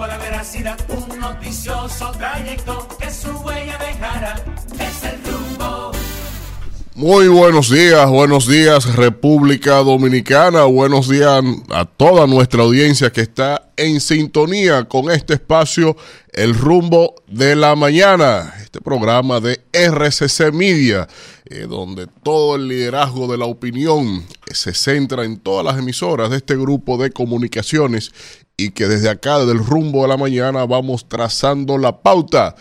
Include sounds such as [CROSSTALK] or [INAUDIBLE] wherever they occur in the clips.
un noticioso trayecto que su huella dejará. Es el rumbo. Muy buenos días, buenos días República Dominicana, buenos días a toda nuestra audiencia que está en sintonía con este espacio El rumbo de la mañana, este programa de RCC Media, eh, donde todo el liderazgo de la opinión se centra en todas las emisoras de este grupo de comunicaciones y que desde acá, desde el rumbo de la mañana, vamos trazando la pauta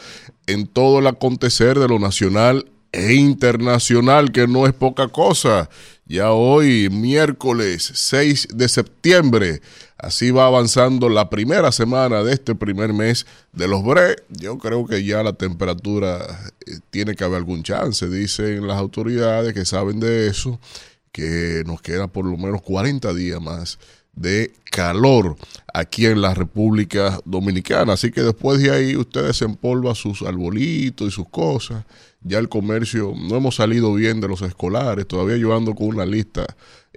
en todo el acontecer de lo nacional e internacional, que no es poca cosa. Ya hoy, miércoles 6 de septiembre, así va avanzando la primera semana de este primer mes de los BRE. Yo creo que ya la temperatura eh, tiene que haber algún chance, dicen las autoridades que saben de eso, que nos queda por lo menos 40 días más de calor aquí en la República Dominicana. Así que después de ahí ustedes empolvan sus arbolitos y sus cosas. Ya el comercio, no hemos salido bien de los escolares, todavía yo ando con una lista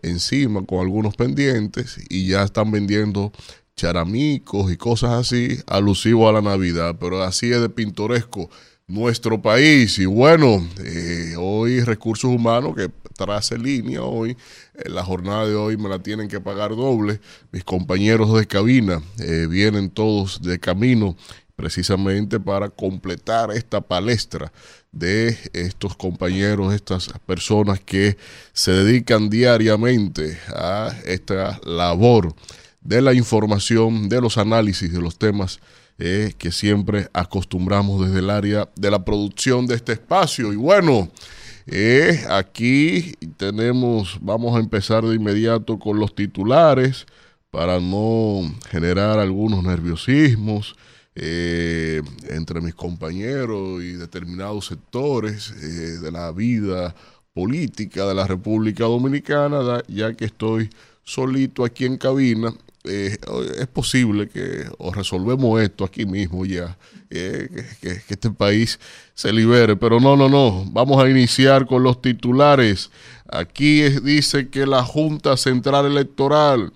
encima con algunos pendientes y ya están vendiendo charamicos y cosas así alusivos a la Navidad, pero así es de pintoresco nuestro país. Y bueno, eh, hoy recursos humanos que trace línea hoy, en la jornada de hoy me la tienen que pagar doble. Mis compañeros de cabina eh, vienen todos de camino precisamente para completar esta palestra de estos compañeros, estas personas que se dedican diariamente a esta labor de la información, de los análisis de los temas eh, que siempre acostumbramos desde el área de la producción de este espacio. Y bueno, eh, aquí tenemos, vamos a empezar de inmediato con los titulares para no generar algunos nerviosismos eh, entre mis compañeros y determinados sectores eh, de la vida política de la República Dominicana, ya que estoy solito aquí en cabina. Eh, es posible que o resolvemos esto aquí mismo ya, que, que este país se libere, pero no, no, no, vamos a iniciar con los titulares. Aquí dice que la Junta Central Electoral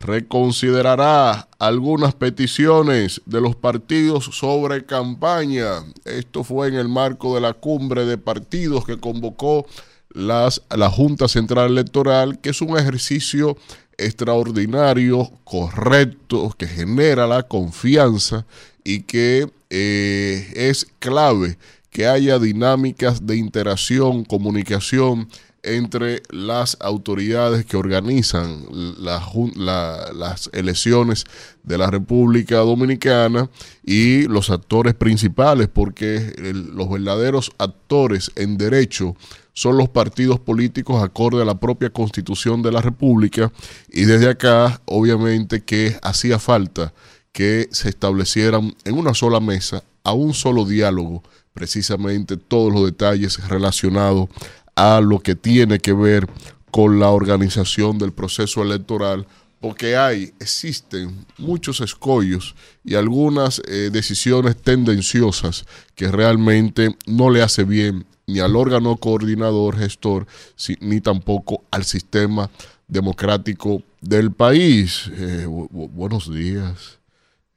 reconsiderará algunas peticiones de los partidos sobre campaña. Esto fue en el marco de la cumbre de partidos que convocó las, la Junta Central Electoral, que es un ejercicio extraordinario, correcto, que genera la confianza y que eh, es clave que haya dinámicas de interacción, comunicación, entre las autoridades que organizan las elecciones de la República Dominicana y los actores principales, porque los verdaderos actores en derecho son los partidos políticos acorde a la propia constitución de la República y desde acá obviamente que hacía falta que se establecieran en una sola mesa, a un solo diálogo, precisamente todos los detalles relacionados a lo que tiene que ver con la organización del proceso electoral, porque hay, existen muchos escollos y algunas eh, decisiones tendenciosas que realmente no le hace bien ni al órgano coordinador gestor, ni tampoco al sistema democrático del país. Eh, buenos días.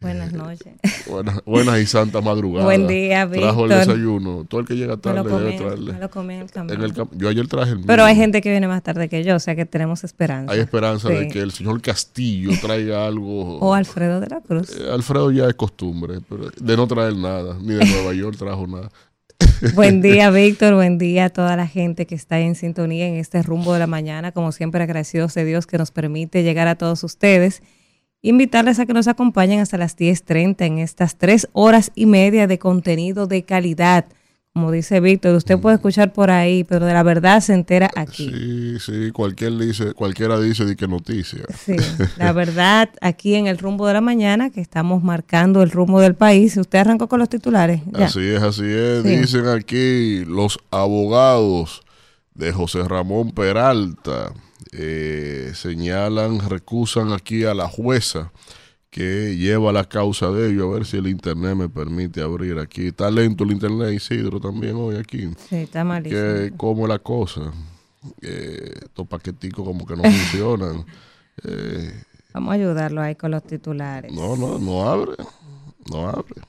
Buenas noches. [LAUGHS] Buenas, y santa madrugada. Buen día, Víctor. Trajo el desayuno. Todo el que llega tarde debe traerle. Me lo comí en el camino. yo ayer traje el mío. Pero hay gente que viene más tarde que yo, o sea que tenemos esperanza. Hay esperanza de que el señor Castillo [LAUGHS] traiga algo. o Alfredo de la Cruz. Eh, Alfredo ya es costumbre, pero de no traer nada. Ni de Nueva York trajo nada. [LAUGHS] Buen día, Víctor. Buen día a toda la gente que está en sintonía en este rumbo de la mañana. Como siempre, agradecidos de Dios que nos permite llegar a todos ustedes invitarles a que nos acompañen hasta las 10.30 en estas tres horas y media de contenido de calidad. Como dice Víctor, usted puede escuchar por ahí, pero de la verdad se entera aquí. Sí, sí, cualquier dice, cualquiera dice de qué noticia. Sí, [LAUGHS] la verdad, aquí en el rumbo de la mañana, que estamos marcando el rumbo del país. ¿Usted arrancó con los titulares? Así es, así es. Dicen aquí los abogados de José Ramón Peralta eh, señalan, recusan aquí a la jueza que lleva la causa de ellos, a ver si el internet me permite abrir aquí. Está lento el internet, Isidro, también hoy aquí. Sí, está malísimo. Que, ¿Cómo es la cosa? Eh, estos paqueticos como que no funcionan. Eh, [LAUGHS] Vamos a ayudarlo ahí con los titulares. No, no, no abre. No abre.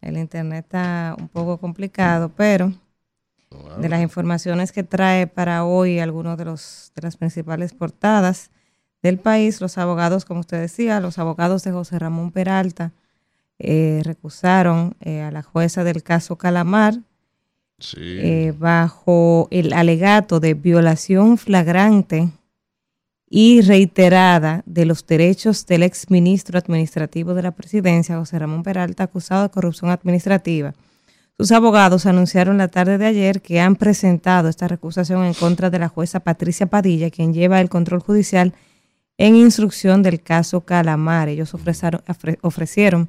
El internet está un poco complicado, pero de las informaciones que trae para hoy algunos de los de las principales portadas del país, los abogados, como usted decía, los abogados de José Ramón Peralta eh, recusaron eh, a la jueza del caso Calamar eh, bajo el alegato de violación flagrante y reiterada de los derechos del exministro administrativo de la presidencia, José Ramón Peralta, acusado de corrupción administrativa. Sus abogados anunciaron la tarde de ayer que han presentado esta recusación en contra de la jueza Patricia Padilla, quien lleva el control judicial en instrucción del caso Calamar. Ellos ofrecieron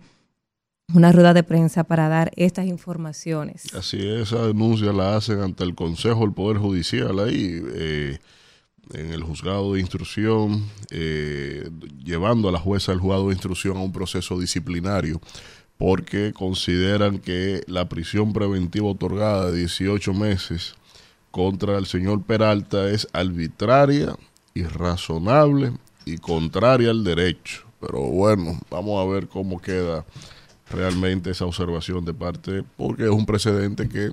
una rueda de prensa para dar estas informaciones. Así es, esa denuncia la hacen ante el Consejo del Poder Judicial ahí. Eh, en el juzgado de instrucción, eh, llevando a la jueza del juzgado de instrucción a un proceso disciplinario, porque consideran que la prisión preventiva otorgada de 18 meses contra el señor Peralta es arbitraria, irrazonable y contraria al derecho. Pero bueno, vamos a ver cómo queda realmente esa observación de parte, porque es un precedente que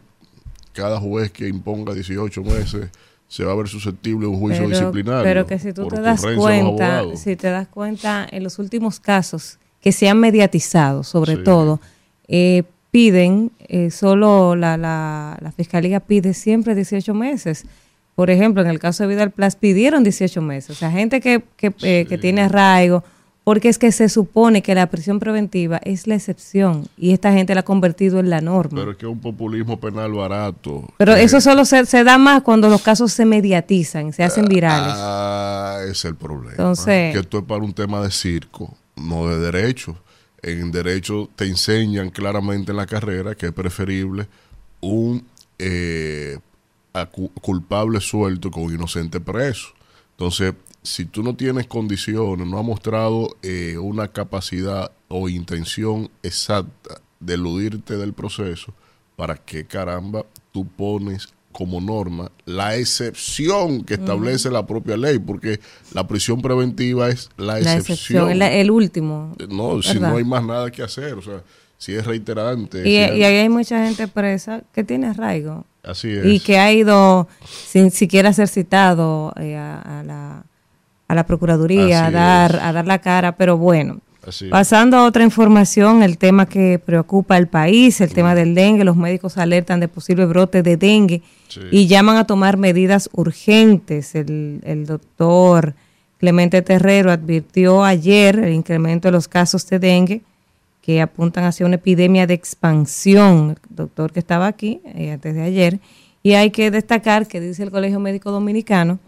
cada juez que imponga 18 meses se va a ver susceptible de un juicio disciplinario. Pero que si tú te das cuenta, si te das cuenta, en los últimos casos que se han mediatizado, sobre todo, eh, piden, eh, solo la, la, la, fiscalía pide siempre 18 meses. Por ejemplo, en el caso de Vidal Plus pidieron 18 meses. O sea, gente que, que, eh, que tiene arraigo, porque es que se supone que la prisión preventiva es la excepción y esta gente la ha convertido en la norma. Pero es que es un populismo penal barato. Pero eso solo se, da más cuando los casos se mediatizan, se hacen virales. Ah, es el problema. Entonces, que esto es para un tema de circo, no de derecho. En derecho te enseñan claramente en la carrera que es preferible un eh, culpable suelto con inocente preso. Entonces, si tú no tienes condiciones, no has mostrado eh, una capacidad o intención exacta de eludirte del proceso, ¿para qué caramba tú pones como norma la excepción que establece la propia ley? Porque la prisión preventiva es la, excepción. el último. No, si no hay más nada que hacer, o sea, si es reiterante. Y, ahí hay mucha gente presa que tiene arraigo. Así es. Y que ha ido sin siquiera ser citado eh, a la a la Procuraduría a dar, a dar la cara, pero bueno. Pasando a otra información, el tema que preocupa al país, el tema del dengue, los médicos alertan de posible brote de dengue y llaman a tomar medidas urgentes. El, el doctor Clemente Terrero advirtió ayer el incremento de los casos de dengue que apuntan hacia una epidemia de expansión. El doctor que estaba aquí eh, antes de ayer. Y hay que destacar que dice el Colegio Médico Dominicano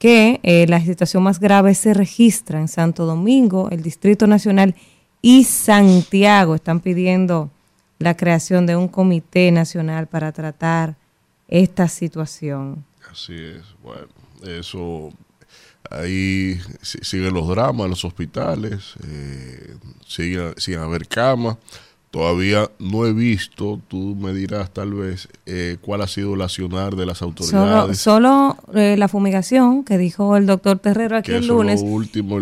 que eh, la situación más grave se registra en Santo Domingo, el Distrito Nacional y Santiago. Están pidiendo la creación de un comité nacional para tratar esta situación. Así es, bueno, eso ahí siguen los dramas en los hospitales, eh, siguen, siguen a haber camas. Todavía no he visto, tú me dirás tal vez, eh, cuál ha sido el accionar de las autoridades. Solo, eh, la fumigación que dijo el doctor Terrero aquí el lunes,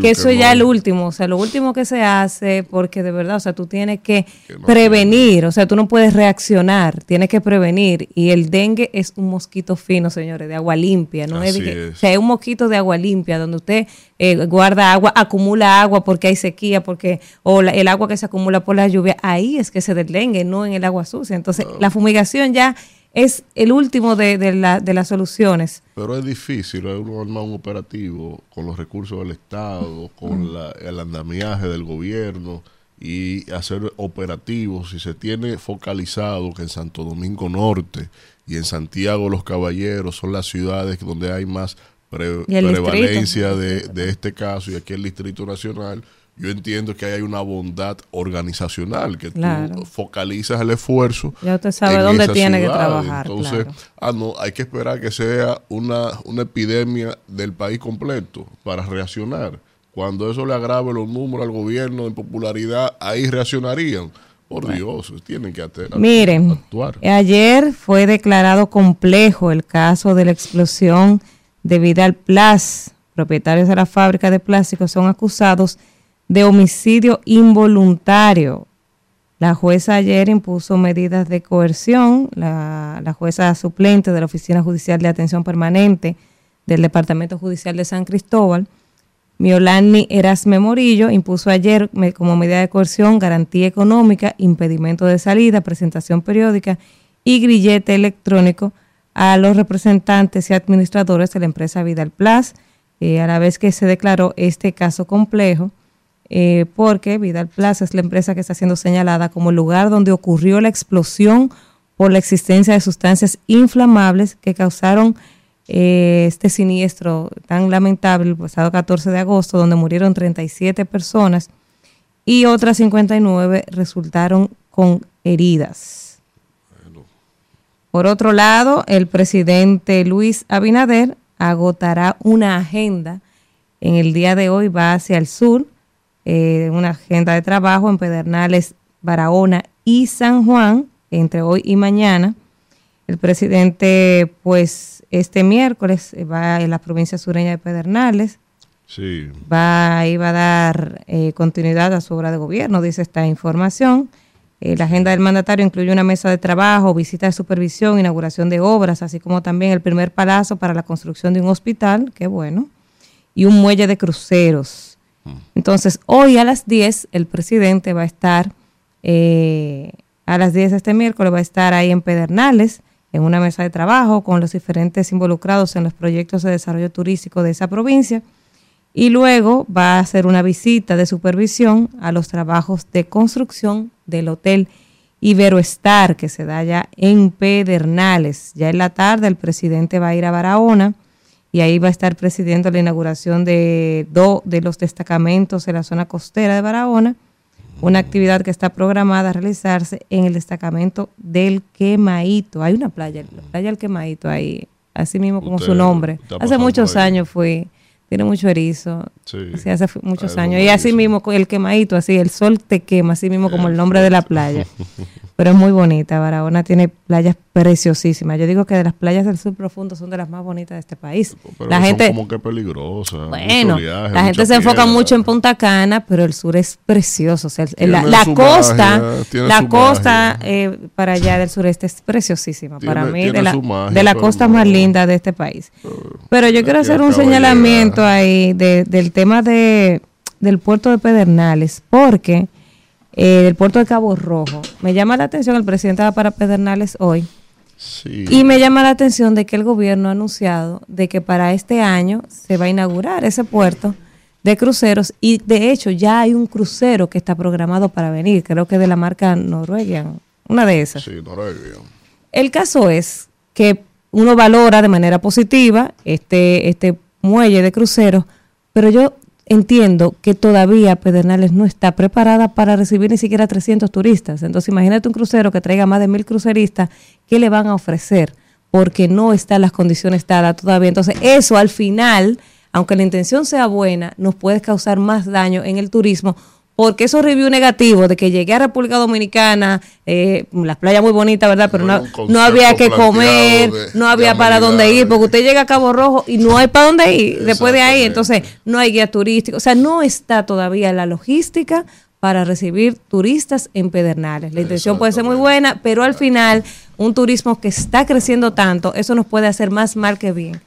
que eso ya es el último, o sea, lo último que se hace, porque de verdad, o sea, tú tienes que, prevenir, o sea, tú no puedes reaccionar, tienes que prevenir. Y el dengue es un mosquito fino, señores, de agua limpia, no es, o sea, es un mosquito de agua limpia, donde usted eh, guarda agua, acumula agua porque hay sequía, porque o el agua que se acumula por la lluvia, ahí es que se dengue, no en el agua sucia. Entonces, la fumigación ya es el último de, la, de, las soluciones. Pero es difícil uno armar un operativo con los recursos del Estado, con el andamiaje del gobierno y hacer operativos. Si se tiene focalizado que en Santo Domingo Norte y en Santiago los Caballeros son las ciudades donde hay más prevalencia de, este caso y aquí el Distrito Nacional, yo entiendo que hay una bondad organizacional, que tú focalizas el esfuerzo. Ya usted sabe dónde tiene que trabajar. Entonces, ah, no, hay que esperar que sea una, una epidemia del país completo para reaccionar. Cuando eso le agrave los números al gobierno en popularidad, ahí reaccionarían. Por Dios, tienen que actuar. Miren, ayer fue declarado complejo el caso de la explosión de Vidal Plus, propietarios de la fábrica de plásticos, son acusados de homicidio involuntario. La jueza ayer impuso medidas de coerción, la, la jueza suplente de la Oficina Judicial de Atención Permanente del Departamento Judicial de San Cristóbal, Miolani Erasme Morillo impuso ayer como medida de coerción garantía económica, impedimento de salida, presentación periódica y grillete electrónico a los representantes y administradores de la empresa Vidal Plus, eh, a la vez que se declaró este caso complejo, eh, porque Vidal Plus es la empresa que está siendo señalada como el lugar donde ocurrió la explosión por la existencia de sustancias inflamables que causaron eh, este siniestro tan lamentable el pasado 14 de agosto, donde murieron 37 personas y otras 59 resultaron con heridas. Por otro lado, el presidente Luis Abinader agotará una agenda. En el día de hoy va hacia el sur, eh, una agenda de trabajo en Pedernales, Barahona y San Juan, entre hoy y mañana. El presidente, pues, este miércoles va en la provincia sureña de Pedernales. Sí. Va, iba a dar eh, continuidad a su obra de gobierno, dice esta información. Eh, la agenda del mandatario incluye una mesa de trabajo, visita de supervisión, inauguración de obras, así como también el primer palazo para la construcción de un hospital, qué bueno, y un muelle de cruceros. Mm. Entonces, hoy a las 10 el presidente va a estar, eh, a las 10 de este miércoles va a estar ahí en Pedernales, en una mesa de trabajo con los diferentes involucrados en los proyectos de desarrollo turístico de esa provincia y luego va a hacer una visita de supervisión a los trabajos de construcción del hotel Iberoestar que se da ya en Pedernales. Ya en la tarde el presidente va a ir a Barahona y ahí va a estar presidiendo la inauguración de dos de los destacamentos de la zona costera de Barahona una actividad que está programada a realizarse en el destacamento del Quemaito. Hay una playa, la playa del Quemaito ahí, así mismo como su nombre. Hace muchos años fui, tiene mucho erizo, sí. hace muchos años. Y así mismo el Quemaito, así, el sol te quema, así mismo como el nombre de la playa. [LAUGHS] pero es muy bonita. Barahona tiene playas preciosísimas. Yo digo que de las playas del sur profundo son de las más bonitas de este país. la gente como que peligrosa. Bueno, la gente se enfoca mucho en Punta Cana, pero el sur es precioso. la, costa, la costa eh, para allá del sureste es preciosísima. para mí de la, de la costa más linda de este país. Pero, yo quiero hacer un señalamiento ahí del tema de del puerto de Pedernales, porque eh, del puerto de Cabo Rojo. Me llama la atención, el presidente va para Pedernales hoy. Y me llama la atención de que el gobierno ha anunciado de que para este año se va a inaugurar ese puerto de cruceros y de hecho ya hay un crucero que está programado para venir, creo que de la marca Norwegian, una de esas. Sí, Norwegian. El caso es que uno valora de manera positiva este, este muelle de cruceros, pero yo entiendo que todavía Pedernales no está preparada para recibir ni siquiera 300 turistas. Entonces imagínate un crucero que traiga más de mil cruceristas, ¿qué le van a ofrecer? Porque no están las condiciones dadas todavía. Entonces eso al final, aunque la intención sea buena, nos puede causar más daño en el turismo porque esos reviews negativos de que llegué a República Dominicana, eh, las playas muy bonitas, ¿verdad? Pero no, había que comer, no había para dónde ir, porque usted llega a Cabo Rojo y no hay para dónde ir después de ahí, entonces no hay guía turístico, o sea, no está todavía la logística para recibir turistas en Pedernales. La intención puede ser muy buena, pero al final un turismo que está creciendo tanto, eso nos puede hacer más mal que bien.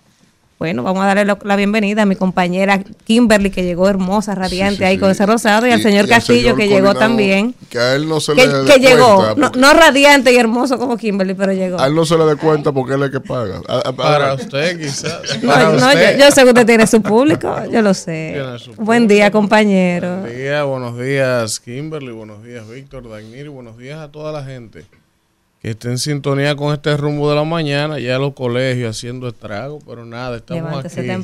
Bueno, vamos a darle la bienvenida a mi compañera Kimberly, que llegó hermosa, radiante ahí con ese rosado, y, al señor Castillo, que llegó también. Que a él no se le dé Que llegó, no, radiante y hermoso como Kimberly, pero llegó. A él no se le dé cuenta porque él es que paga. para usted, quizás. Yo, sé que usted tiene su público, yo lo sé. Buen día, compañero. Buen día, buenos días, Kimberly, buenos días, Víctor, Dagnir, buenos días a toda la gente que esté en sintonía con este rumbo de la mañana, ya los colegios haciendo estrago, pero nada, estamos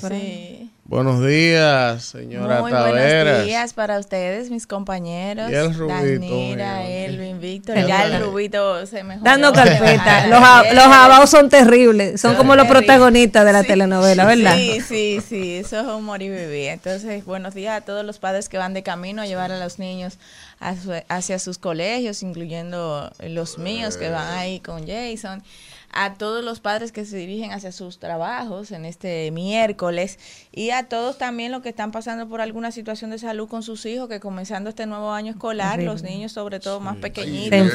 aquí. Buenos días, señora Muy Buenos días para ustedes, mis compañeros. Y el Rubito. Elvin, Víctor. Ya el Rubito se mejoró. Dando carpeta. [LAUGHS] los, los abaos son terribles. Son como los protagonistas de la telenovela, ¿verdad? Sí, sí, sí. Eso es humor y vivir. Entonces, buenos días a todos los padres que van de camino a llevar a los niños hacia sus colegios, incluyendo los míos que van ahí con Jason. A todos los padres que se dirigen hacia sus trabajos en este miércoles y a todos también los que están pasando por alguna situación de salud con sus hijos, que comenzando este nuevo año escolar, los niños sobre todo más pequeñitos,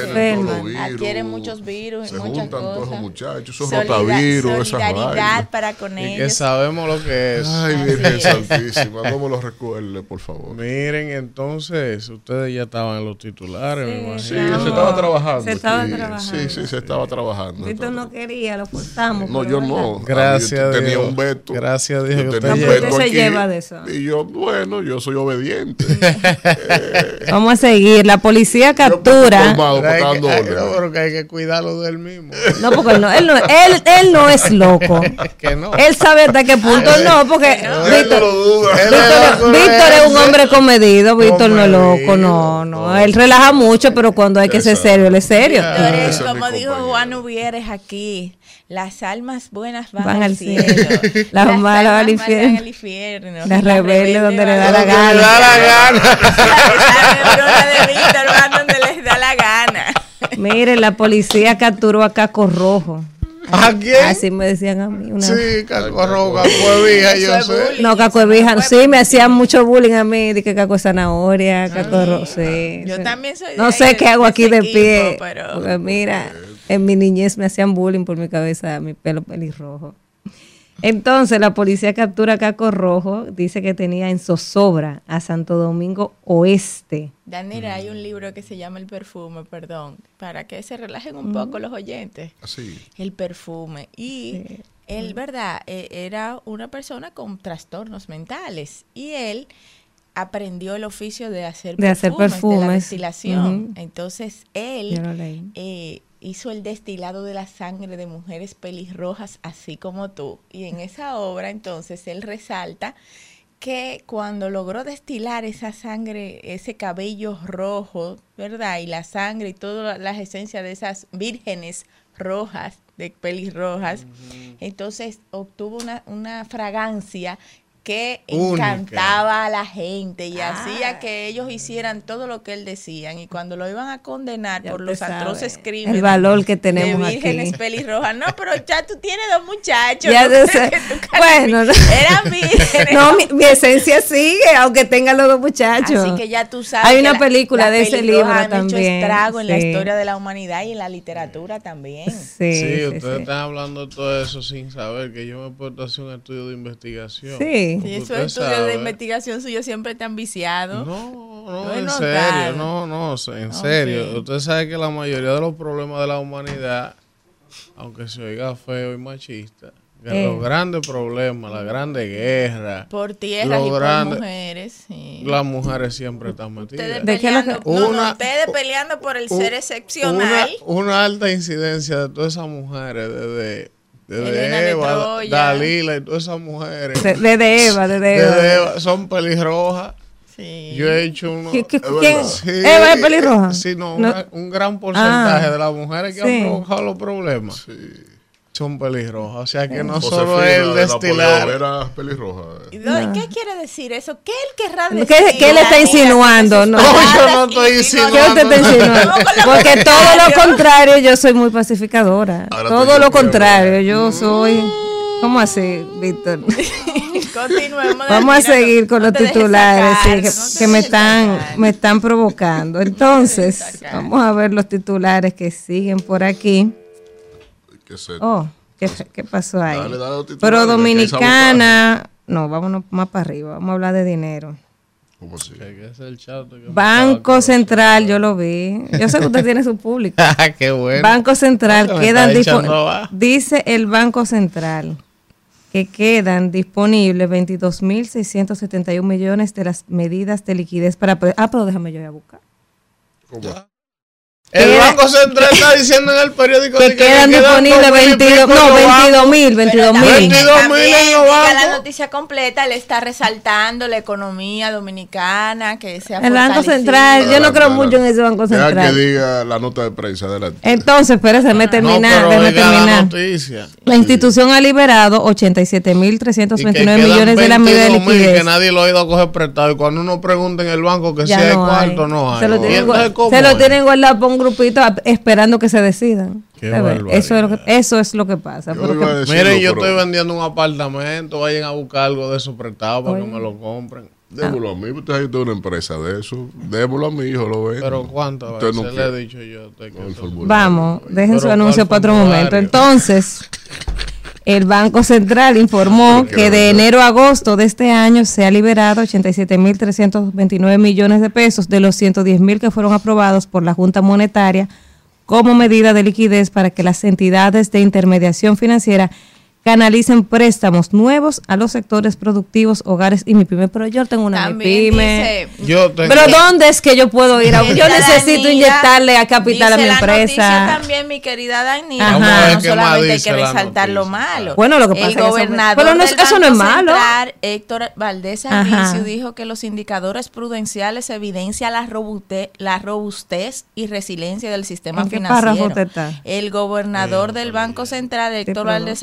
adquieren muchos virus y muchas cosas. Todos los muchachos, esos rotavirus, solidaridad para con ellos. Y que sabemos lo que es. Ay, Virgen Santísima, no me lo recuerde, por favor. Miren, entonces, ustedes ya estaban en los titulares, sí, me se estaba trabajando. Se estaba trabajando. Sí, sí, se estaba trabajando. No quería, lo forzamos. No, yo no. Gracias. Tenía un veto. Gracias, Dios. Yo tenía un veto se lleva de eso. Y yo, bueno, yo soy obediente. [LAUGHS] [LAUGHS] Vamos a seguir. La policía captura. Pero que hay que cuidarlo de él mismo. No, porque él no, él no, él, él no es loco. [LAUGHS] que no. Él sabe hasta qué punto no, porque Víctor, Víctor, es un hombre comedido, Víctor no es loco, no, no. Él relaja mucho, pero cuando hay que ser serio, él es serio. como dijo Juan Uvieres aquí, las almas buenas van, al cielo. [LAUGHS] Las, malas van al infierno. Las rebeldes donde le da la gana. Le da la gana. de Víctor van donde les da la gana. Mire, la policía capturó a Caco Rojo. ¿A quién? Así me decían a mí. Una sí, Caco Rojo, Caco Evija, yo sé. No, Caco Evija, sí, me hacían mucho bullying a mí, de que Caco zanahoria, Caco Rojo, sí. Yo también soy No sé qué hago aquí de pie, pero... porque mira, en mi niñez me hacían bullying por mi cabeza, mi pelo pelirrojo. Entonces la policía captura a Caco Rojo, dice que tenía en zozobra a Santo Domingo Oeste. Daniela, hay un libro que se llama El perfume, perdón, para que se relajen un poco los oyentes. Así. Ah, El perfume. Y él, ¿verdad? E, era una persona con trastornos mentales y él aprendió el oficio de hacer de hacer perfumes, de la destilación. Entonces él eh, hizo el destilado de la sangre de mujeres pelirrojas, así como tú. Y en esa obra, entonces, él resalta que cuando logró destilar esa sangre, ese cabello rojo, ¿verdad? Y la sangre y todas las esencias de esas vírgenes rojas, de pelirrojas, entonces obtuvo una, una fragancia que encantaba a la gente y hacía ah. que ellos hicieran todo lo que él decía y cuando lo iban a condenar por los atroces crímenes el valor que tenemos de vírgenes pelirrojas. No pero ya tú tienes dos muchachos ya bueno eran vírgenes no mi, esencia sigue aunque tengan los dos muchachos. Así que ya tú sabes hay una película de ese libro han también hecho estrago en la historia de la humanidad y en la literatura también. Sí, sí, ustedes están hablando de todo eso sin saber que yo me puedo hacer un estudio de investigación. Sí y esos estudios de investigación suyos siempre te han viciado. No, no, en serio, no, no, en serio. Usted sabe que la mayoría de los problemas de la humanidad, aunque se oiga feo y machista, los eh. grandes problemas, la grande guerra. Por tierras y por mujeres. Las mujeres siempre están metidas. Ustedes peleando, ustedes peleando por el ser excepcional. Una, alta incidencia de todas esas mujeres desde de Eva, Dalila y todas esas mujeres. De, de Eva, de Eva. Son pelirrojas. Sí. Yo he hecho uno. ¿Qué, ¿Eva es pelirroja? Sí, no, un gran porcentaje ah. de las mujeres que han provocado los problemas. Sí son pelirrojas. O sea que no solo el destilar. Era pelirroja. ¿Y qué quiere decir eso? ¿Qué él querrá decir? ¿Qué, qué le está insinuando? No, [LAUGHS] yo no estoy insinuando. ¿Qué usted está insinuando? Porque todo lo contrario, yo soy muy pacificadora. todo lo contrario, yo mm. soy. ¿Cómo así, Víctor? [LAUGHS] Continuemos. [LAUGHS] Vamos a seguir con los titulares que, me están me están provocando. Entonces, vamos a ver los titulares que siguen por aquí. Oh, ¿qué, pasó ahí? Pero Dominicana, no, vámonos más para arriba, vamos a hablar de dinero. ¿Cómo así? Banco Central, yo lo vi. Yo sé que usted tiene su público. [LAUGHS] Ah, qué bueno. Banco Central, quedan dice el Banco Central que quedan disponibles 22.671 millones de las medidas de liquidez para... Ah, pero déjame yo ir a buscar. ¿Cómo? El Banco Central está diciendo en el periódico que, quedan disponibles 22 no, 22 mil, 22 mil. 22 mil en los bancos. La noticia completa le está resaltando la economía dominicana, que se ha El Banco Central, yo no creo mucho en ese Banco Central. que diga la nota de prensa, adelante. Entonces, espérese, me terminar, no, me terminar. La, la institución ha liberado 87 mil 329 millones de la medida de liquidez. que nadie lo ha ido a coger prestado y cuando uno pregunta en el banco que si hay cuarto, no hay. Se lo tienen, se lo tienen guardado por grupito esperando que se decidan. eso, es lo que, eso es lo que pasa. Miren, yo estoy vendiendo un apartamento, vayan a buscar algo de eso prestado para que me lo compren. Démoslo a mí, usted hay una empresa de eso. Démoslo a mi hijo, lo ve. Pero ¿cuánto? No le he dicho yo. Vamos, dejen su anuncio para otro momento. Entonces, [LAUGHS] el Banco Central informó que de enero a agosto de este año se ha liberado 87.329 millones de pesos de los 110.000 que fueron aprobados por la Junta Monetaria como medida de liquidez para que las entidades de intermediación financiera canalicen préstamos nuevos a los sectores productivos, hogares y mi pyme. Pero yo tengo una pyme. pero ¿dónde es que yo puedo ir? A, yo necesito inyectarle a capital a mi empresa. también, mi querida Dani. No solamente hay que resaltar lo malo. Bueno, lo que pasa el gobernador pero no, eso no es malo. Héctor Valdés Arvicio dijo que los indicadores prudenciales evidencian la robustez, la robustez y resiliencia del sistema financiero. El gobernador del Banco Central, Héctor Valdés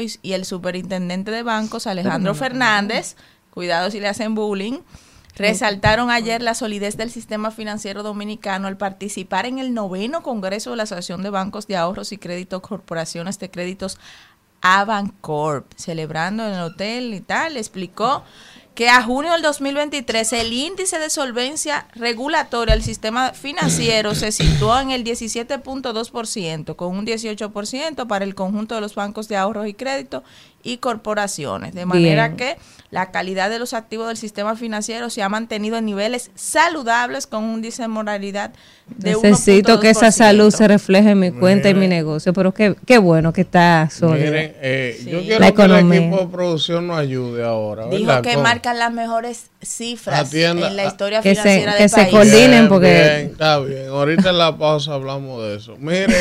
Y, el superintendente de bancos, Alejandro Fernández, cuidado si le hacen bullying, resaltaron ayer la solidez del sistema financiero dominicano al participar en el noveno Congreso de la Asociación de Bancos de Ahorros y Créditos Corporaciones de Créditos Avancorp, celebrando en el hotel y tal, explicó que a junio del 2023 el índice de solvencia regulatoria del sistema financiero se situó en el 17.2%, con un 18% para el conjunto de los bancos de ahorros y crédito y corporaciones. De manera que la calidad de los activos del sistema financiero se ha mantenido en niveles saludables con un índice de moralidad de Necesito que esa salud se refleje en mi cuenta y mi negocio, pero qué, qué bueno que está sólido. Miren, eh, yo quiero que el equipo de producción nos ayude ahora. Dijo que marcan las mejores cifras en la historia financiera se, que se coordinen porque... está bien, ahorita en la pausa hablamos de eso. Mire,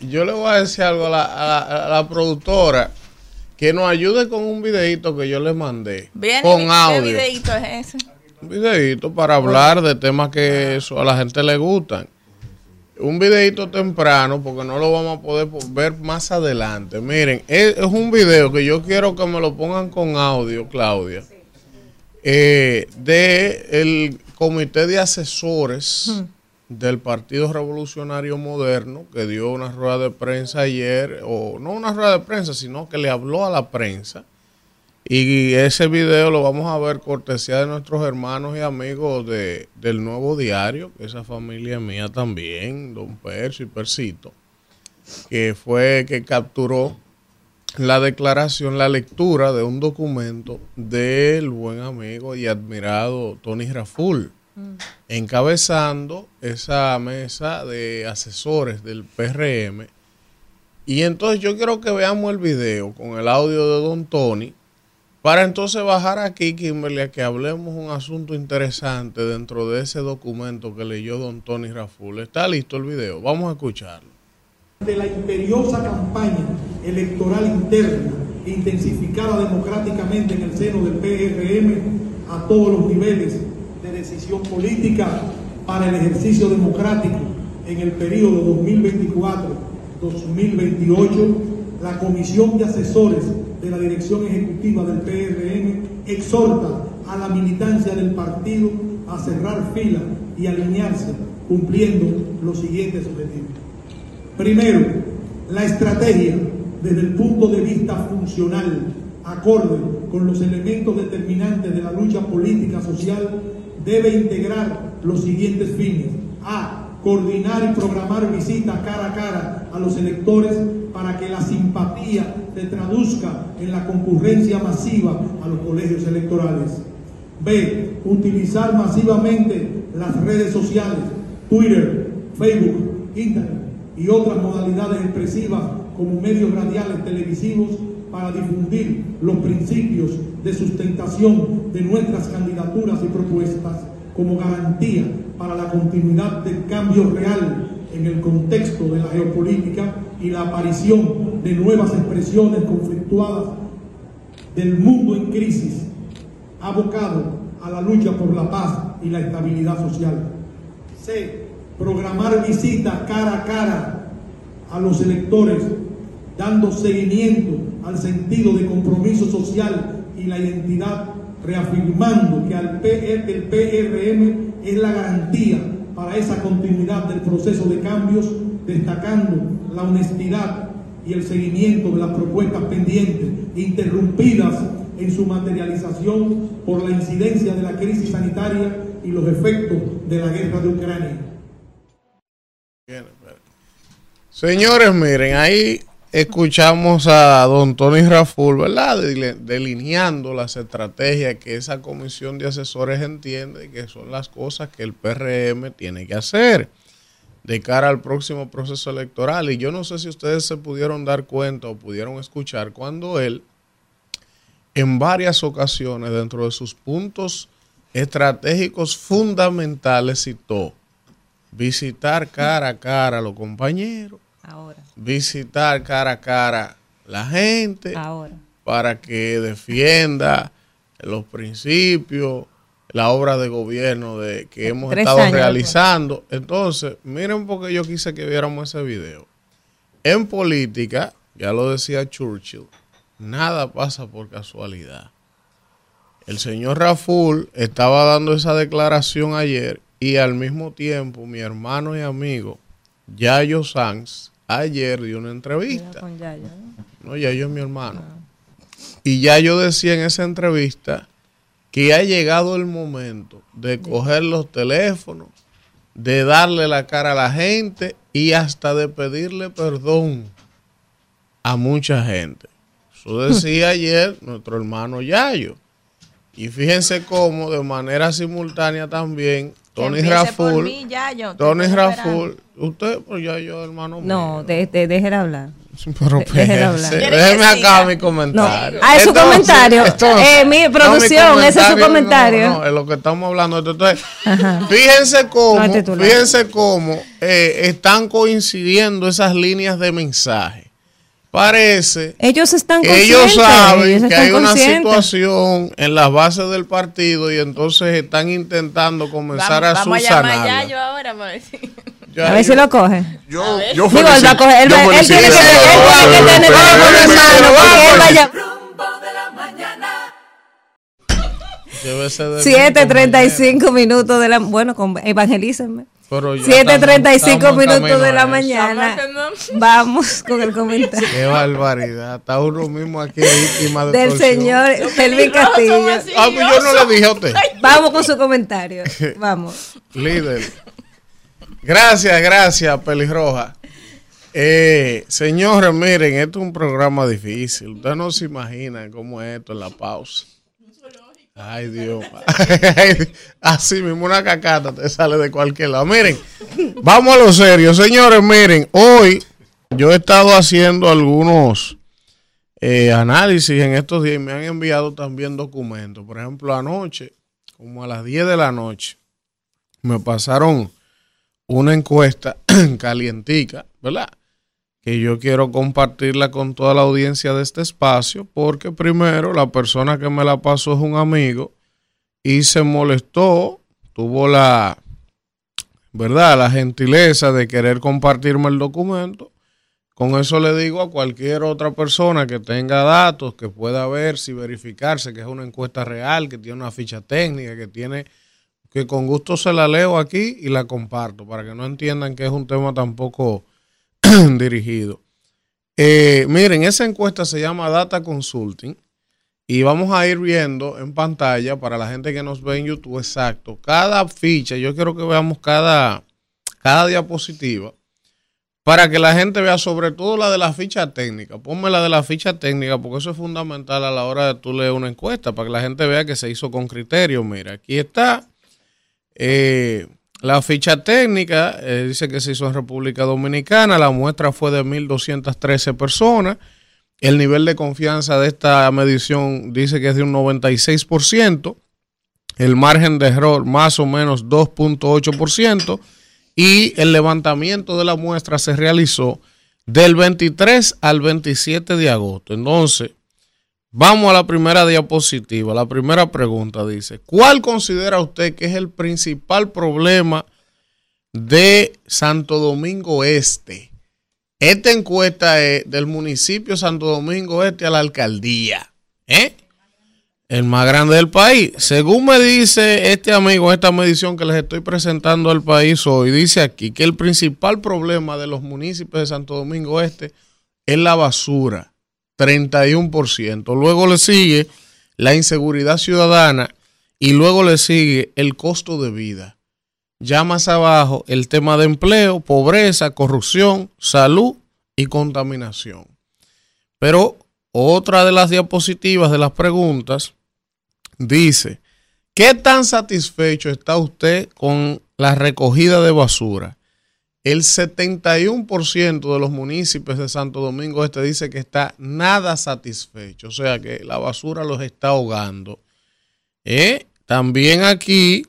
yo le voy a decir algo a la, a la productora que nos ayude con un videito que yo le mandé. con audio. ¿Qué videito es ese? Un videito para hablar de temas que eso a la gente le gustan. Un videito temprano, porque no lo vamos a poder ver más adelante. Miren, es, un video que yo quiero que me lo pongan con audio, Claudia. Eh, de el comité de asesores del Partido Revolucionario Moderno, que dio una rueda de prensa ayer, o no una rueda de prensa, sino que le habló a la prensa. Y ese video lo vamos a ver cortesía de nuestros hermanos y amigos de, del Nuevo Diario, que esa familia mía también, don Percio y Persito, que fue que capturó la declaración, la lectura de un documento del buen amigo y admirado Tony Raful encabezando esa mesa de asesores del PRM. Y entonces yo quiero que veamos el video con el audio de Don Tony para entonces bajar aquí, Kimberly, a que hablemos un asunto interesante dentro de ese documento que leyó Don Tony Raful. ¿Está listo el video? Vamos a escucharlo. De la imperiosa campaña electoral interna intensificada democráticamente en el seno del PRM a todos los niveles decisión política para el ejercicio democrático en el periodo 2024-2028, la Comisión de Asesores de la Dirección Ejecutiva del PRM exhorta a la militancia del partido a cerrar fila y alinearse cumpliendo los siguientes objetivos. Primero, la estrategia desde el punto de vista funcional, acorde con los elementos determinantes de la lucha política social debe integrar los siguientes fines. A. Coordinar y programar visitas cara a cara a los electores para que la simpatía se traduzca en la concurrencia masiva a los colegios electorales. B. Utilizar masivamente las redes sociales, Twitter, Facebook, Internet y otras modalidades expresivas como medios radiales televisivos para difundir los principios de sustentación de nuestras candidaturas y propuestas como garantía para la continuidad del cambio real en el contexto de la geopolítica y la aparición de nuevas expresiones conflictuadas del mundo en crisis, abocado a la lucha por la paz y la estabilidad social. C. Programar visitas cara a cara a los electores dando seguimiento al sentido de compromiso social y la identidad, reafirmando que al PRM es la garantía para esa continuidad del proceso de cambios destacando la honestidad y el seguimiento de las propuestas pendientes, interrumpidas en su materialización por la incidencia de la crisis sanitaria y los efectos de la guerra de Ucrania. Señores, miren, ahí escuchamos a don Tony Raful, ¿verdad? Delineando las estrategias que esa comisión de asesores entiende que son las cosas que el PRM tiene que hacer de cara al próximo proceso electoral. Y yo no sé si ustedes se pudieron dar cuenta o pudieron escuchar cuando él, en varias ocasiones, dentro de sus puntos estratégicos fundamentales, citó visitar cara a cara a los compañeros, Ahora. visitar cara a cara la gente, Ahora. para que defienda los principios, la obra de gobierno de que hemos estado realizando. Entonces, miren porque yo quise que viéramos ese video. En política, ya lo decía Churchill, nada pasa por casualidad. El señor Raful estaba dando esa declaración ayer y al mismo tiempo mi hermano y amigo Yayo Sanz ayer dio una entrevista. Con Yayo, ¿no? Yayo es mi hermano. Ah. Y Yayo decía en esa entrevista que ha llegado el momento de coger los teléfonos, de darle la cara a la gente y hasta de pedirle perdón a mucha gente. Eso decía [LAUGHS] ayer nuestro hermano Yayo. Y fíjense cómo de manera simultánea también Tony Raful. Tony Raful. Usted, pues ya yo, hermano. No, de, de, déjela hablar. Pero déjeme acá mi comentario. Ah, es su comentario. eh, mi producción, ese es su comentario. No, es lo que estamos hablando. Entonces, fíjense cómo, fíjense cómo eh, están coincidiendo esas líneas de mensaje parece ellos están ellos saben que hay una situación en las bases del partido y entonces están intentando comenzar a subsanar. A, yo ahora, a ver si lo coge. Yo, yo Digo, él va a coger. Él, él tiene que tener vaya. 7.35 minutos de la... Bueno, evangelícenme. 7.35 minutos de la mañana. [LAUGHS] Vamos con el comentario. Qué barbaridad. Está uno mismo aquí víctima de Del señor Elvin Castillo. Ah, pues yo no le dije a usted. [LAUGHS] Vamos con su comentario. Vamos. Líder. Gracias, gracias, Pelirroja. Eh, señores, miren, esto es un programa difícil. Ustedes no se imaginan cómo es esto en la pausa. Ay, Dios. [LAUGHS] Así mismo una cacata te sale de cualquier lado. Miren, vamos a lo serio. Señores, miren, hoy yo he estado haciendo algunos eh, análisis en estos días y me han enviado también documentos. Por ejemplo, anoche, como a las 10 de la noche, me pasaron una encuesta [CLEARS THROAT] calientica, ¿verdad? Que yo quiero compartirla con toda la audiencia de este espacio, porque primero la persona que me la pasó es un amigo y se molestó, tuvo la, ¿verdad? La gentileza de querer compartirme el documento. Con eso le digo a cualquier otra persona que tenga datos, que pueda ver si verificarse que es una encuesta real, que tiene una ficha técnica, que tiene, que con gusto se la leo aquí y la comparto, para que no entiendan que es un tema tampoco [CLEARS THROAT] dirigido. Eh, miren, esa encuesta se llama Data Consulting y vamos a ir viendo en pantalla para la gente que nos ve en YouTube exacto. Cada ficha, yo quiero que veamos cada, cada diapositiva para que la gente vea sobre todo la de la ficha técnica. Ponme la de la ficha técnica porque eso es fundamental a la hora de tú leer una encuesta para que la gente vea que se hizo con criterio. Mira, aquí está. Eh, la ficha técnica eh, dice que se hizo en República Dominicana, la muestra fue de 1.213 personas. El nivel de confianza de esta medición dice que es de un 96%. El margen de error más o menos 2.8%. Y el levantamiento de la muestra se realizó del 23 al 27 de agosto. Entonces, Vamos a la primera diapositiva. La primera pregunta dice, ¿cuál considera usted que es el principal problema de Santo Domingo Este? Esta encuesta es del municipio Santo Domingo Este a la alcaldía. ¿eh? El más grande del país. Según me dice este amigo, esta medición que les estoy presentando al país hoy, dice aquí que el principal problema de los municipios de Santo Domingo Este es la basura, 31%. Luego le sigue la inseguridad ciudadana y luego le sigue el costo de vida. Ya más abajo el tema de empleo, pobreza, corrupción, salud y contaminación. Pero otra de las diapositivas de las preguntas dice, ¿qué tan satisfecho está usted con la recogida de basura? El 71% de los municipios de Santo Domingo Este dice que está nada satisfecho, o sea que la basura los está ahogando. ¿Eh? También aquí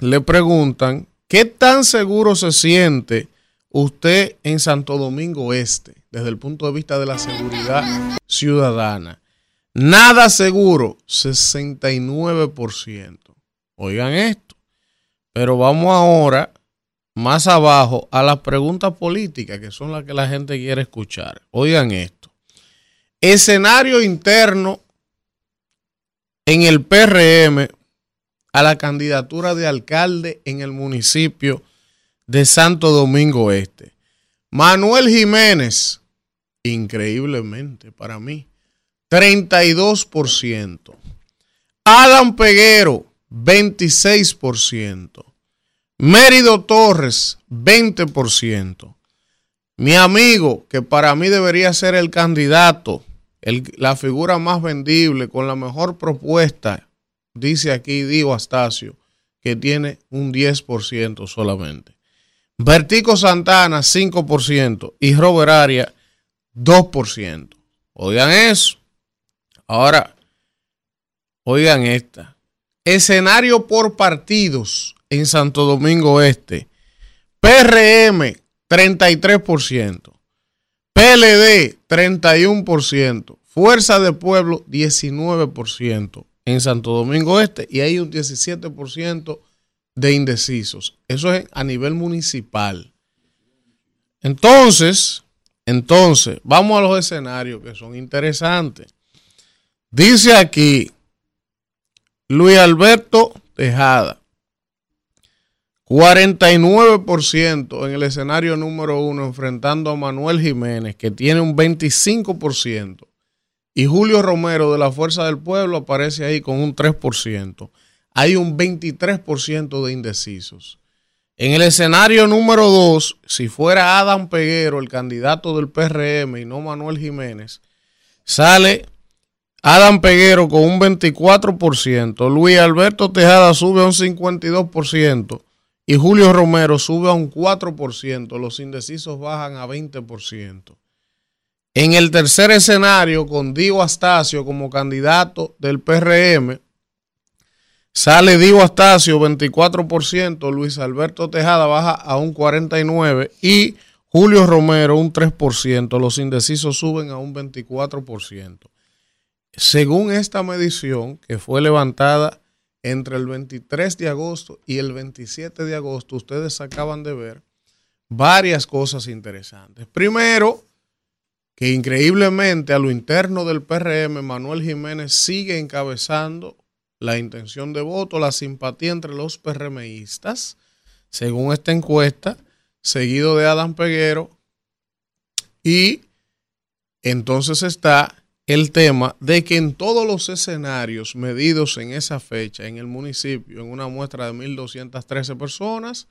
le preguntan, ¿qué tan seguro se siente usted en Santo Domingo Este desde el punto de vista de la seguridad ciudadana? Nada seguro, 69%. Oigan esto. Pero vamos ahora, más abajo, a las preguntas políticas, que son las que la gente quiere escuchar. Oigan esto. Escenario interno en el PRM a la candidatura de alcalde en el municipio de Santo Domingo Este. Manuel Jiménez, increíblemente para mí, 32%. Adam Peguero, 26%. Mérido Torres, 20%. Mi amigo, que para mí debería ser el candidato, la figura más vendible, con la mejor propuesta, dice aquí Dio Astacio, que tiene un 10% solamente. Vertico Santana, 5%. Y Robert Aria, 2%. Oigan eso. Ahora, oigan esta. Escenario por partidos en Santo Domingo Este. PRM, 33%. PLD, 31%. Fuerza de Pueblo, 19% en Santo Domingo Este. Y hay un 17% de indecisos. Eso es a nivel municipal. Entonces, entonces, vamos a los escenarios que son interesantes. Dice aquí Luis Alberto Tejada, 49% en el escenario número uno enfrentando a Manuel Jiménez, que tiene un 25%, y Julio Romero de la Fuerza del Pueblo aparece ahí con un 3%. Hay un 23% de indecisos. En el escenario número dos, si fuera Adam Peguero, el candidato del PRM, y no Manuel Jiménez, sale Adam Peguero con un 24%, Luis Alberto Tejada sube a un 52% y Julio Romero sube a un 4%. Los indecisos bajan a 20%. En el tercer escenario, con Diego Astacio como candidato del PRM, sale Diego Astacio 24%, Luis Alberto Tejada baja a un 49% y Julio Romero un 3%. Los indecisos suben a un 24% según esta medición que fue levantada entre el 23 de agosto y el 27 de agosto, ustedes acaban de ver varias cosas interesantes. Primero, que increíblemente a lo interno del PRM, Manuel Jiménez sigue encabezando la intención de voto, la simpatía entre los PRMistas, según esta encuesta, seguido de Adam Peguero, y entonces está el tema de que en todos los escenarios medidos en esa fecha en el municipio, en una muestra de 1.213 personas,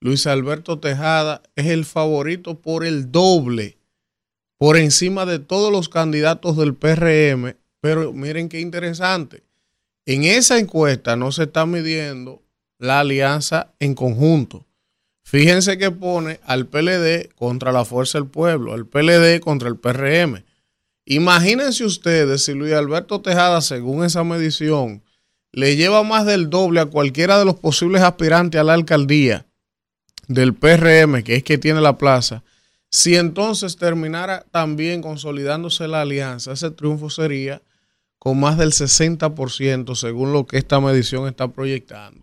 Luis Alberto Tejada es el favorito por el doble, por encima de todos los candidatos del PRM. Pero miren qué interesante, en esa encuesta no se está midiendo la alianza en conjunto. Fíjense que pone al PLD contra la Fuerza del Pueblo, al PLD contra el PRM. Imagínense ustedes si Luis Alberto Tejada, según esa medición, le lleva más del doble a cualquiera de los posibles aspirantes a la alcaldía del PRM, que es que tiene la plaza, si entonces terminara también consolidándose la alianza, ese triunfo sería con más del 60%, según lo que esta medición está proyectando.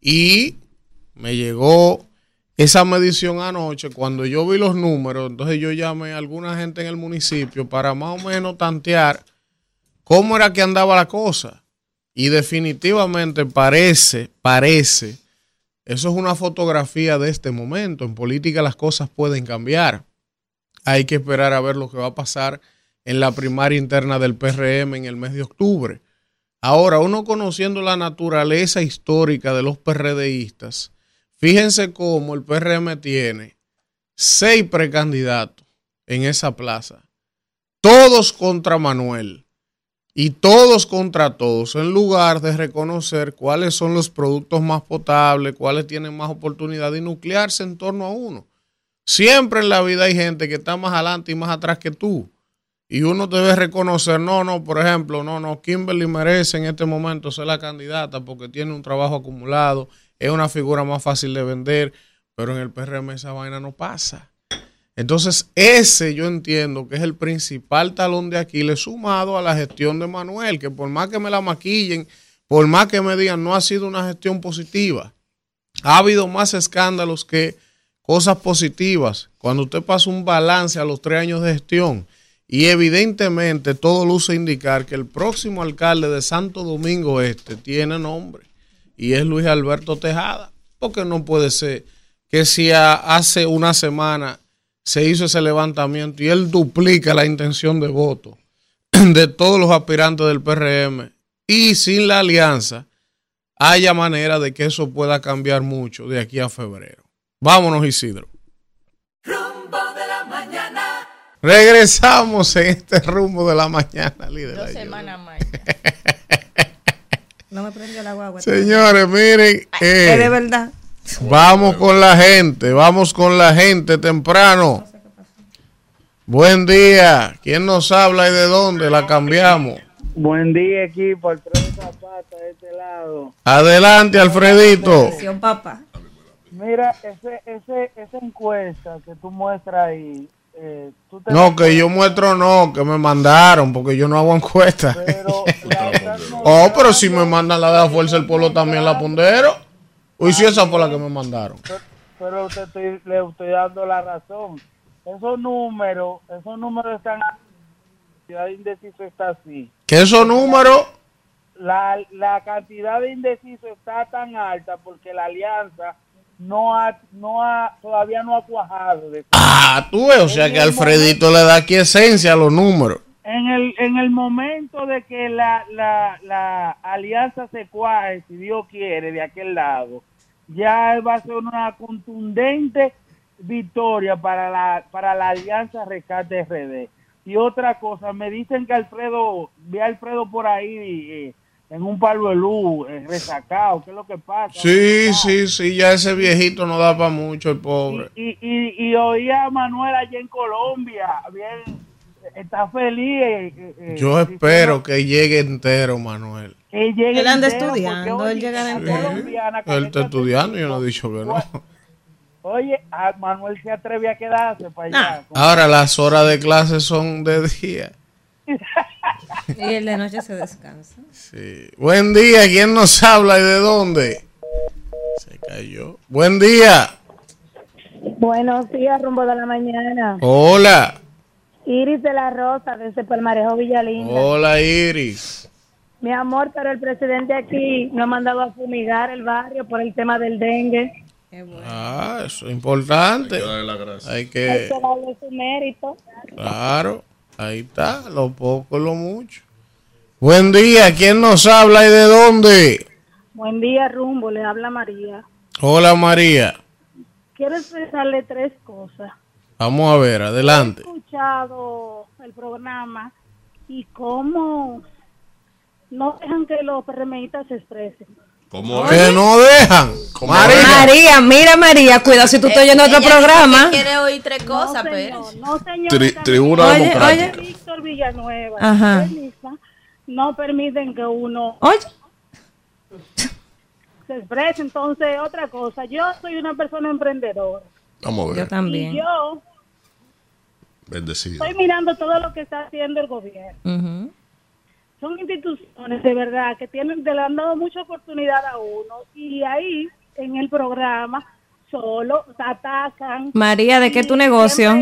Y me llegó esa medición anoche, cuando yo vi los números, entonces yo llamé a alguna gente en el municipio para más o menos tantear cómo era que andaba la cosa. Y definitivamente parece, parece, eso es una fotografía de este momento. En política las cosas pueden cambiar. Hay que esperar a ver lo que va a pasar en la primaria interna del PRM en el mes de octubre. Ahora, uno conociendo la naturaleza histórica de los PRDistas, fíjense cómo el PRM tiene seis precandidatos en esa plaza, todos contra Manuel y todos contra todos, en lugar de reconocer cuáles son los productos más potables, cuáles tienen más oportunidad de nuclearse en torno a uno. Siempre en la vida hay gente que está más adelante y más atrás que tú. Y uno debe reconocer, no, no, por ejemplo, no, no, Kimberly merece en este momento ser la candidata porque tiene un trabajo acumulado, es una figura más fácil de vender, pero en el PRM esa vaina no pasa. Entonces, ese yo entiendo que es el principal talón de Aquiles sumado a la gestión de Manuel, que por más que me la maquillen, por más que me digan, no ha sido una gestión positiva. Ha habido más escándalos que cosas positivas. Cuando usted pasa un balance a los tres años de gestión, y evidentemente todo luce indicar que el próximo alcalde de Santo Domingo Este tiene nombre y es Luis Alberto Tejada. Porque no puede ser que si hace una semana se hizo ese levantamiento y él duplica la intención de voto [CLEARS THROAT] de todos los aspirantes del PRM y sin la alianza haya manera de que eso pueda cambiar mucho de aquí a febrero. Vámonos, Isidro. Regresamos en este rumbo de la mañana, líder. Dos semanas más. [LAUGHS] no me prendió la guagua. Señores, miren. Eh, de verdad. Vamos con la gente, vamos con la gente temprano. Buen día. ¿Quién nos habla y de dónde? La cambiamos. Buen día, equipo. Alfredo Zapata de este lado. Adelante, Alfredito. Mira, ese, ese, esa encuesta que tú muestras ahí, eh, no, que yo muestro no, que me mandaron, porque yo no hago encuestas. [LAUGHS] oh, pero si me mandan la de la Fuerza del Pueblo también la pondero. Uy, si esa fue la que me mandaron. Pero, le estoy dando la razón. Esos números, esos números están... La cantidad de indeciso está así. ¿Qué esos números? La, la cantidad de indeciso está tan alta porque la alianza no ha, no ha, todavía no ha cuajado. ah, tú ves, o sea que Alfredito le da aquí esencia a los números. En el, en el momento de que la, la, la alianza se cuaje, si Dios quiere, de aquel lado, ya va a ser una contundente victoria para la, para la alianza Rescate RD. Y otra cosa, me dicen que Alfredo, vi a Alfredo por ahí eh, en un palo de luz, eh, resacado, ¿qué es lo que pasa? Sí, sí, sí, ya ese viejito no da para mucho, el pobre. Y, y, y, oía a Manuel allá en Colombia, bien, está feliz. Eh, eh, Yo espero que llegue entero, Manuel. Que llegue él anda estudiando, él llega entero. Él está estudiando, yo no he dicho que no. Oye, a Manuel se atreve a quedarse para allá. Ahora las horas de clase son de día. [LAUGHS] Y el de noche se descansa. Sí. Buen día, ¿quién nos habla y de dónde? Se cayó. Buen día. Buenos días, rumbo de la mañana. Hola. Iris de la Rosa, desde Palmarejo Villalinda. Hola, Iris. Mi amor, pero el presidente aquí no ha mandado a fumigar el barrio por el tema del dengue. Ah, eso es importante. Hay que, Hay que darle su mérito. Claro. Ahí está, lo poco, lo mucho. Buen día, ¿quién nos habla y de dónde? Buen día, Rumbo, le habla María. Hola, María. Quiero expresarle tres cosas. Vamos a ver, adelante. Escuchado el programa y cómo no dejan que los PRMistas se expresen. ¿Cómo que no dejan? María. María, mira María, si tú estás oyendo otro programa. Quiere oír tres cosas, pero. No, señor. tribuna Democrática. Víctor Villanueva. Ajá. No permiten que uno. Oye. Se exprese. Entonces, otra cosa. Yo soy una persona emprendedora. Vamos a ver. Yo también. Y yo. Bendecido. Estoy mirando todo lo que está haciendo el gobierno son instituciones de verdad que tienen, le han dado mucha oportunidad a uno y ahí en el programa solo atacan. María, ¿de qué tu negocio?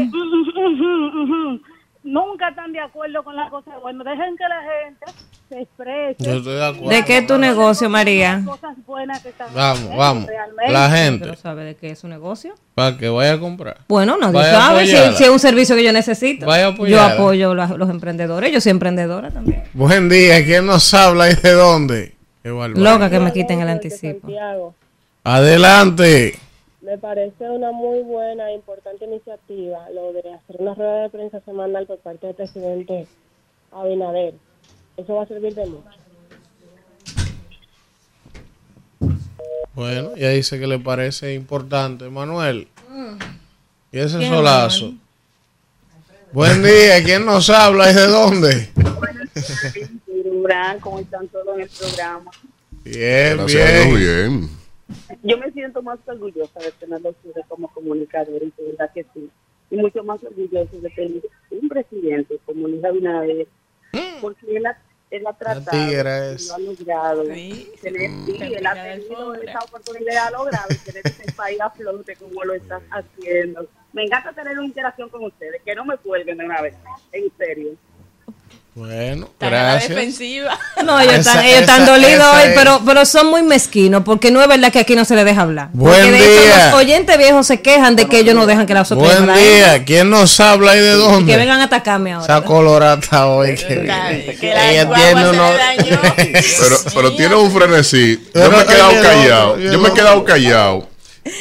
nunca están de acuerdo con las cosas. Bueno, dejen que la gente se exprese. Yo estoy de acuerdo. ¿De qué es tu negocio, María? Cosas buenas que están Vamos, haciendo vamos. realmente. La ¿Pero gente, sabe de qué es su negocio? para que vaya a comprar. Bueno, nadie Vaya a sabe si, es un servicio que yo necesito. Vaya a yo apoyo a los emprendedores. Yo soy emprendedora también. Buen día, ¿quién nos habla y de dónde? Loca que me quiten el anticipo. Adelante. me parece una muy buena e importante iniciativa lo de hacer una rueda de prensa semanal por parte del presidente Abinader. Eso va a servir de mucho. Bueno, ya dice que le parece importante. Manuel. ¿Y ese ¿Quién, solazo? Buen día, ¿quién nos habla y de dónde? ¿cómo están todos en el programa? Bien, bien. bien. Yo me siento más orgullosa de tenerlo ustedes como comunicador, y de verdad que sí. Y mucho más orgullosa de tener un presidente como Luis Abinader, porque él ha, él ha tratado, lo ha logrado. Sí, tener, sí, él ha tenido esa oportunidad, ha logrado tener este país a flote como lo está haciendo. Me encanta tener una interacción con ustedes, que no me cuelguen de una vez, en serio. Bueno, Está a la gracias. defensiva. [LAUGHS] No, ellos Esa- están, ellos están dolidos hoy, es. pero, pero son muy mezquinos, porque no es verdad que aquí no se les deja hablar. Buen porque de hecho día. los oyentes viejos se quejan de que ellos no dejan que la otras Buen día, ¿quién nos habla y de Que dónde? vengan a atacarme ahora. Esa colorata hoy. Que, Que la ella tiene uno. Pero, pero tiene un frenesí. Yo Pero, me he quedado oye, callado. loco, Yo me he loco. quedado callado.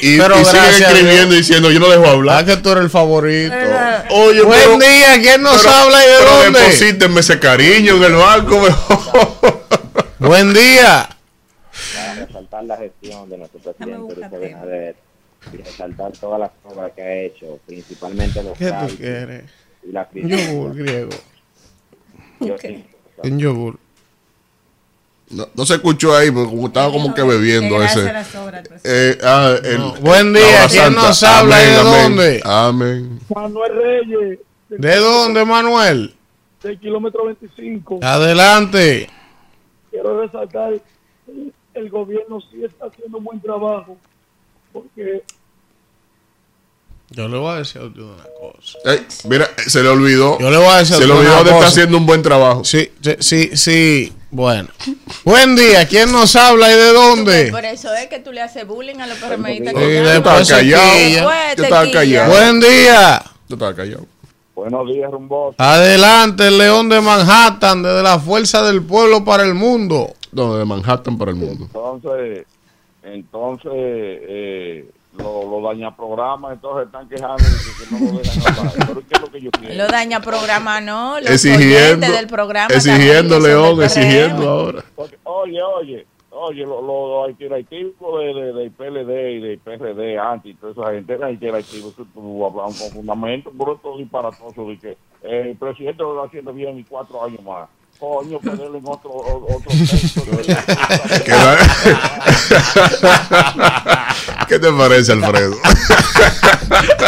Y, Pero y siguen escribiendo diciendo, yo no dejo Ah, hablar. que tú eres el favorito. Oye, Buen pero- día, ¿quién nos pero- habla y de pero dónde? deposítenme ese cariño en el banco [LAUGHS] mejor. Buen día. para resaltar la gestión de nuestro presidente Luis. Abinader y resaltar todas las obras que ha hecho, principalmente los ¿Qué tú quieres? y la Un crisis. yogur griego. Yo sí, Un yogur. No, no se escuchó ahí, porque como estaba como que bebiendo ese. pues. Eh, ah, el- No. Buen día, ¿quién santa. nos habla y de amén. dónde? Amén. Manuel Reyes, ¿De dónde, Manuel? del kilómetro 25. Adelante. Quiero resaltar, el gobierno sí está haciendo un buen trabajo, porque Yo le voy a decir a usted una cosa. Eh, mira, se le olvidó. Yo le voy a decir a Se le olvidó de estar haciendo un buen trabajo. Sí, sí, sí, sí. Bueno. Buen día, ¿quién nos habla y de dónde? Por eso es que tú le haces bullying a los PRMistas. Sí, que estaba callado. Yo estaba callado. Buen día. Yo estaba callado. Buenos días, Rumbo. Adelante, el León de Manhattan, desde la fuerza del pueblo para el mundo. No, de Manhattan para el mundo. Entonces, entonces, eh, lo dañaprogramas, entonces están quejando de que, no lo dejan hablar. [LAUGHS] Pero ¿qué es lo que yo quiero? Lo daña programa, ¿no? Los Exigiendo, oyentes del programa. exigiendo, León, exigiendo ahora. Porque, oye, oye, oye, los lo, interactivos de, de, del PLD y del PRD, anti, toda esa gente, tú, tú hablas con fundamento, pero esto disparatoso de que eh, el presidente lo está haciendo bien y cuatro años más. Coño, ponerle en otro, otro [LAUGHS] texto. [LAUGHS] ¿Qué, [LAUGHS] ¿Qué te parece, Alfredo? [LAUGHS]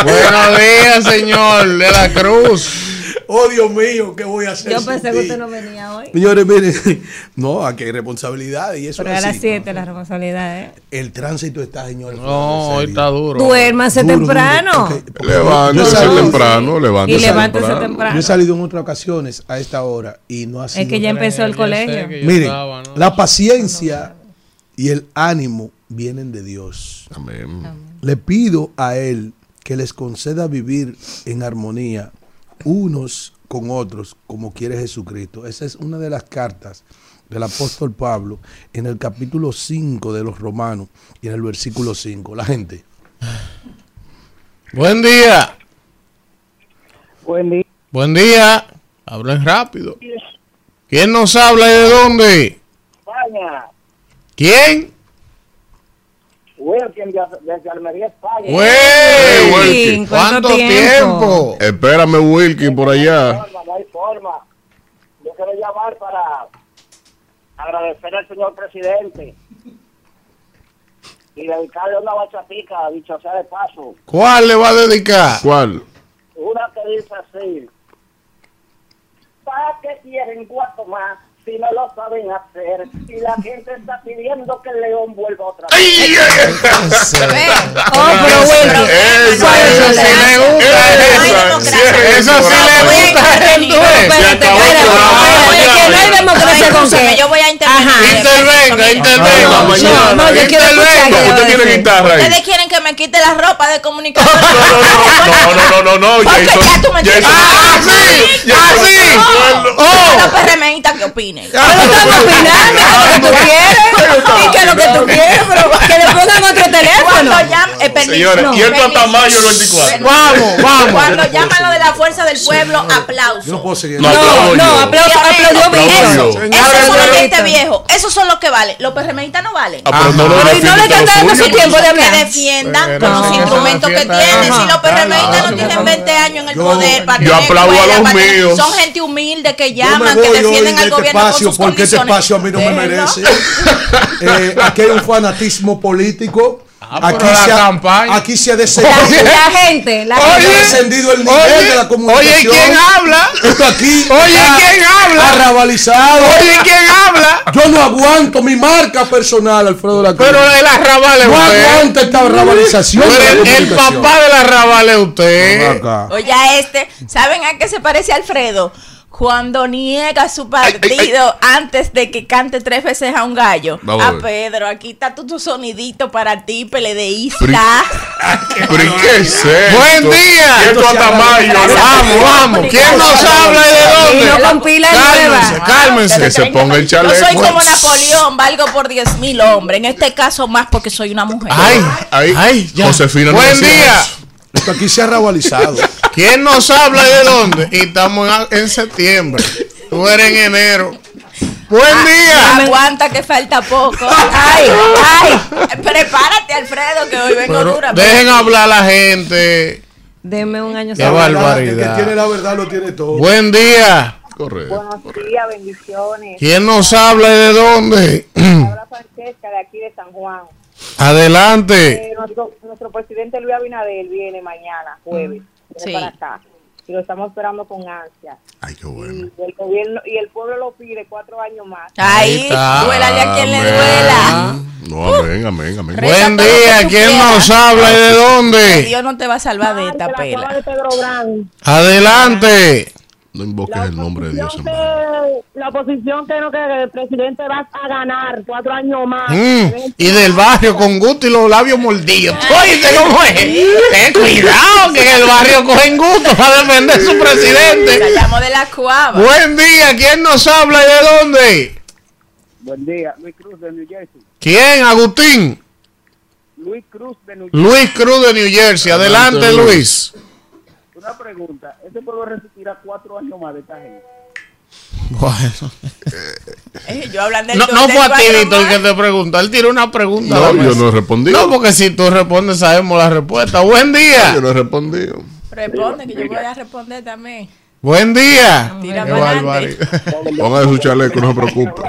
Buenos días, señor de la Cruz. Oh, Dios mío, ¿qué voy a hacer? Yo pensé que usted no venía hoy. Señores, miren, [LAUGHS] no, aquí hay responsabilidad y eso Pero es a las así. 7 la responsabilidad, ¿eh? El tránsito está, señores. No, hoy está duro. Duérmase temprano. porque Levántese yo he salido- temprano, Y levántese levántese temprano. temprano. Yo he salido en otras ocasiones a esta hora y no ha sido. Es que ya empezó el colegio. Miren, la paciencia y el ánimo vienen de Dios. Amén. Le pido a Él que les conceda vivir en armonía unos con otros como quiere Jesucristo. Esa es una de las cartas del apóstol Pablo en el capítulo 5 de los Romanos y en el versículo 5. La gente. Buen día. Buen día. Buen día. Hablen rápido. ¿Quién nos habla y de dónde? España. ¿Quién? Wilkin desde Almería, España. Hey, ¡Wey! Wilkin, ¿Cuánto ¿cuánto tiempo? Espérame, Wilkin, por allá. forma, no hay forma. Yo quiero llamar para agradecer al señor presidente y dedicarle una bachatica, dicho sea de paso. ¿Cuál le va a dedicar? ¿Cuál? Una que dice así. ¿Para qué quieren Guatemala si no lo saben hacer? Y la gente está pidiendo que el león vuelva otra vez. ¡Ay, ay, ay! Oh, pero. Esa Cuando Eso sí le gusta. Eso sí le gusta. No hay democracia con qué. Yo voy a intervenir. Intervenga, intervenga. mañana. No, yo quiero escuchar. Usted quiero tiene decir. guitarra ahí. Quieren que me quite la ropa de comunicación. No, no, no, no, no, Porque Jason. ya tú me entiendes. Ah, sí, así. Oh. Los PRMistas que opinen. Pero estamos opinando, ¿qué es lo que tú quieres? ¿Y qué es lo que tú quieres? Pero que le pongan otro teléfono. Cuando llaman, eh, permiso, Señores, no, y esto hasta mayo del 24. Vamos, vamos. Cuando llaman lo de la fuerza del pueblo, aplauso. Yo no puedo seguir. No, No, no, aplauso, son los gente viejo. Esos son los que valen. Los PRMistas no valen. Ah, pero no no le están dando su tiempo de que hablar. Con los instrumentos que tienen. Si los PRMistas no tienen claro. 20 años en el Yo- poder para yo aplaudo a los míos. Son gente humilde que llaman, que defienden de al este gobierno con espacio sus porque este espacio a mí no me merece. [LAUGHS] Eh, aquí hay un fanatismo político. Aquí, pero la se ha, campaña. aquí se ha La, descendido, la gente, la se ha gente. descendido el nivel Oye, de la comunicación. oye, ¿quién habla? Esto aquí Oye, está ¿quién habla? arrabalizado. Oye, ¿quién habla? Yo no aguanto mi marca personal, Alfredo de la Cruz. Pero el arrabal es no usted. aguanto esta arrabalización. Pero de la el, el papá del arrabal es usted. Oye, a este, ¿saben a qué se parece Alfredo? Cuando niega su partido antes de que cante tres veces a un gallo. Vamos a. Pedro, aquí está tu, tu sonidito para ti, PLDista. Pero ¿y qué es esto? Buen día. Esto hasta mayo. Vamos, vamos. ¿Quién nos habla y de Y no dónde? con pila Cálmense, nueva. cálmense. Que se ponga el Yo soy chaleco. como Napoleón, valgo por 10 mil hombres. En este caso más porque soy una mujer. Ay, ay, ya. Josefina Buen día. Esto aquí se ha arrabalizado. ¿Quién nos habla y de dónde? Y estamos en, en septiembre. Tú eres en enero. Buen día. Aguanta que falta poco. Ay, ay. Prepárate, Alfredo, que hoy vengo Pero dura. dejen hablar a la gente. Deme un año Qué barbaridad. El que tiene la verdad lo tiene todo. Buen día. Correcto. Buenos días, bendiciones. ¿Quién nos habla y de dónde? Habla Francesca de aquí de San Juan. Adelante. Eh, nuestro, nuestro presidente Luis Abinader viene mañana, jueves, viene Sí. para acá. Y lo estamos esperando con ansia. Ay, qué Y bueno. el gobierno y el pueblo lo pide cuatro años más. Ahí, duélale a quien le duela. No, amén, amén, amén. Reza Buen día. ¿Quién quieras. nos habla y de dónde? Dios no te va a salvar de esta pela. de Pedro Brán. Adelante. No invoques La el nombre de Dios, hermano. que- La oposición que no que el presidente va a ganar cuatro años más. Mm, y del barrio con gusto y los labios mordidos. Oíste cómo es. Ten cuidado que en el barrio cogen gusto para defender su presidente. Salgamos de la cuava. Buen día. ¿Quién nos habla y de dónde? Buen día, Luis Cruz de New Jersey. ¿Quién? Agustín. Luis Cruz de New Jersey. Luis Cruz de New Jersey. Adelante, Adelante, Luis. Una pregunta, ¿ese pueblo resistirá cuatro años más de esta gente? Bueno. [LAUGHS] Eh, yo hablando No, no fue a ti, Víctor, que te preguntó. Él tiró una pregunta. No, yo no he respondido. No, porque si tú respondes, sabemos la respuesta. Buen día. Yo no he respondido. Responde, que yo voy a responder también. Buen día. Tira. Póngale su chaleco, no se preocupe.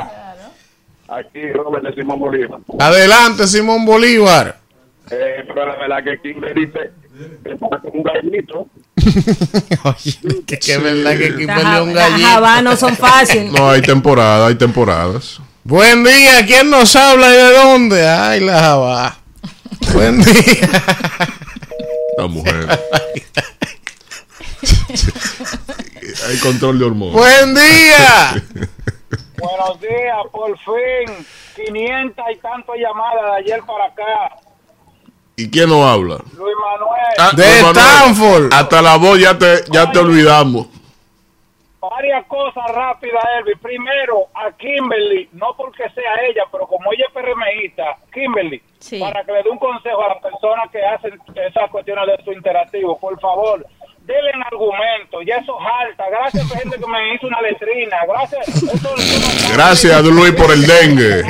Aquí Robert de Simón Bolívar. Adelante, Simón Bolívar. Eh, pero la verdad que Kimber dice que está con un gallito. [LAUGHS] Oye, que, verdad que aquí Las perdió un las gallito. habas no son fáciles. No, hay temporada, hay temporadas. Buen día, ¿quién nos habla y de dónde? Ay, la jabá. Buen día. La mujer. [LAUGHS] hay control de hormonas. Buen día. Buenos días, por fin. 500 y tantas llamadas de ayer para acá. ¿Y quién nos habla? Luis Manuel, Ah, De Luis Manuel, Stanford. Hasta la voz ya te, ya te olvidamos. varias cosas rápidas, Elvis. Primero, a Kimberly, no porque sea ella, pero como ella es PRMista, Kimberly, Sí. para que le dé un consejo a las personas que hacen esas cuestiones de su interactivo, por favor. Denle un argumento, ya eso jalta. Gracias a gente que me hizo una letrina. Gracias. eso- eso Gracias a Luis por el dengue.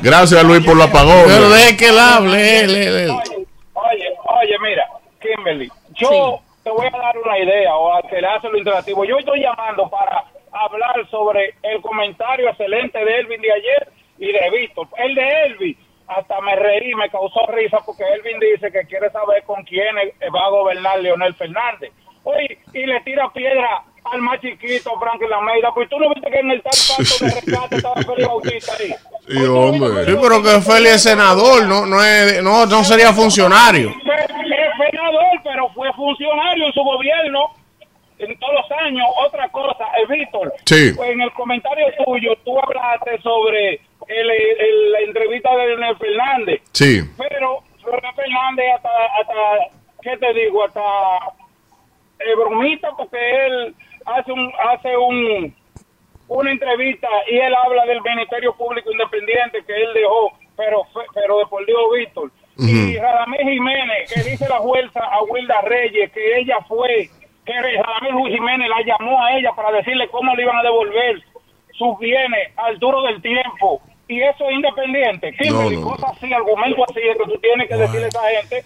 Gracias a Luis por la apagón. Pero deje que él hable. él, él, él. Oye, oye, mira, Kimberly, yo te voy a dar una idea o al que le hace lo interactivo. Yo estoy llamando para hablar sobre el comentario excelente de Elvin de ayer y de Víctor. El de Elvin, hasta me reí, me causó risa porque Elvin dice que quiere saber con quién va a gobernar Leonel Fernández. Oye, y le tira piedra al más chiquito, Franklin Lameida. Pues tú no viste que en el tal pacto de rescate estaba Félix Bautista ahí. Sí, hombre. Sí, pero que Félix es senador, no, no, es, no, no sería funcionario. Es senador, pero pero fue funcionario en su gobierno en todos los años. Otra cosa, eh, Víctor, Sí. pues en el comentario tuyo tú hablaste sobre el, el- la entrevista de Leonel Fernández, Sí. pero Leonel Fernández hasta, hasta, ¿qué te digo? Hasta eh, bromita porque él hace un hace un una entrevista y él habla del Ministerio Público Independiente que él dejó, pero pero de por Dios, Víctor. Y Radamés Jiménez, que dice la fuerza a Wilda Reyes, que ella fue, que Radamés Luis Jiménez la llamó a ella para decirle cómo le iban a devolver sus bienes al duro del tiempo. Y eso es independiente. Kimberly, No, no, no. cosas así, argumentos así, es que tú tienes que decirle a esa gente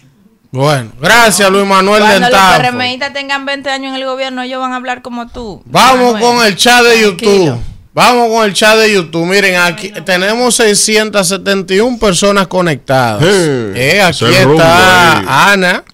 Bueno, gracias Luis Manuel Cuando los Dentafo. PRMistas tengan 20 años en el gobierno, ellos van a hablar como tú. Vamos Manuel. con el chat de Tranquilo. YouTube. Vamos con el chat de YouTube. Miren, aquí tenemos 671 personas conectadas. Eh, aquí rumbo está. Ana,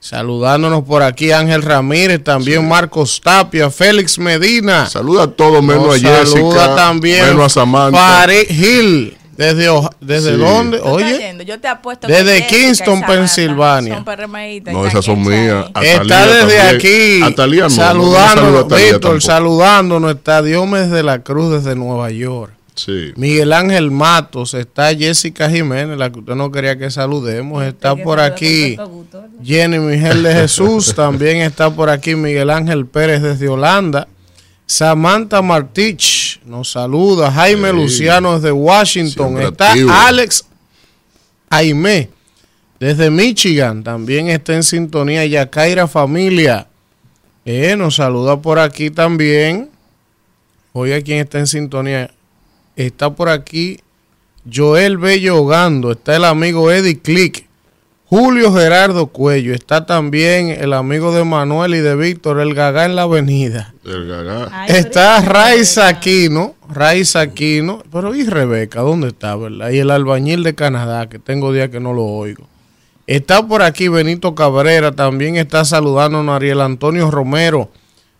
saludándonos por aquí. Ángel Ramírez, también Marcos Tapia, Félix Medina. Saluda a todos, menos Nos a Jessica, saluda también menos a Samantha. Farid Gil. ¿Desde, Oja- desde Sí. dónde? Oye, Yo te apuesto desde Kingston, Pensilvania. son No, esas son mías. Está desde también. aquí A Talía no, no, no saludándonos, Talía Víctor, tampoco. saludándonos. Está Diomedes de la Cruz desde Nueva York. Sí. Miguel Ángel Matos, está Jessica Jiménez, la que usted no quería que saludemos, está por aquí Jenny Miguel de Jesús, [LAUGHS] también está por aquí Miguel Ángel Pérez desde Holanda, Samantha Martich nos saluda, Jaime Sí. Luciano desde Washington, Siempre está activo. Alex Aimé desde Michigan, también está en sintonía Yacaira Familia, eh, nos saluda por aquí también, oye quién está en sintonía, está por aquí Joel Bello Ogando, está el amigo Eddie Click, Julio Gerardo Cuello, está también el amigo de Manuel y de Víctor, el Gagá en la avenida. El Gagá. Ay, Está Raiza Aquino, Raiza Aquino, pero ¿y Rebeca? ¿Dónde está, verdad? Y el albañil de Canadá, que tengo días que no lo oigo. Está por aquí Benito Cabrera, también está saludando a Ariel Antonio Romero.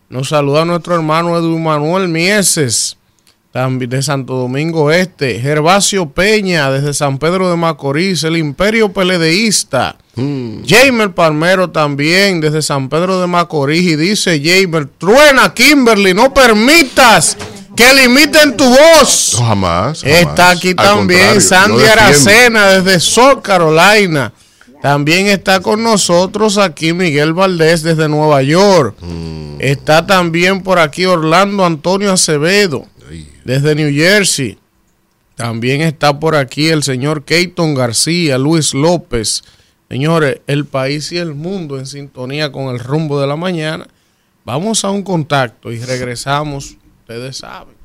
Nos saluda nuestro hermano Edu Manuel Mieses, también de Santo Domingo Este. Gervasio Peña, desde San Pedro de Macorís, el Imperio Peledeísta. Jamer Palmero también, desde San Pedro de Macorís. Y dice Jamer, truena Kimberly, no permitas que limiten tu voz. No, jamás, jamás. Está aquí Al también Sandy. Aracena desde South Carolina. También está con nosotros aquí Miguel Valdés desde Nueva York. Mm. Está también por aquí Orlando Antonio Acevedo desde New Jersey. También está por aquí el señor Keyton García, Luis López. Señores, el país y el mundo en sintonía con el rumbo de la mañana. Vamos a un contacto y regresamos. Ustedes saben.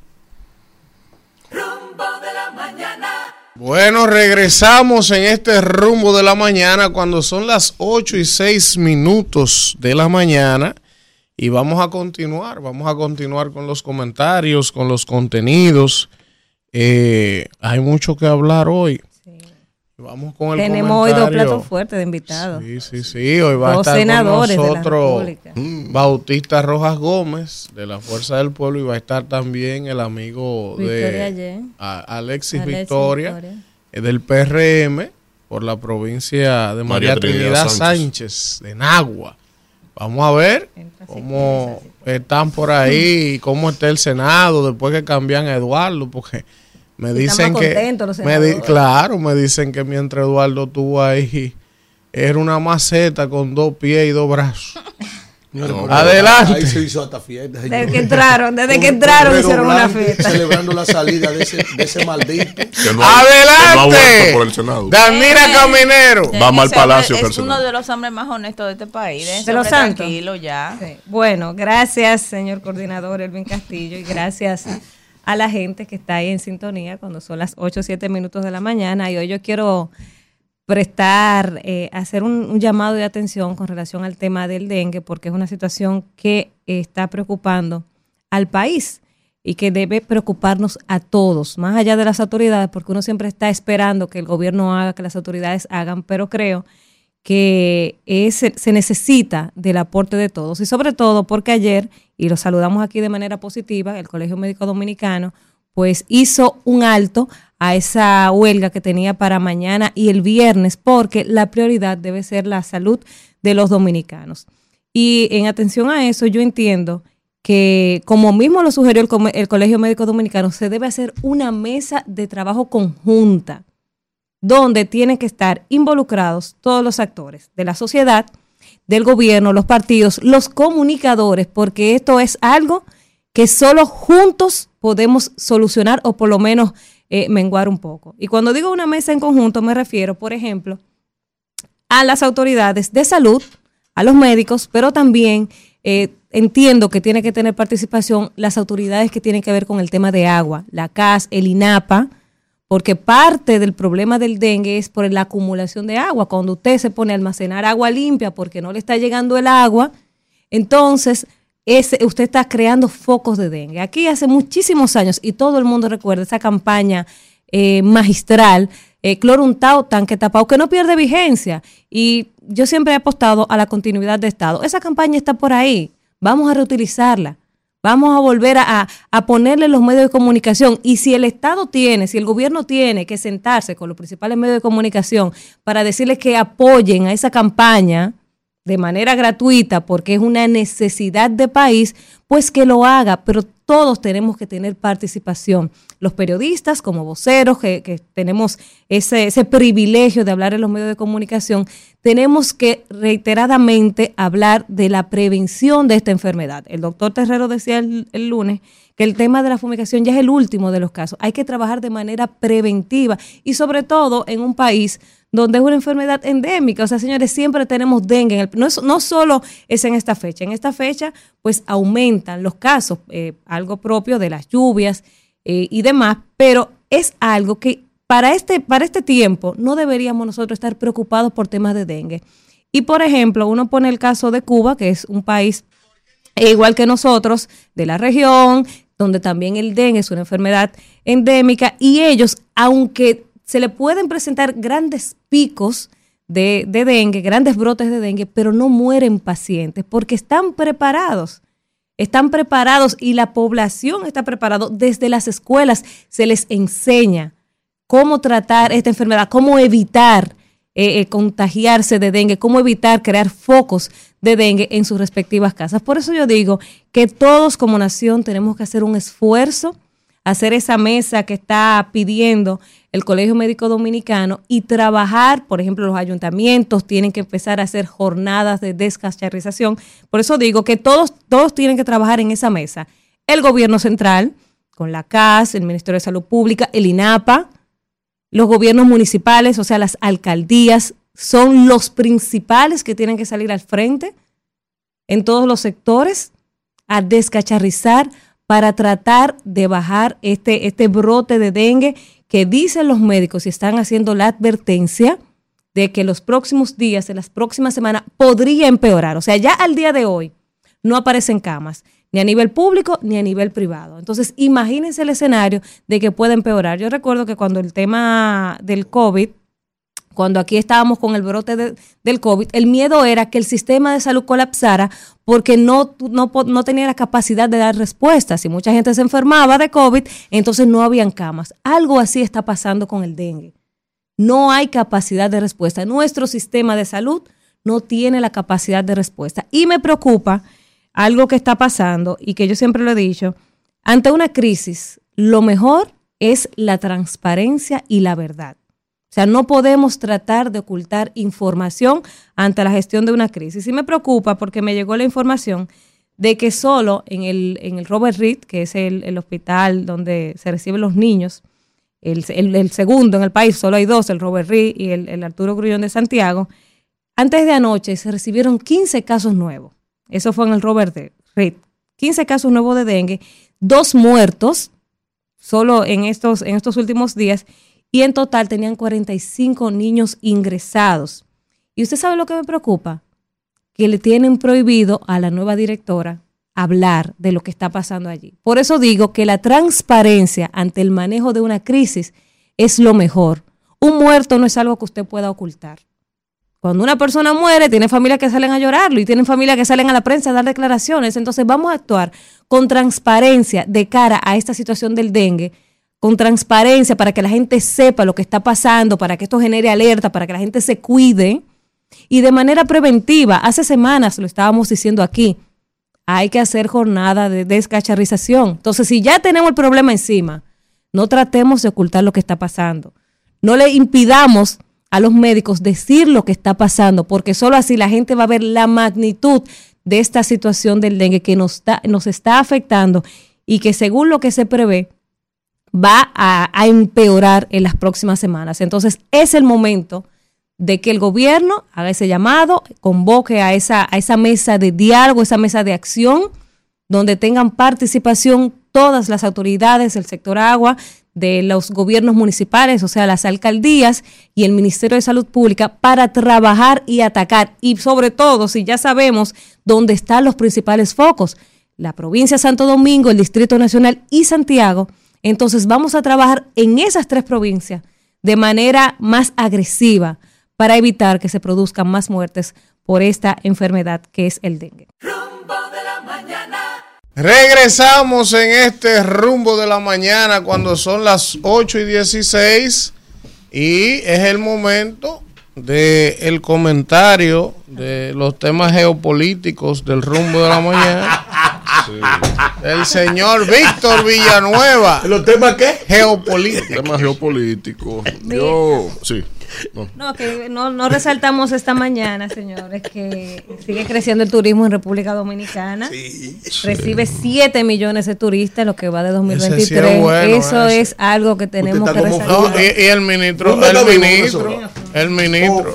Rumbo de la mañana. Bueno, regresamos en este rumbo de la mañana cuando son las 8 y 6 minutos de la mañana y vamos a continuar, vamos a continuar con los comentarios, con los contenidos. Eh, hay mucho que hablar hoy. Vamos con el Tenemos hoy dos platos fuertes de invitados. Sí, sí, sí. Hoy va Dos a estar con nosotros República. Bautista Rojas Gómez de la Fuerza del Pueblo y va a estar también el amigo Victoria de a- Alexis, Alexis Victoria, Victoria. eh, del PRM por la provincia de María, María Trinidad, Trinidad Sánchez. de Nagua. Vamos a ver cómo están por ahí y cómo está el Senado después que cambian a Eduardo, porque me dicen que me di- claro, me dicen que mientras Eduardo estuvo ahí era una maceta con dos pies y dos brazos. [LAUGHS] No, Adelante. Ahí se hizo hasta fiesta. Desde que entraron, desde que entraron hicieron una fiesta. Celebrando la salida de ese, de ese maldito. Que no que no ¡Adelante! vuelto por el Senado. Danira Eh, Caminero. Sí, Vamos al ese palacio Es personal. uno de los hombres más honestos de este país. De De los los santos. Tranquilo ya. Sí. Bueno, gracias, señor coordinador Elvin Castillo, y gracias a la gente que está ahí en sintonía cuando son las 8 o 7 minutos de la mañana. Y hoy yo quiero prestar, eh, hacer un, un llamado de atención con relación al tema del dengue, porque es una situación que está preocupando al país y que debe preocuparnos a todos, más allá de las autoridades, porque uno siempre está esperando que el gobierno haga, que las autoridades hagan, pero creo que es- se necesita del aporte de todos. Y sobre todo porque ayer, y lo saludamos aquí de manera positiva, el Colegio Médico Dominicano, pues hizo un alto a esa huelga que tenía para mañana y el viernes, porque la prioridad debe ser la salud de los dominicanos. Y en atención a eso, yo entiendo que, como mismo lo sugirió el, Colegio Médico Dominicano, se debe hacer una mesa de trabajo conjunta, donde tienen que estar involucrados todos los actores de la sociedad, del gobierno, los partidos, los comunicadores, porque esto es algo que solo juntos podemos solucionar o por lo menos eh, menguar un poco. Y cuando digo una mesa en conjunto me refiero, por ejemplo, a las autoridades de salud, a los médicos, pero también eh, entiendo que tiene que tener participación las autoridades que tienen que ver con el tema de agua, la CAS, el INAPA, porque parte del problema del dengue es por la acumulación de agua. Cuando usted se pone a almacenar agua limpia porque no le está llegando el agua, entonces usted está creando focos de dengue. Aquí hace muchísimos años, y todo el mundo recuerda esa campaña eh, magistral, eh, cloruntado, tanque tapado, que no pierde vigencia. Y yo siempre he apostado a la continuidad de Estado. Esa campaña está por ahí. Vamos a reutilizarla. Vamos a volver a, a, ponerle los medios de comunicación. Y si el Estado tiene, si el gobierno tiene que sentarse con los principales medios de comunicación para decirles que apoyen a esa campaña, de manera gratuita porque es una necesidad de país, pues que lo haga, pero todos tenemos que tener participación. Los periodistas como voceros, que, tenemos ese, ese, privilegio de hablar en los medios de comunicación, tenemos que reiteradamente hablar de la prevención de esta enfermedad. El doctor Terrero decía el, el lunes que el tema de la fumigación ya es el último de los casos. Hay que trabajar de manera preventiva y sobre todo en un país donde es una enfermedad endémica. O sea, señores, siempre tenemos dengue. no, no solo es en esta fecha, en esta fecha pues aumentan los casos, eh, algo propio de las lluvias eh, y demás, pero es algo que para este, para este tiempo no deberíamos nosotros estar preocupados por temas de dengue. Y por ejemplo, uno pone el caso de Cuba, que es un país igual que nosotros, de la región, donde también el dengue es una enfermedad endémica, y ellos, aunque se le pueden presentar grandes picos de, dengue, grandes brotes de dengue, pero no mueren pacientes porque están preparados. Están preparados y la población está preparada. Desde las escuelas se les enseña cómo tratar esta enfermedad, cómo evitar eh, eh, contagiarse de dengue, cómo evitar crear focos de dengue en sus respectivas casas. Por eso yo digo que todos como nación tenemos que hacer un esfuerzo hacer esa mesa que está pidiendo el Colegio Médico Dominicano y trabajar, por ejemplo, los ayuntamientos tienen que empezar a hacer jornadas de descacharrización. Por eso digo que todos, todos tienen que trabajar en esa mesa. El gobierno central, con la CAS, el Ministerio de Salud Pública, el INAPA, los gobiernos municipales, o sea, las alcaldías, son los principales que tienen que salir al frente en todos los sectores a descacharrizar para tratar de bajar este, este brote de dengue que dicen los médicos y están haciendo la advertencia de que los próximos días, en las próximas semanas, podría empeorar. O sea, ya al día de hoy no aparecen camas, ni a nivel público ni a nivel privado. Entonces, imagínense el escenario de que pueda empeorar. Yo recuerdo que cuando el tema del COVID cuando aquí estábamos con el brote del COVID, el miedo era que el sistema de salud colapsara porque no, no, no tenía la capacidad de dar respuestas. Si mucha gente se enfermaba de COVID, entonces no habían camas. Algo así está pasando con el dengue. No hay capacidad de respuesta. Nuestro sistema de salud no tiene la capacidad de respuesta. Y me preocupa algo que está pasando y que yo siempre lo he dicho, ante una crisis, lo mejor es la transparencia y la verdad. O sea, no podemos tratar de ocultar información ante la gestión de una crisis. Y me preocupa porque me llegó la información de que solo en el, en el Robert Reed, que es el, hospital donde se reciben los niños, el, segundo en el país, solo hay dos, el Robert Reed y el, Arturo Grullón de Santiago, antes de anoche se recibieron 15 casos nuevos. Eso fue en el Robert Reed. 15 casos nuevos de dengue, dos muertos solo en estos, en estos últimos días y en total tenían 45 niños ingresados. ¿Y usted sabe lo que me preocupa? Que le tienen prohibido a la nueva directora hablar de lo que está pasando allí. Por eso digo que la transparencia ante el manejo de una crisis es lo mejor. Un muerto no es algo que usted pueda ocultar. Cuando una persona muere, tiene familias que salen a llorarlo y tienen familias que salen a la prensa a dar declaraciones. Entonces vamos a actuar con transparencia de cara a esta situación del dengue con transparencia para que la gente sepa lo que está pasando, para que esto genere alerta, para que la gente se cuide y de manera preventiva. Hace semanas lo estábamos diciendo aquí, hay que hacer jornada de descacharrización. Entonces, si ya tenemos el problema encima, no tratemos de ocultar lo que está pasando. No le impidamos a los médicos decir lo que está pasando, porque solo así la gente va a ver la magnitud de esta situación del dengue que nos está, nos está afectando y que según lo que se prevé, va a, empeorar en las próximas semanas. Entonces, es el momento de que el gobierno haga ese llamado, convoque a esa, a esa mesa de diálogo, esa mesa de acción, donde tengan participación todas las autoridades del sector agua, de los gobiernos municipales, o sea, las alcaldías y el Ministerio de Salud Pública para trabajar y atacar. Y sobre todo, si ya sabemos dónde están los principales focos, la provincia de Santo Domingo, el Distrito Nacional y Santiago, entonces vamos a trabajar en esas tres provincias de manera más agresiva para evitar que se produzcan más muertes por esta enfermedad que es el dengue. Regresamos en este rumbo de la mañana cuando son las 8 y 16 y es el momento del el comentario de los temas geopolíticos del rumbo de la mañana. El señor Víctor Villanueva. ¿Los temas qué? Geopolíticos. Temas geopolíticos. Yo, sí. No. que no, no, resaltamos esta mañana, señores, que sigue creciendo el turismo en República Dominicana. Recibe 7 millones de turistas lo que va de 2023. eso es algo que tenemos que resaltar. y, el ministro, el ministro, el ministro.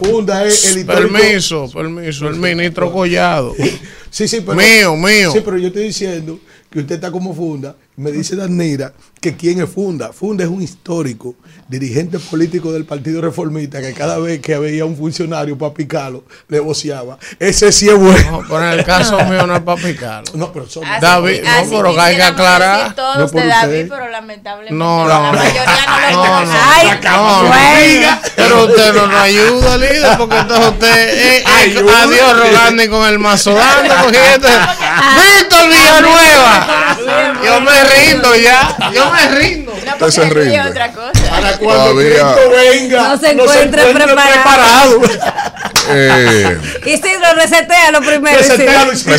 permiso, permiso, el ministro Collado. [LAUGHS] Sí, sí, pero, mío, mío. Sí, pero yo estoy diciendo que usted está como funda. Me dice Danira que quién es Funda. Funda es un histórico dirigente político del Partido Reformista que cada vez que veía un funcionario para picarlo, le voceaba. Ese sí es bueno. No, pero en el caso [LAUGHS] mío no es para picarlo. No, pero son David, no, pero que hay que aclarar. Todos no de David, pero lamentablemente no, no, la mayoría no lo no, no, Ay, no, no, Pero usted no nos ayuda, líder, porque entonces usted eh, eh, [LAUGHS] adiós rogando y con el mazo dando, [LAUGHS] Víctor Villanueva. Yo me rindo ya. Yo me rindo. Rinde. otra cosa. Para cuando Cristo venga, no se encuentre, preparado. eh. [LAUGHS] Y si lo resetea lo primero. Resetealo, sí.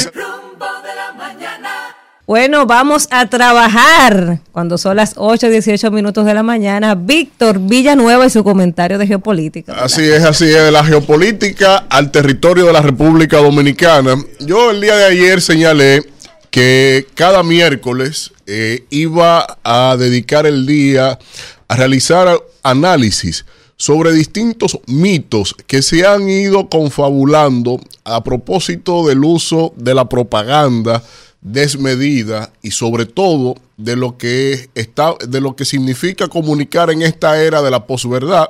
Bueno, vamos a trabajar cuando son las 8 y 18 minutos de la mañana. Víctor Villanueva y su comentario de geopolítica. Así es, así es, la geopolítica al territorio de la República Dominicana. Yo el día de ayer señalé que cada miércoles eh, iba a dedicar el día a realizar análisis sobre distintos mitos que se han ido confabulando a propósito del uso de la propaganda desmedida y sobre todo de lo que está de lo que significa comunicar en esta era de la posverdad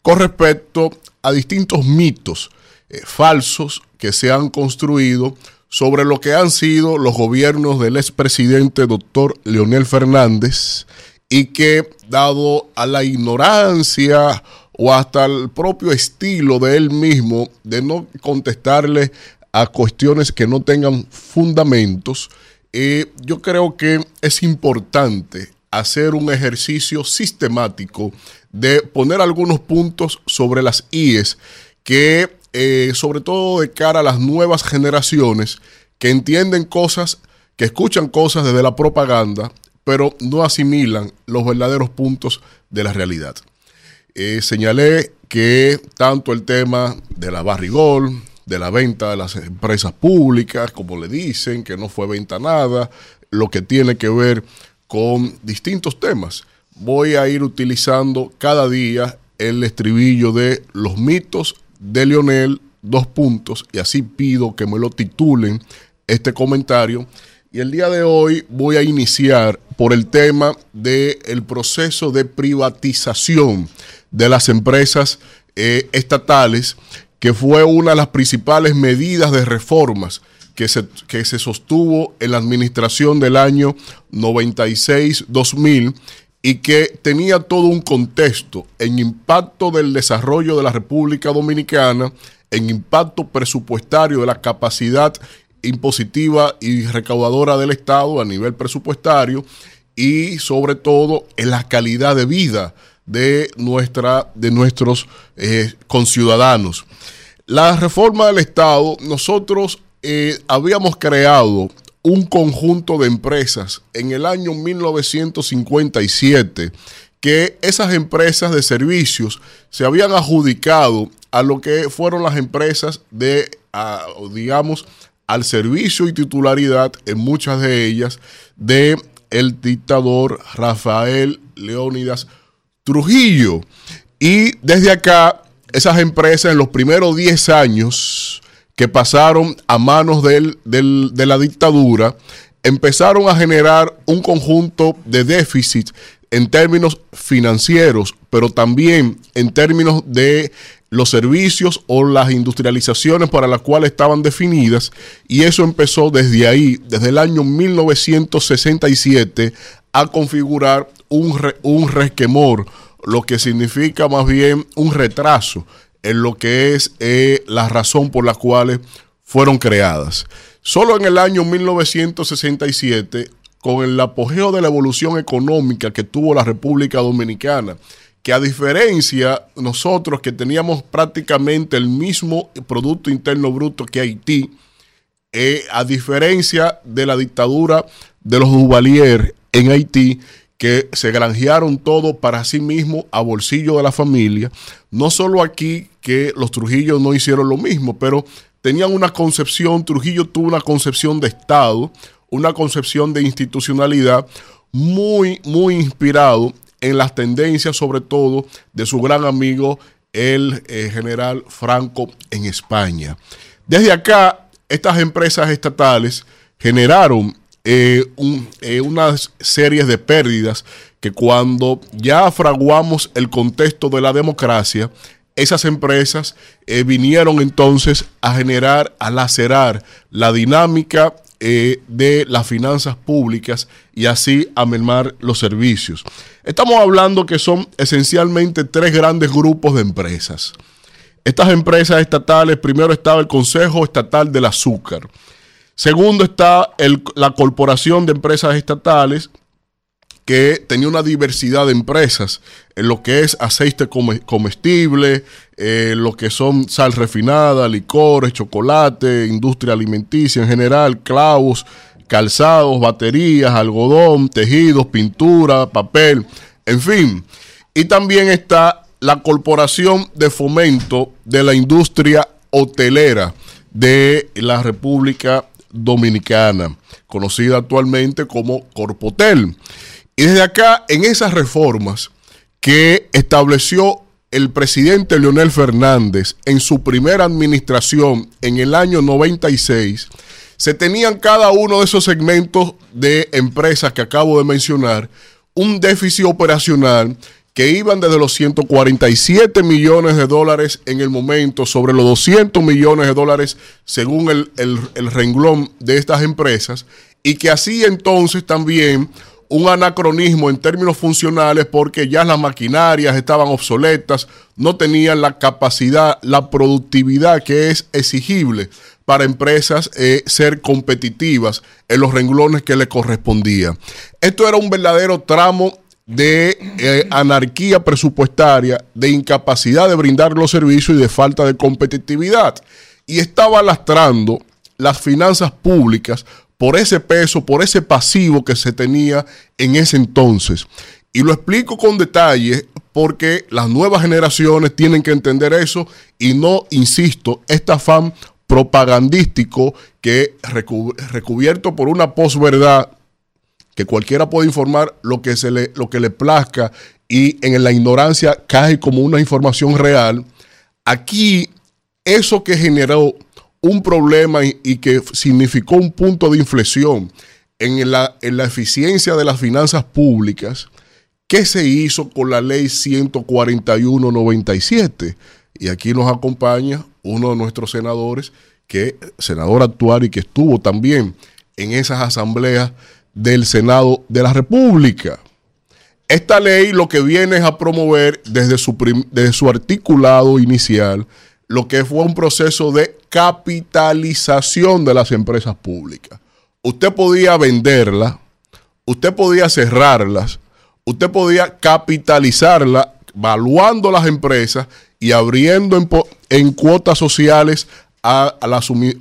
con respecto a distintos mitos eh, falsos que se han construido sobre lo que han sido los gobiernos del expresidente doctor Leonel Fernández y que dado a la ignorancia o hasta el propio estilo de él mismo de no contestarle a cuestiones que no tengan fundamentos, eh, yo creo que es importante hacer un ejercicio sistemático de poner algunos puntos sobre las IES que eh, sobre todo de cara a las nuevas generaciones que entienden cosas, que escuchan cosas desde la propaganda, pero no asimilan los verdaderos puntos de la realidad. Eh, señalé que tanto el tema de la barrigol, de la venta de las empresas públicas, como le dicen, que no fue venta nada, lo que tiene que ver con distintos temas. Voy a ir utilizando cada día el estribillo de los mitos de Lionel, dos puntos, y así pido que me lo titulen este comentario. Y el día de hoy voy a iniciar por el tema del el proceso de privatización de las empresas eh, estatales, que fue una de las principales medidas de reformas que se, que se sostuvo en la administración del año 96-2000 y que tenía todo un contexto en impacto del desarrollo de la República Dominicana, en impacto presupuestario de la capacidad impositiva y recaudadora del Estado a nivel presupuestario y sobre todo en la calidad de vida de, nuestra, de nuestros eh, conciudadanos. La reforma del Estado, nosotros eh, habíamos creado un conjunto de empresas en el año 1957 que esas empresas de servicios se habían adjudicado a lo que fueron las empresas de, digamos, al servicio y titularidad en muchas de ellas de el dictador Rafael Leónidas Trujillo. Y desde acá, esas empresas en los primeros 10 años que pasaron a manos de la dictadura, empezaron a generar un conjunto de déficits en términos financieros, pero también en términos de los servicios o las industrializaciones para las cuales estaban definidas, y eso empezó desde ahí, desde el año 1967, a configurar un, un resquemor, lo que significa más bien un retraso en lo que es eh, la razón por la cual fueron creadas. Solo en el año 1967, con el apogeo de la evolución económica que tuvo la República Dominicana, que a diferencia nosotros que teníamos prácticamente el mismo Producto Interno Bruto que Haití, eh, a diferencia de la dictadura de los Duvalier en Haití, que se granjearon todo para sí mismo a bolsillo de la familia. No solo aquí que los Trujillos no hicieron lo mismo, pero tenían una concepción, Trujillo tuvo una concepción de Estado, una concepción de institucionalidad muy, muy inspirado en las tendencias, sobre todo, de su gran amigo, el eh, general Franco en España. Desde acá, estas empresas estatales generaron eh, eh, unas series de pérdidas que cuando ya fraguamos el contexto de la democracia, esas empresas eh, vinieron entonces a generar, a lacerar la dinámica de las finanzas públicas y así a mermar los servicios. Estamos hablando que son esencialmente tres grandes grupos de empresas. Estas empresas estatales, primero estaba el Consejo Estatal del Azúcar, Segundo está la Corporación de Empresas Estatales, que tenía una diversidad de empresas en lo que es aceite comestible, eh, lo que son sal refinada, licores, chocolate, industria alimenticia en general, clavos, calzados, baterías, algodón, tejidos, pintura, papel, en fin. Y también está la Corporación de Fomento de la Industria Hotelera de la República Dominicana, conocida actualmente como Corpotel. Y desde acá, en esas reformas que estableció el presidente Leonel Fernández en su primera administración en el año 96, se tenían cada uno de esos segmentos de empresas que acabo de mencionar un déficit operacional que iban desde los 147 millones de dólares en el momento sobre los 200 millones de dólares según el, renglón de estas empresas y que así entonces también un anacronismo en términos funcionales porque ya las maquinarias estaban obsoletas, no tenían la capacidad, la productividad que es exigible para empresas eh, ser competitivas en los renglones que le correspondía. Esto era un verdadero tramo de eh, anarquía presupuestaria, de incapacidad de brindar los servicios y de falta de competitividad. Y estaba lastrando las finanzas públicas por ese peso, por ese pasivo que se tenía en ese entonces. Y lo explico con detalle porque las nuevas generaciones tienen que entender eso y no, insisto, este afán propagandístico que recubierto por una posverdad que cualquiera puede informar lo que, se le, lo que le plazca y en la ignorancia cae como una información real. Aquí, eso que generó un problema y, que significó un punto de inflexión en la, en la eficiencia de las finanzas públicas, ¿qué se hizo con la ley 141-97? Y aquí nos acompaña uno de nuestros senadores, que senador actual y que estuvo también en esas asambleas del Senado de la República. Esta ley lo que viene es a promover desde su, articulado inicial lo que fue un proceso de capitalización de las empresas públicas. Usted podía venderla, usted podía cerrarlas, usted podía capitalizarlas, valuando las empresas y abriendo en, cuotas sociales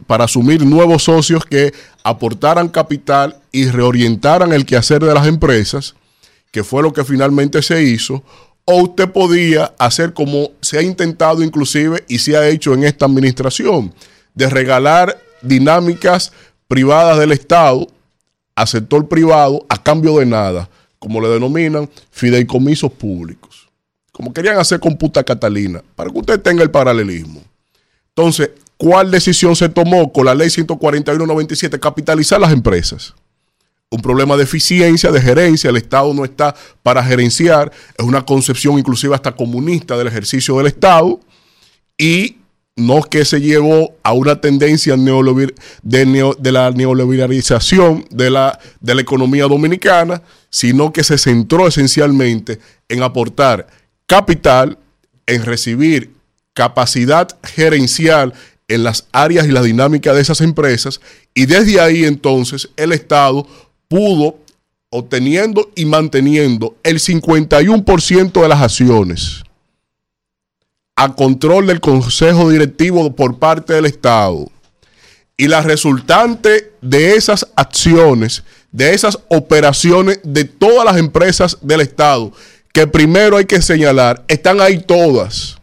para asumir nuevos socios que aportaran capital y reorientaran el quehacer de las empresas, que fue lo que finalmente se hizo, o usted podía hacer como se ha intentado inclusive y se ha hecho en esta administración, de regalar dinámicas privadas del Estado a sector privado a cambio de nada, como le denominan fideicomisos públicos, como querían hacer con Puta Catalina, para que usted tenga el paralelismo. Entonces, ¿cuál decisión se tomó con la ley 141-97? Capitalizar las empresas. Un problema de eficiencia, de gerencia, el Estado no está para gerenciar, es una concepción inclusive hasta comunista del ejercicio del Estado. Y no que se llevó a una tendencia de, la neoliberalización de la, economía dominicana, sino que se centró esencialmente en aportar capital, en recibir capacidad gerencial en las áreas y la dinámica de esas empresas y desde ahí entonces el Estado pudo, obteniendo y manteniendo el 51% de las acciones a control del Consejo Directivo por parte del Estado. Y la resultante de esas acciones, de esas operaciones de todas las empresas del Estado, que primero hay que señalar, están ahí todas.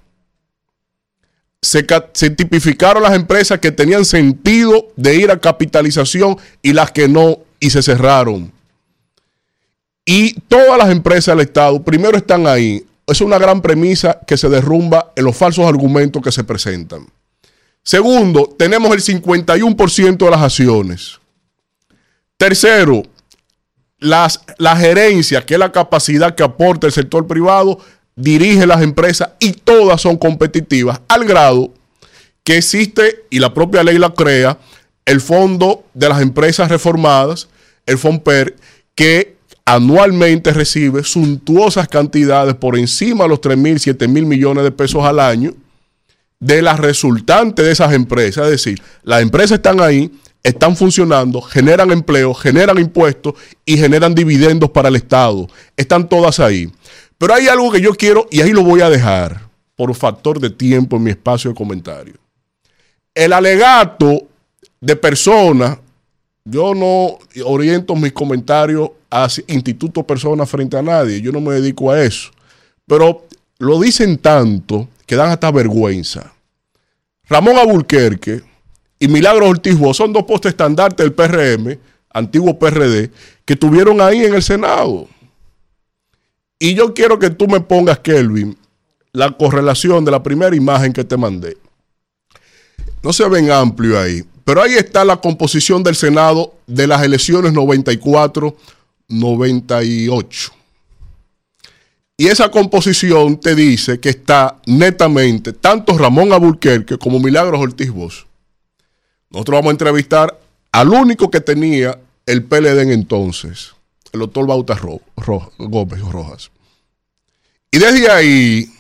Se, tipificaron las empresas que tenían sentido de ir a capitalización y las que no y se cerraron. Y todas las empresas del Estado primero están ahí. Es una gran premisa que se derrumba en los falsos argumentos que se presentan. Segundo, tenemos el 51% de las acciones. Tercero, las, la gerencia, que es la capacidad que aporta el sector privado, dirige las empresas y todas son competitivas al grado que existe, y la propia ley la crea, el fondo de las empresas reformadas, el FOMPER, que anualmente recibe suntuosas cantidades por encima de los 3 mil, 7 mil millones de pesos al año de las resultantes de esas empresas. Es decir, las empresas están ahí, están funcionando, generan empleo, generan impuestos y generan dividendos para el Estado. Están todas ahí. Pero hay algo que yo quiero, y ahí lo voy a dejar por factor de tiempo en mi espacio de comentario. El alegato de personas yo no oriento mis comentarios a instituto personas frente a nadie. Yo no me dedico a eso. Pero lo dicen tanto que dan hasta vergüenza. Ramón Abulquerque y Milagro Ortiz son dos postes estandartes del PRM, antiguo PRD, que tuvieron ahí en el Senado. Y yo quiero que tú me pongas, Kelvin, la correlación de la primera imagen que te mandé. No se ven amplio ahí. Pero ahí está la composición del Senado de las elecciones 94-98. Y esa composición te dice que está netamente tanto Ramón Abulquerque como Milagros Ortiz Bosch. Nosotros vamos a entrevistar al único que tenía el PLD en entonces, el doctor Bauta Gómez Rojas. Y desde ahí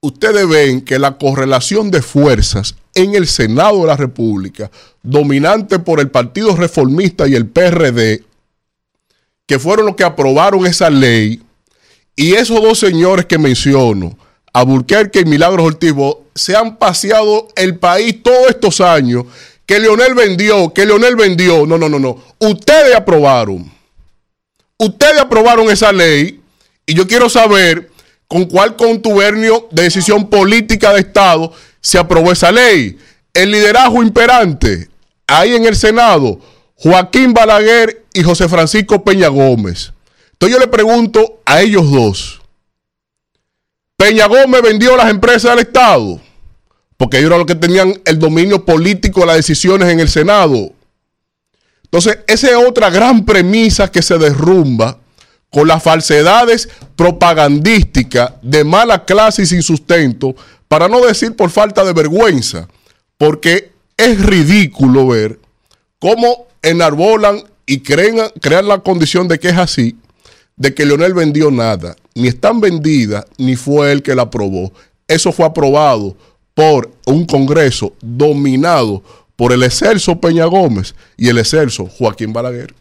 ustedes ven que la correlación de fuerzas en el Senado de la República, dominante por el Partido Reformista y el PRD, que fueron los que aprobaron esa ley, y esos dos señores que menciono, Aburquerque y Milagros Ortiz, se han paseado el país todos estos años, que Leonel vendió, que Leonel vendió. No, no, no, no. Ustedes aprobaron. Ustedes aprobaron esa ley, y yo quiero saber con cuál contubernio de decisión política de Estado se aprobó esa ley. El liderazgo imperante, ahí en el Senado, Joaquín Balaguer y José Francisco Peña Gómez. Entonces yo le pregunto a ellos dos, ¿Peña Gómez vendió las empresas del Estado? Porque ellos eran los que tenían el dominio político de las decisiones en el Senado. Entonces, esa es otra gran premisa que se derrumba con las falsedades propagandísticas de mala clase y sin sustento, para no decir por falta de vergüenza, porque es ridículo ver cómo enarbolan y crean, crean la condición de que es así, de que Leonel vendió nada, ni están vendidas, ni fue él que la aprobó. Eso fue aprobado por un Congreso dominado por el excelso Peña Gómez y el excelso Joaquín Balaguer.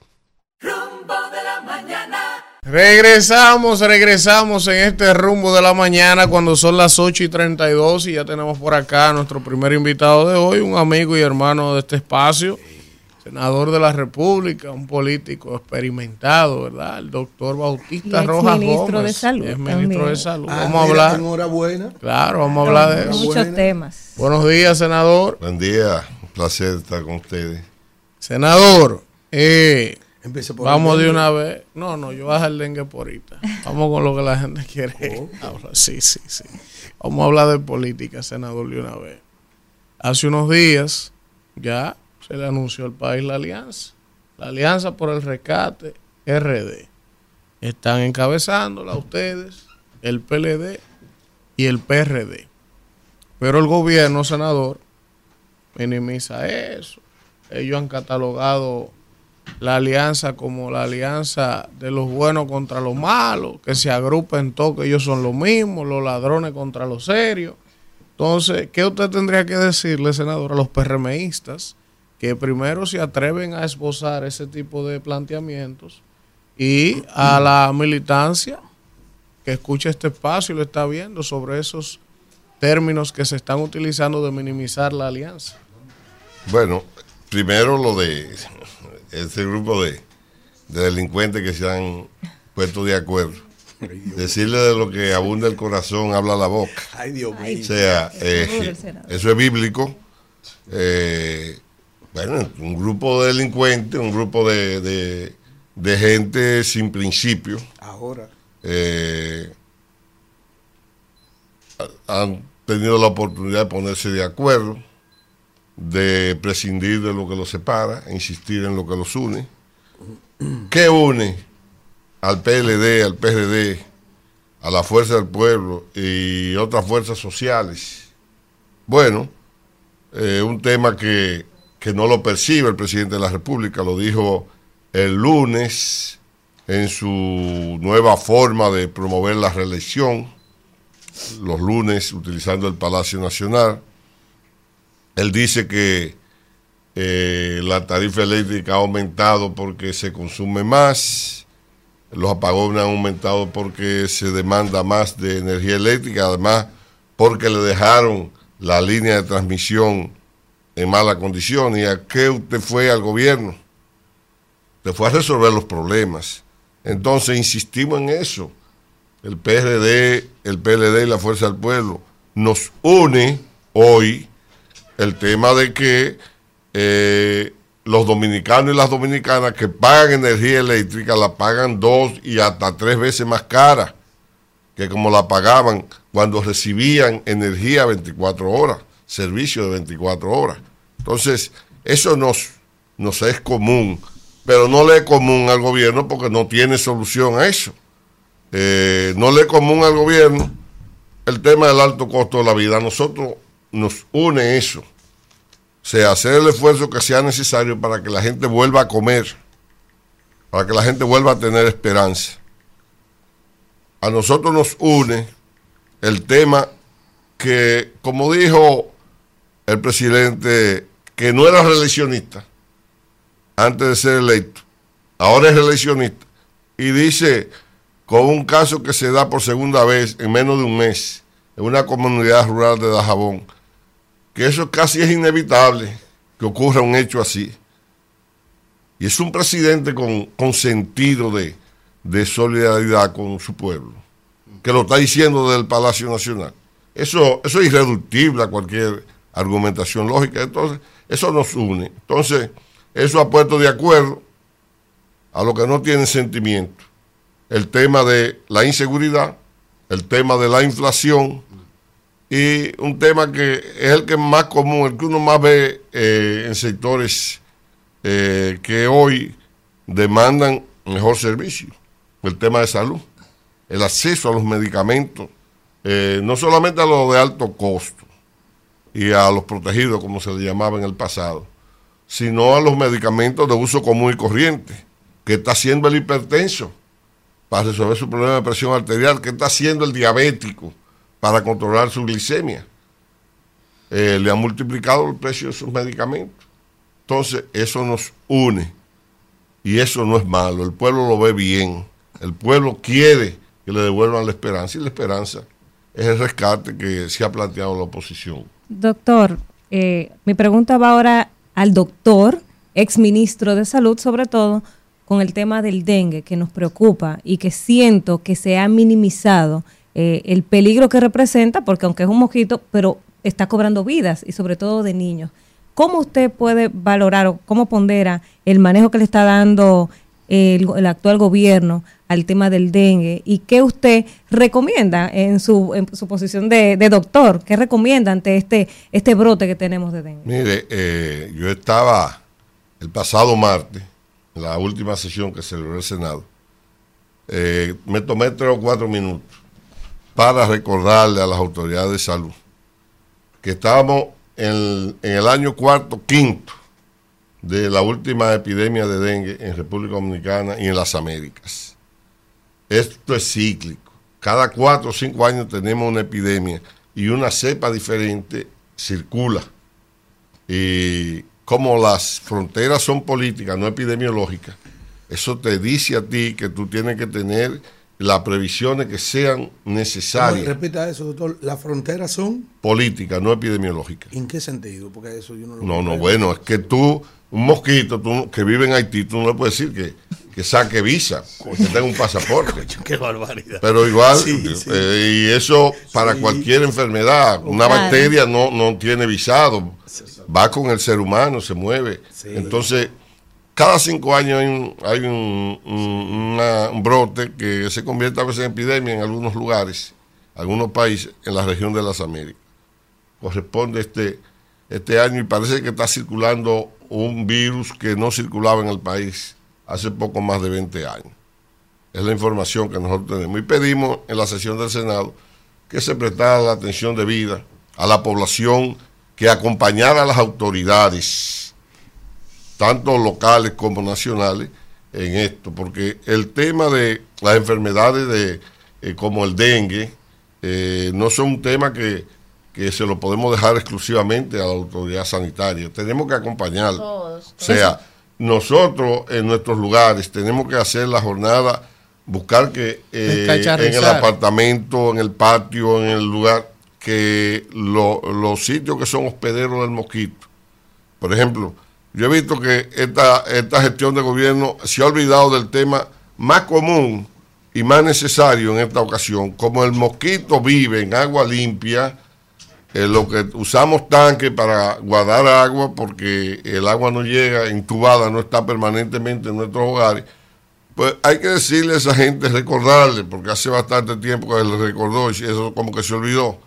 Regresamos, regresamos en este rumbo de la mañana cuando son las 8 y 32 y ya tenemos por acá a nuestro primer invitado de hoy, un amigo y hermano de este espacio, senador de la República, un político experimentado, ¿verdad? El doctor Bautista Rojas ministro de Salud. Es ministro de Salud. Ah, vamos a hablar. Enhorabuena. Claro, vamos a hablar de eso. Muchos temas. Buenos días, senador. Buen día, un placer estar con ustedes. Senador, eh, Por Vamos de una vez. No, no, yo bajo el dengue por ahorita. Vamos con lo que la gente quiere hablar. Sí, sí, sí. Vamos a hablar de política, senador, de una vez. Hace unos días ya se le anunció al país la alianza. La alianza por el rescate RD. Están encabezándola ustedes, el PLD y el PRD. Pero el gobierno, senador, minimiza eso. Ellos han catalogado la alianza como la alianza de los buenos contra los malos, que se agrupen todos, que ellos son los mismos, los ladrones contra los serios. Entonces, ¿qué usted tendría que decirle, senador, a los PRMistas que primero se atreven a esbozar ese tipo de planteamientos y a la militancia que escucha este espacio y lo está viendo sobre esos términos que se están utilizando de minimizar la alianza? Bueno, primero lo de ese grupo de, de delincuentes que se han puesto de acuerdo. Decirle de lo que abunda el corazón, habla la boca. Ay, Dios mío. O sea, eh, eso es bíblico. Eh, bueno, un grupo de delincuentes, un grupo de, de- de gente sin principio, Ahora. eh, ha- han tenido la oportunidad de ponerse de acuerdo, de prescindir de lo que los separa, e insistir en lo que los une. ¿Qué une al PLD, al PRD, a la Fuerza del Pueblo y otras fuerzas sociales? Bueno, eh, un tema que, que no lo percibe el presidente de la República, lo dijo el lunes en su nueva forma de promover la reelección, los lunes utilizando el Palacio Nacional. Él dice que eh, la tarifa eléctrica ha aumentado porque se consume más, los apagones han aumentado porque se demanda más de energía eléctrica, además porque le dejaron la línea de transmisión en mala condición. ¿Y a qué usted fue al gobierno? Usted fue a resolver los problemas. Entonces insistimos en eso. El PRD, el PLD y la Fuerza del Pueblo nos une hoy el tema de que eh, los dominicanos y las dominicanas que pagan energía eléctrica la pagan dos y hasta tres veces más cara que como la pagaban cuando recibían energía 24 horas, servicio de 24 horas. Entonces, eso nos, nos es común, pero no le es común al gobierno porque no tiene solución a eso. Eh, no le es común al gobierno el tema del alto costo de la vida. Nosotros nos une eso. O sea, hacer el esfuerzo que sea necesario para que la gente vuelva a comer, para que la gente vuelva a tener esperanza. A nosotros nos une el tema que, como dijo el presidente, que no era reeleccionista antes de ser electo, ahora es reeleccionista, y dice, con un caso que se da por segunda vez en menos de un mes, en una comunidad rural de Dajabón, que eso casi es inevitable que ocurra un hecho así. Y es un presidente con, con sentido de, de solidaridad con su pueblo, que lo está diciendo desde el Palacio Nacional. Eso, eso es irreductible a cualquier argumentación lógica. Entonces, eso nos une. Entonces, eso ha puesto de acuerdo a lo que no tienen sentimiento. El tema de la inseguridad, el tema de la inflación y un tema que es el que es más común, el que uno más ve eh, en sectores eh, que hoy demandan mejor servicio, el tema de salud, el acceso a los medicamentos, eh, no solamente a los de alto costo y a los protegidos, como se le llamaba en el pasado, sino a los medicamentos de uso común y corriente, que está haciendo el hipertenso para resolver su problema de presión arterial, que está haciendo el diabético para controlar su glicemia. Eh, le han multiplicado el precio de sus medicamentos. Entonces, eso nos une. Y eso no es malo. El pueblo lo ve bien. El pueblo quiere que le devuelvan la esperanza y la esperanza es el rescate que se ha planteado la oposición. Doctor, eh, mi pregunta va ahora al doctor, ex ministro de Salud, sobre todo con el tema del dengue que nos preocupa y que siento que se ha minimizado eh, el peligro que representa, porque aunque es un mosquito, pero está cobrando vidas y sobre todo de niños. ¿Cómo usted puede valorar o cómo pondera el manejo que le está dando el, actual gobierno al tema del dengue y qué usted recomienda en su, en su posición de, doctor, qué recomienda ante este, este brote que tenemos de dengue. Mire, eh, yo estaba el pasado martes, en la última sesión que celebró el Senado, eh, me tomé tres o cuatro minutos para recordarle a las autoridades de salud que estábamos en, en el año cuarto, quinto de la última epidemia de dengue en República Dominicana y en las Américas. Esto es cíclico. Cada cuatro o cinco años tenemos una epidemia y una cepa diferente circula. Y como las fronteras son políticas, no epidemiológicas, eso te dice a ti que tú tienes que tener las previsiones que sean necesarias. repita eso, doctor. Las fronteras son políticas, no epidemiológicas. ¿En qué sentido? Porque eso yo no lo No, no, bueno, es que tú un mosquito que vive en Haití, tú no le puedes decir que, que saque visa, que tenga un pasaporte. [LAUGHS] Qué barbaridad. Pero igual, eh, y eso para cualquier enfermedad, una bacteria no, no tiene visado, va con el ser humano, se mueve. Entonces, cada cinco años hay, un, hay un, brote que se convierte a veces en epidemia en algunos lugares, algunos países, en la región de las Américas. Corresponde este, este año y parece que está circulando un virus que no circulaba en el país hace poco más de 20 años. Es la información que nosotros tenemos. Y pedimos en la sesión del Senado que se prestara la atención debida a la población, que acompañara a las autoridades, tanto locales como nacionales, en esto, porque el tema de las enfermedades de, eh, como el dengue eh, no son un tema que que se lo podemos dejar exclusivamente a la autoridad sanitaria. Tenemos que acompañarlo. O sea, nosotros en nuestros lugares tenemos que hacer la jornada, buscar que eh, en el apartamento, en el patio, en el lugar, que los sitios que son hospederos del mosquito. Por ejemplo, yo he visto que esta, esta gestión de gobierno se ha olvidado del tema más común y más necesario en esta ocasión. Como el mosquito vive en agua limpia, eh, lo que usamos tanques para guardar agua porque el agua no llega intubada, no está permanentemente en nuestros hogares, pues hay que decirle a esa gente, recordarle, porque hace bastante tiempo que le recordó y eso como que se olvidó,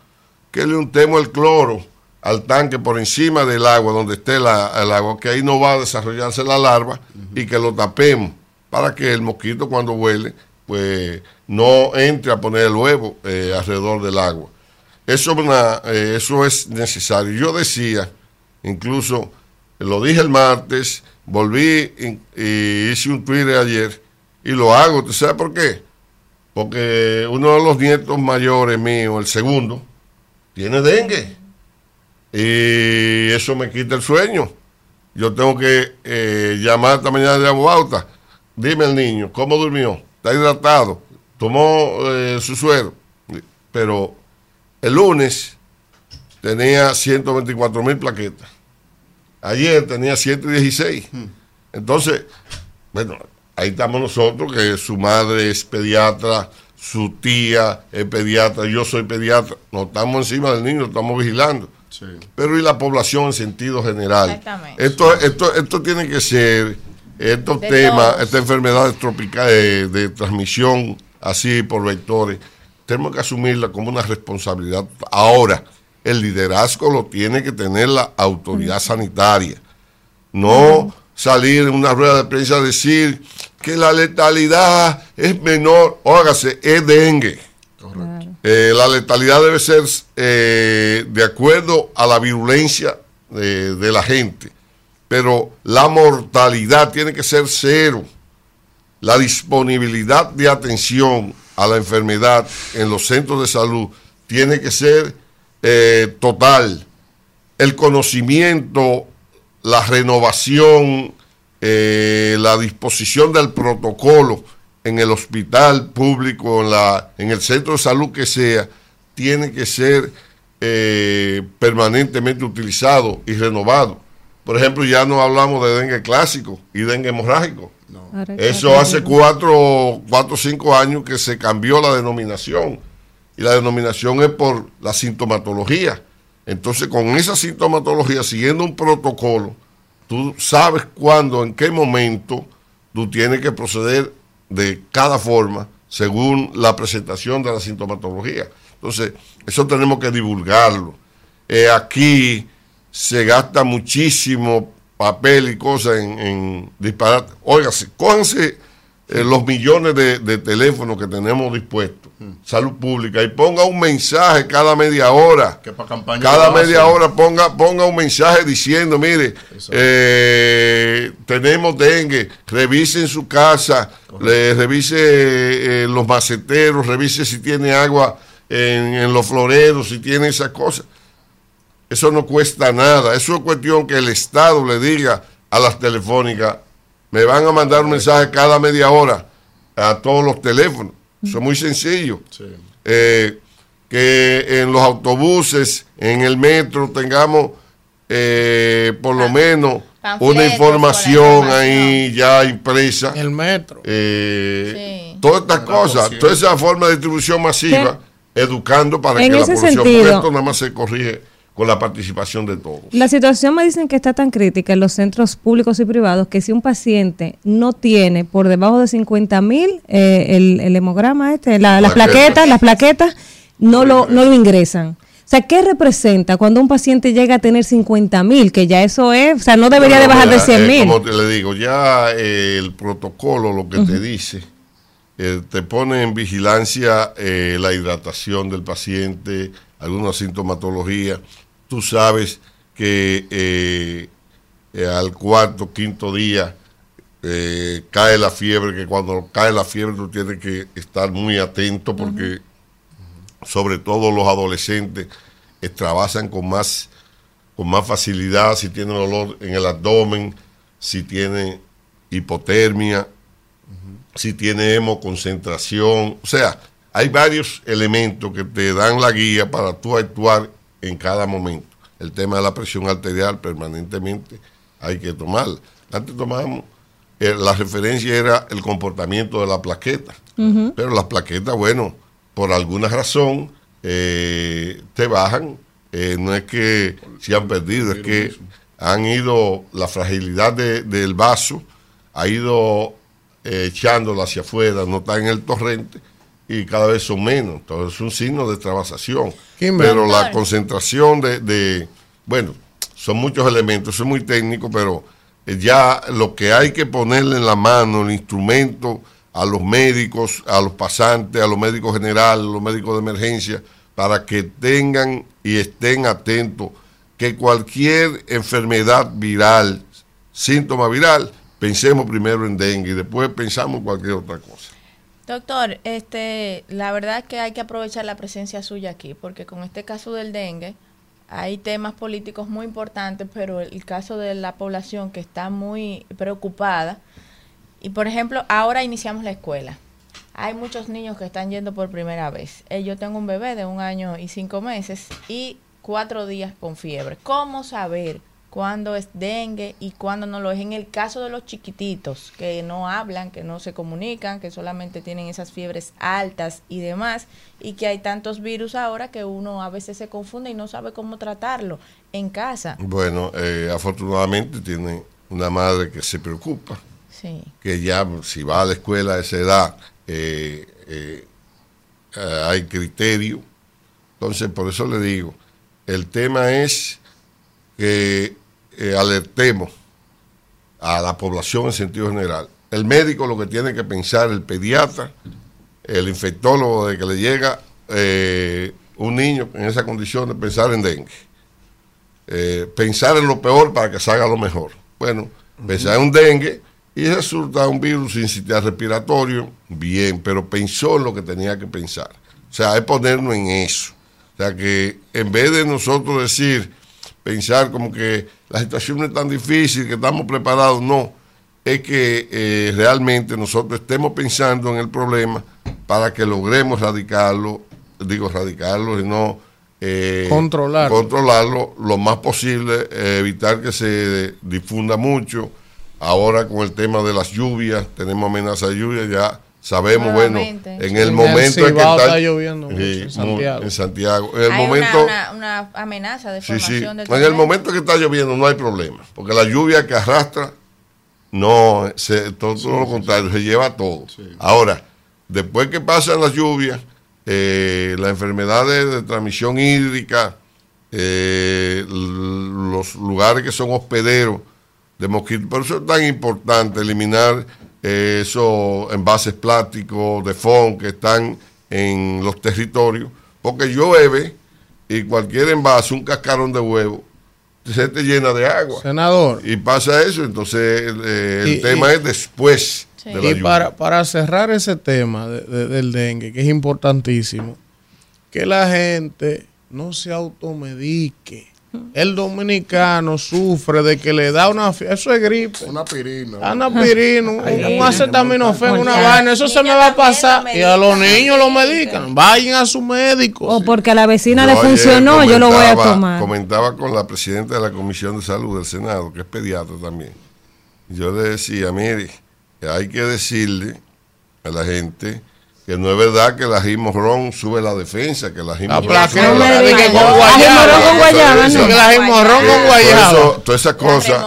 que le untemos el cloro al tanque por encima del agua, donde esté el agua, que ahí no va a desarrollarse la larva y que lo tapemos para que el mosquito cuando huele, pues no entre a poner el huevo eh, alrededor del agua. Eso, eh, eso es necesario. Yo decía, incluso lo dije el martes, volví y, hice un Twitter ayer y lo hago. ¿Tú sabes por qué? Porque uno de los nietos mayores míos, el segundo, tiene dengue. Y eso me quita el sueño. Yo tengo que eh, llamar esta mañana de abogado. Dime el niño, ¿cómo durmió? ¿Está hidratado? ¿Tomó eh, su suero? Pero el lunes tenía 124 mil plaquetas. Ayer tenía 116. Hmm. Entonces, bueno, ahí estamos nosotros, que su madre es pediatra, su tía es pediatra, yo soy pediatra. No estamos encima del niño, estamos vigilando. Pero y la población en sentido general. Esto, esto, esto tiene que ser, estos temas, estas enfermedades tropicales de transmisión así por vectores tenemos que asumirla como una responsabilidad. Ahora, el liderazgo lo tiene que tener la autoridad sanitaria. No salir en una rueda de prensa a decir que la letalidad es menor. Óigase, es dengue. Eh, la letalidad debe ser eh, de acuerdo a la virulencia de, la gente. Pero la mortalidad tiene que ser cero. La disponibilidad de atención a la enfermedad en los centros de salud tiene que ser eh, total. El conocimiento, la renovación, la disposición del protocolo en el hospital público, en, la, en el centro de salud que sea, tiene que ser eh, permanentemente utilizado y renovado. Por ejemplo, ya no hablamos de dengue clásico y dengue hemorrágico. Eso hace cuatro o cinco años que se cambió la denominación. Y la denominación es por la sintomatología. Entonces, con esa sintomatología, siguiendo un protocolo, tú sabes cuándo, en qué momento tú tienes que proceder de cada forma según la presentación de la sintomatología. Entonces, eso tenemos que divulgarlo. Eh, aquí se gasta muchísimo papel y cosas en, en disparar. Óigase, cójanse eh, los millones de, teléfonos que tenemos dispuestos, hmm. salud pública, y ponga un mensaje cada media hora. cada media hora ponga, ponga un mensaje diciendo, mire, eh, tenemos dengue, revise en su casa, le, revise eh, los maceteros, revise si tiene agua en, en los floreros, si tiene esas cosas. Eso no cuesta nada, eso es cuestión que el Estado le diga a las telefónicas, me van a mandar un mensaje cada media hora a todos los teléfonos. Eso es muy sencillo. Eh, que en los autobuses, en el metro, tengamos eh, por lo menos una información, ahí ya impresa. El metro. Eh, todas estas cosas, toda esa forma de distribución masiva, educando para que la población. Esto nada más se corrige con la participación de todos. La situación me dicen que está tan crítica en los centros públicos y privados que si un paciente no tiene por debajo de 50 mil eh, el, hemograma este, las plaquetas, las plaquetas, no lo, no lo ingresan. O sea, ¿qué representa cuando un paciente llega a tener 50 mil? Que ya eso es, o sea, no debería de bajar de 100 mil. como te le digo, ya eh, el protocolo lo que te dice, eh, te pone en vigilancia la hidratación del paciente, alguna sintomatología tú sabes que eh, eh, al cuarto, quinto día eh, cae la fiebre, que cuando cae la fiebre tú tienes que estar muy atento porque sobre todo los adolescentes trabajan con más, con más facilidad si tienen dolor en el abdomen, si tienen hipotermia, si tiene hemoconcentración, o sea, hay varios elementos que te dan la guía para tú actuar en cada momento. El tema de la presión arterial permanentemente hay que tomarla. Antes tomábamos, eh, la referencia era el comportamiento de la plaqueta, pero las plaquetas, bueno, por alguna razón eh, te bajan, eh, no es que se han perdido, es que han ido, la fragilidad del vaso ha ido echándola hacia afuera, no está en el torrente y cada vez son menos. Entonces es un signo de trabasación. Pero la concentración de, bueno, son muchos elementos, eso es muy técnico, pero ya lo que hay que ponerle en la mano, el instrumento a los médicos, a los pasantes, a los médicos generales, a los médicos de emergencia, para que tengan y estén atentos que cualquier enfermedad viral, síntoma viral, pensemos primero en dengue y después pensamos en cualquier otra cosa. Doctor, este, la verdad es que hay que aprovechar la presencia suya aquí, porque con este caso del dengue hay temas políticos muy importantes, pero el caso de la población que está muy preocupada, y por ejemplo, ahora iniciamos la escuela. Hay muchos niños que están yendo por primera vez. Eh, yo tengo un bebé de un año y cinco meses y cuatro días con fiebre. ¿Cómo saber cuándo es dengue y cuándo no lo es. En el caso de los chiquititos que no hablan, que no se comunican, que solamente tienen esas fiebres altas y demás, y que hay tantos virus ahora que uno a veces se confunde y no sabe cómo tratarlo en casa. Bueno, eh, afortunadamente tiene una madre que se preocupa, sí. que ya si va a la escuela a esa edad eh, eh, hay criterio. Entonces, por eso le digo, el tema es que eh, alertemos a la población en sentido general. El médico lo que tiene que pensar, el pediatra, el infectólogo de que le llega eh, un niño en esa condición de pensar en dengue. Eh, pensar en lo peor para que salga lo mejor. Bueno, pensar en un dengue y resulta un virus sin sistema respiratorio, bien, pero pensó en lo que tenía que pensar. O sea, es ponernos en eso. O sea, que en vez de nosotros decir, pensar como que la situación no es tan difícil, que estamos preparados, no. es que eh, realmente nosotros estemos pensando en el problema para que logremos radicarlo, digo radicarlo y no eh, controlarlo. controlarlo lo más posible, eh, evitar que se difunda mucho. Ahora con el tema de las lluvias, tenemos amenaza de lluvia, ya sabemos, bueno, en el momento en que está, lloviendo en Santiago. En Santiago. En el Hay momento, una, una, amenaza de formación sí, En el momento que está lloviendo no hay problema, porque la lluvia que arrastra, no, se, todo, todo lo contrario, se lleva todo. Ahora, después que pasan las lluvias, eh, las enfermedades de transmisión hídrica, eh, los lugares que son hospederos de mosquitos. Por eso es tan importante eliminar eh, esos envases plásticos de FON que están en los territorios, porque llueve y cualquier envase, un cascarón de huevo, se te llena de agua. Senador. Y pasa eso, entonces el, tema es después y para, para cerrar ese tema del dengue, que es importantísimo, que la gente no se automedique. El dominicano sufre de que le da una eso es gripe. Una pirina. Una pirina, un, un acetaminofén, una vaina, eso se me va a pasar. Y a los niños lo medican. Vayan a su médico. O porque a la vecina le funcionó, yo lo voy a tomar. Comentaba con la presidenta de la Comisión de Salud del Senado, que es pediatra también. Yo le decía, mire, hay que decirle a la gente que no es verdad que la Morrón sube la defensa, que la Jimorrón ah, sube la defensa. con guayaba. con guayaba, no. Que la Jimorrón con guayaba. Todas esas cosas.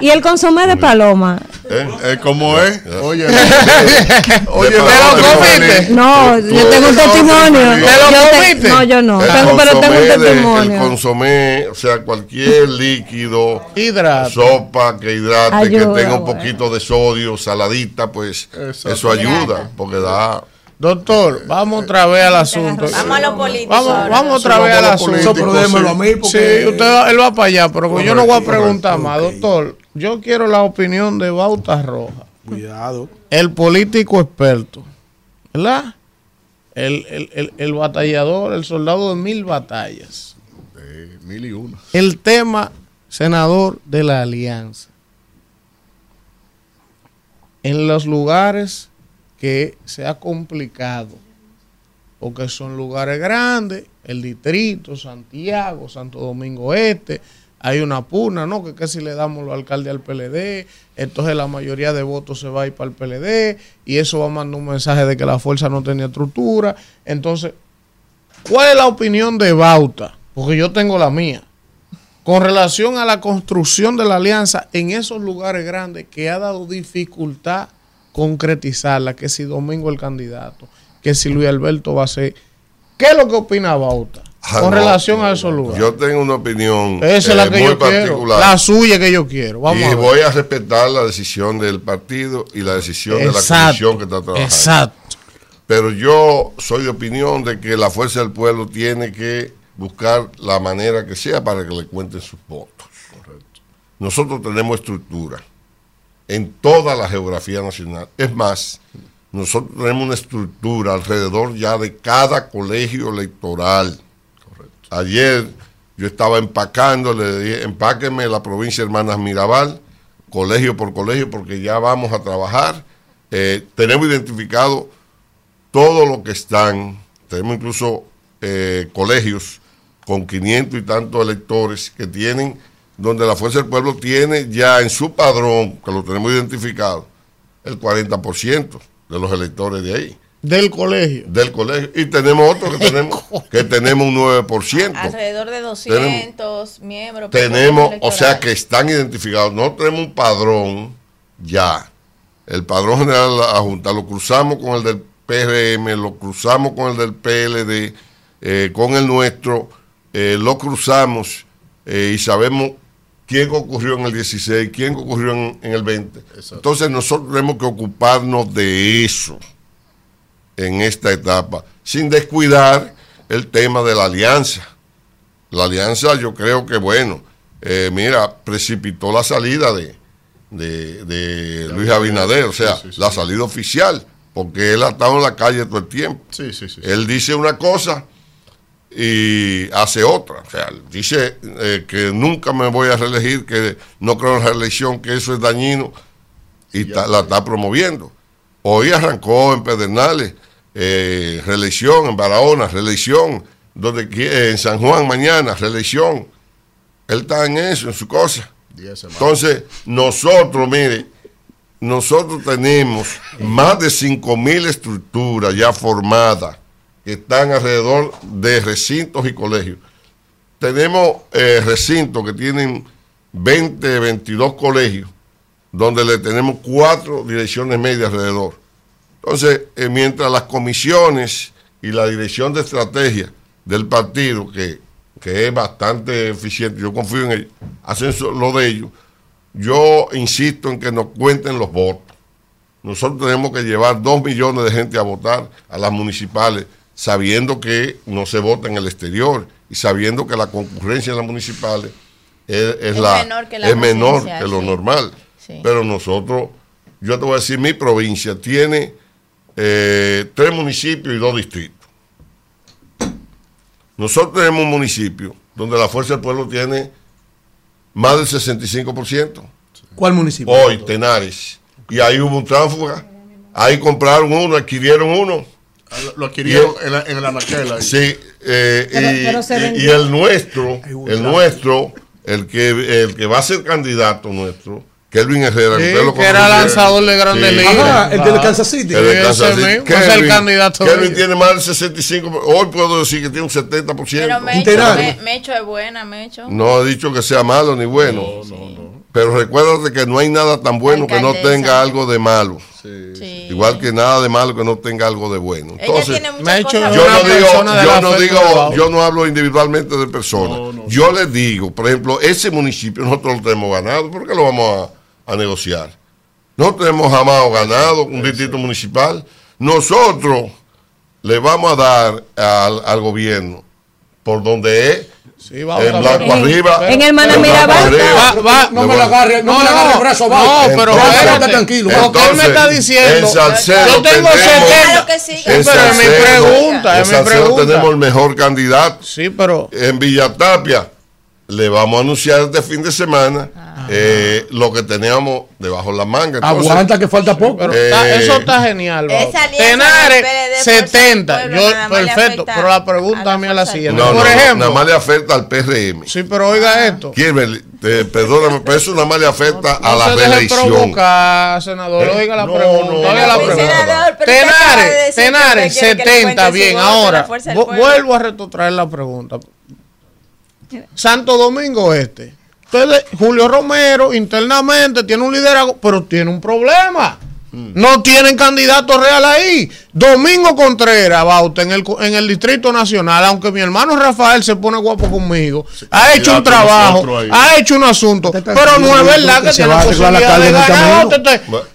y el consomé de paloma. ¿Eh? ¿Eh? ¿Cómo es? Oye, [LAUGHS] Oye, ¿te lo comiste? No, yo tengo un testimonio. ¿Te lo comiste? No, yo no. Tengo, pero tengo un testimonio. el consomé, o sea, cualquier líquido, Hidrate. sopa que hidrate, que tenga un poquito de sodio, saladita, pues eso ayuda, porque da Doctor, vamos otra vez al asunto. Vamos a lo político. Vamos, vamos otra vez al asunto. Pero a mí porque... Sí, usted, él va para allá, pero yo no voy a preguntar más. Doctor, yo quiero la opinión de Bauta Roja. Cuidado. El político experto, ¿verdad? El, el, el, el batallador, el soldado de mil batallas. De mil y uno. El tema, senador de la alianza. En los lugares que se ha complicado, porque son lugares grandes, el distrito, Santiago, Santo Domingo Este, hay una puna, ¿no? Que casi le damos los alcaldes al PLD, entonces la mayoría de votos se va a ir para el PLD, y eso va a mandar un mensaje de que la fuerza no tenía estructura. Entonces, ¿cuál es la opinión de Bauta? Porque yo tengo la mía. Con relación a la construcción de la alianza en esos lugares grandes que ha dado dificultad concretizarla, que si Domingo el candidato, que si Luis Alberto va a ser. ¿Qué es lo que opina Bauta ah, con relación a esos lugares? Yo tengo una opinión Esa es la eh, que yo Quiero, la suya que yo quiero. Vamos y voy a respetar la decisión del partido y la decisión de la comisión que está trabajando. Exacto. Pero yo soy de opinión de que la fuerza del pueblo tiene que buscar la manera que sea para que le cuenten sus votos. Correcto. Nosotros tenemos estructura en toda la geografía nacional. Es más, nosotros tenemos una estructura alrededor ya de cada colegio electoral. Ayer yo estaba empacando, le dije, empáqueme la provincia de Hermanas Mirabal, colegio por colegio, porque ya vamos a trabajar. Eh, tenemos identificado todo lo que están, tenemos incluso eh, colegios con 500 y tantos electores que tienen donde la Fuerza del Pueblo tiene ya en su padrón, que lo tenemos identificado, el 40% de los electores de ahí. Del colegio. Del colegio. Y tenemos otro que tenemos, que tenemos un 9%. Alrededor de 200 miembros. Tenemos, o sea que están identificados. No tenemos un padrón ya. El padrón general de la Junta lo cruzamos con el del PRM, lo cruzamos con el del PLD, eh, con el nuestro, eh, lo cruzamos eh, y sabemos quién ocurrió en el 16, quién ocurrió en, el 20. Entonces nosotros tenemos que ocuparnos de eso en esta etapa, sin descuidar el tema de la alianza. La alianza yo creo que, bueno, eh, mira, precipitó la salida de, de, Luis Abinader, o sea, la salida oficial, porque él ha estado en la calle todo el tiempo. Él dice una cosa y hace otra. O sea, dice eh, que nunca me voy a reelegir, que no creo en la reelección, que eso es dañino. y la está promoviendo. Hoy arrancó en Pedernales, eh, reelección, en Barahona, reelección, donde, en San Juan mañana, reelección. Él está en eso, en su cosa. Entonces, nosotros, mire, nosotros tenemos más de 5.000 estructuras ya formadas que están alrededor de recintos y colegios. Tenemos eh, recintos que tienen 20, 22 colegios, donde le tenemos cuatro direcciones medias alrededor. Entonces, eh, mientras las comisiones y la dirección de estrategia del partido, que, es bastante eficiente, yo confío en ellos, hacen lo de ellos, yo insisto en que nos cuenten los votos. Nosotros tenemos que llevar dos millones de gente a votar a las municipales, sabiendo que no se vota en el exterior y sabiendo que la concurrencia en las municipales es, la, menor que, es menor que lo normal. Pero nosotros, yo te voy a decir, mi provincia tiene eh, tres municipios y dos distritos. Nosotros tenemos un municipio donde la Fuerza del Pueblo tiene más del 65%. ¿Cuál municipio? Hoy, Tenares. Y ahí hubo un tránsfuga. Ahí compraron uno, adquirieron uno. Ah, lo adquirieron en, la, en la Sí, eh, y, el nuestro, el nuestro, el que, el que va a ser candidato nuestro, Kelvin Herrera. que era lanzador de grandes ligas. el de Kansas City. El de Kansas City. Kelvin, es el candidato. Kelvin tiene más del 65. Hoy puedo decir que tiene un 70%. Pero Mecho, Mecho es buena, Mecho. No he dicho que sea malo ni bueno. No, no, no. Pero recuérdate que no hay nada tan bueno que no tenga algo de malo. Sí. Igual que nada de malo que no tenga algo de bueno. Entonces, yo no digo, yo no digo, yo no hablo individualmente de personas. yo les digo, por ejemplo, ese municipio nosotros lo tenemos ganado, ¿por qué lo vamos a a negociar. No tenemos jamás ganado un distrito municipal. Nosotros le vamos a dar al, al gobierno por donde es Sí, vamos, en blanco arriba. En el Manamiraval. No me lo agarre, no, me lo agarre el brazo No, pero espérate, tranquilo. Porque él me está diciendo. yo tengo 70. Pero es mi pregunta, es mi pregunta. tenemos el mejor candidato. Sí, pero. En Villatapia le vamos a anunciar este fin de semana ah. eh, lo que teníamos debajo de la manga. Aguanta que falta poco. Pero eh, eso está genial. Tenares 70. Yo, perfecto. Pero la pregunta a mí es la siguiente. Por ejemplo. nada más le afecta al PRM. Sí, pero oiga esto. perdóname, pero eso nada más le afecta a la se reelección. provocar, senador. Oiga la pregunta. oiga la pregunta. Tenares, Tenares 70. Bien, ahora vuelvo a retrotraer la pregunta. Santo Domingo Este. Entonces, Julio Romero internamente tiene un liderazgo, pero tiene un problema. Mm. No tienen candidato real ahí. Domingo Contreras, Bauta, en el, en el Distrito Nacional, aunque mi hermano Rafael se pone guapo conmigo, ha hecho un trabajo, ha hecho un asunto, pero no es verdad que, tiene posibilidad de ganar.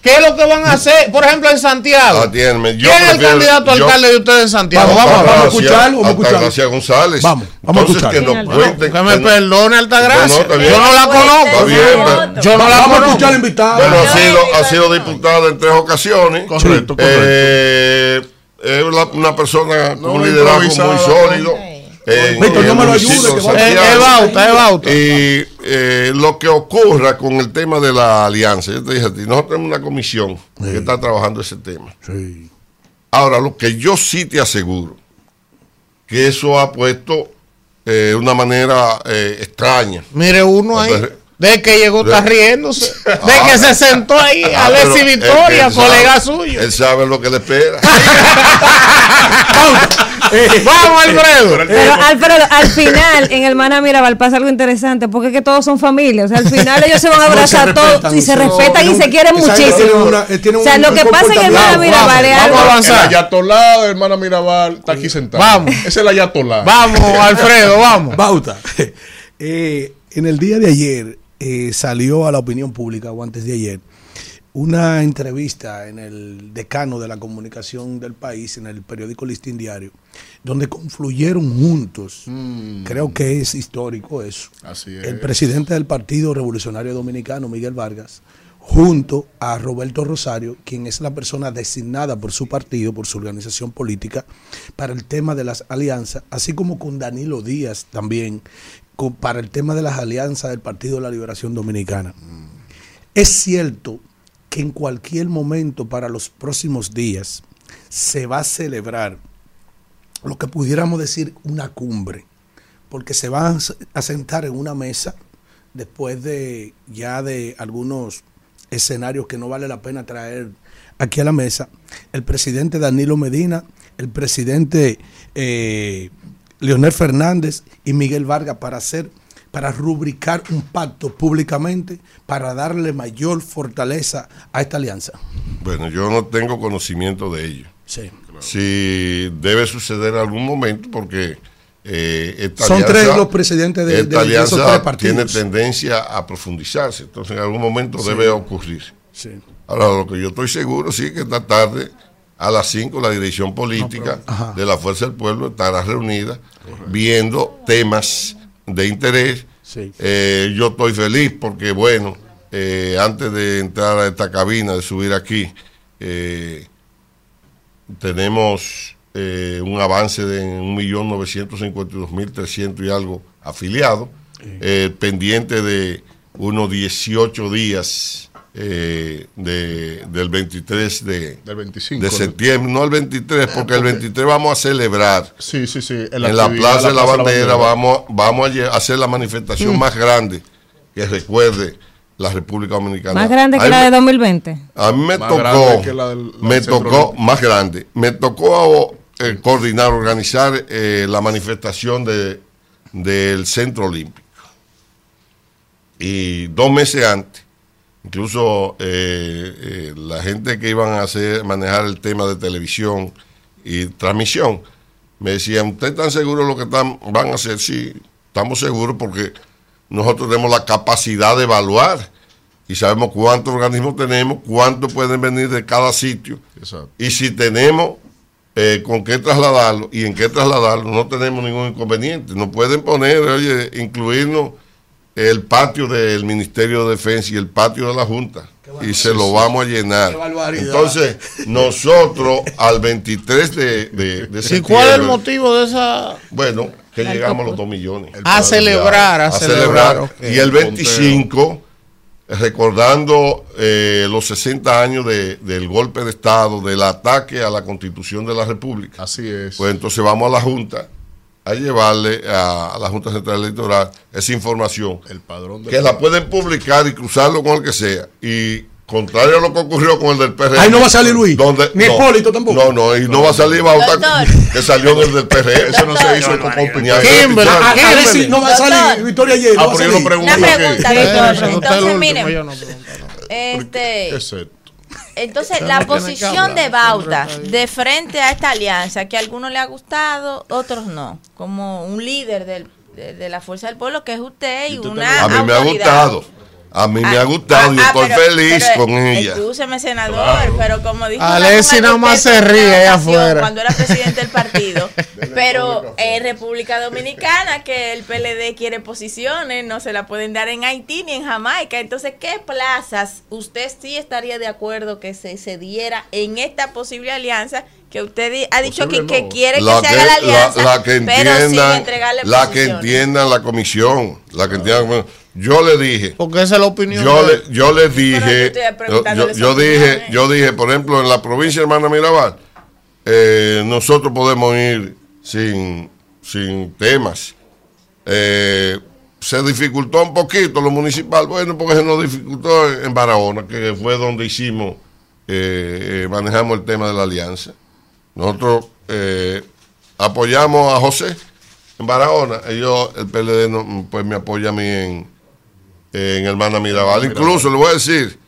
¿Qué es lo que van a hacer? Por ejemplo, en Santiago. ¿Quién es el candidato alcalde de ustedes en Santiago? Vamos, vamos, a escucharlo. Vamos a escucharlo. González. Vamos, vamos a escucharlo. Que, me perdone, Altagracia. yo no la conozco. Yo no la conozco. Vamos a escuchar invitada. Pero ha sido diputada en tres ocasiones. Correcto, correcto. Eh, es una persona con un liderazgo muy sólido. Eh, no me lo ayude, es bauta, es bauta. Y eh, lo que ocurra con el tema de la alianza, yo te dije a ti, nosotros tenemos una comisión que está trabajando ese tema. Ahora, lo que yo sí te aseguro, que eso ha puesto eh, una manera eh, extraña. Mire, uno ahí. De que llegó está riéndose. [LAUGHS] De que ah. se sentó ahí a Alexi Victoria, colega suyo. Él sabe lo que le espera. [LAUGHS] Vamos, Alfredo. Pero Alfredo, al final, en el Mana Mirabal pasa algo interesante, porque es que todos son familias. O sea, al final ellos se van a abrazar todos y se respetan y se quieren muchísimo. o sea, lo que pasa en el Mana Mirabal es algo. Vamos a avanzar. El ayatolá del Mana Mirabal está aquí sentado. Vamos. Es el ayatolá. Vamos, Alfredo, vamos. [LAUGHS] Bauta. Eh, en el día de ayer, eh, salió a la opinión pública, o antes de ayer, una entrevista en el decano de la comunicación del país, en el periódico Listín Diario, donde confluyeron juntos, mm. creo que es histórico eso, el presidente del Partido Revolucionario Dominicano, Miguel Vargas, junto a Roberto Rosario, quien es la persona designada por su partido, por su organización política, para el tema de las alianzas, así como con Danilo Díaz también, para el tema de las alianzas del Partido de la Liberación Dominicana. Es cierto que en cualquier momento para los próximos días se va a celebrar lo que pudiéramos decir una cumbre, porque se van a sentar en una mesa después de ya de algunos escenarios que no vale la pena traer aquí a la mesa, el presidente Danilo Medina, el presidente eh, Leonel Fernández y Miguel Vargas para hacer para rubricar un pacto públicamente para darle mayor fortaleza a esta alianza? Bueno, yo no tengo conocimiento de ello. Sí. Si debe suceder en algún momento, porque eh, son tres los presidentes de, esta alianza tiene tendencia a profundizarse, entonces en algún momento debe ocurrir. Sí. Ahora, lo que yo estoy seguro, sí, que esta tarde a las 5 la dirección política de la Fuerza del Pueblo estará reunida viendo temas de interés. Eh, yo estoy feliz porque, bueno, eh, antes de entrar a esta cabina, de subir aquí, eh, tenemos un avance de 1.952.300 y algo afiliados, pendiente de unos 18 días eh, de, del 23 de, de septiembre, no el 23, ah, porque, el 23 vamos a celebrar sí, sí, sí, en, la, Plaza de la, Bandera, vamos, vamos a hacer la manifestación mm. más grande que recuerde la República Dominicana. Más grande que la de 2020. A mí me tocó, me tocó más grande, me tocó eh, coordinar, organizar eh, la manifestación de, del Centro Olímpico. Y dos meses antes Incluso eh, eh, la gente que iban a hacer, manejar el tema de televisión y transmisión, me decían, ¿usted está seguro de lo que están, van a hacer? Sí, estamos seguros porque nosotros tenemos la capacidad de evaluar y sabemos cuántos organismos tenemos, cuántos pueden venir de cada sitio. Y si tenemos eh, con qué trasladarlo y en qué trasladarlo, no tenemos ningún inconveniente. Nos pueden poner, oye, incluirnos el patio del Ministerio de Defensa y el patio de la Junta y se lo vamos a llenar. Entonces, nosotros al 23 de, de, ¿Y cuál es el motivo de esa? Bueno, que llegamos a los 2 millones. A celebrar, a, celebrar. Y el 25, recordando eh, los 60 años del golpe de Estado, del ataque a la Constitución de la República. Así es. Pues entonces vamos a la Junta a llevarle a, la Junta Central Electoral esa información. El padrón que la pueden publicar y cruzarlo con el que sea. Y contrario a lo que ocurrió con el del PRM. Ahí no va a salir Luis. Donde, Ni no, Hipólito tampoco. No, no, y no, va a salir Bauta que salió del del PRM. Eso no se hizo con a, ver no va a salir Victoria Ayer. Ah, pero yo no pregunto. Una pregunta, Entonces, miren. Este. Entonces, la posición de Bauta de frente a esta alianza, que a algunos le ha gustado, otros no, como un líder del, de, la Fuerza del Pueblo, que es usted y, una. A mí me ha gustado. A mí me ha ah, gustado y ah, estoy feliz con ella. Escúcheme, senador, pero como dijo. Alessi nada más se ríe allá afuera. Cuando era presidente del partido. [LAUGHS] pero en República Dominicana, que el PLD quiere posiciones, no se la pueden dar en Haití ni en Jamaica. Entonces, ¿qué plazas usted sí estaría de acuerdo que se, se diera en esta posible alianza que usted ha dicho que, quiere que, se haga la alianza, la, que entiendan, la que entiendan la comisión, la que entiendan yo le dije. Porque esa es la opinión. Yo, le, yo le dije. Yo, dije, yo dije, por ejemplo, en la provincia hermana Mirabal, eh, nosotros podemos ir sin, sin temas. Eh, se dificultó un poquito lo municipal, bueno, porque se nos dificultó en Barahona, que fue donde hicimos, eh, manejamos el tema de la alianza. Nosotros apoyamos a José en Barahona, ellos, el PLD, pues me apoya a mí en, en Hermana Mirabal. Incluso le voy a decir,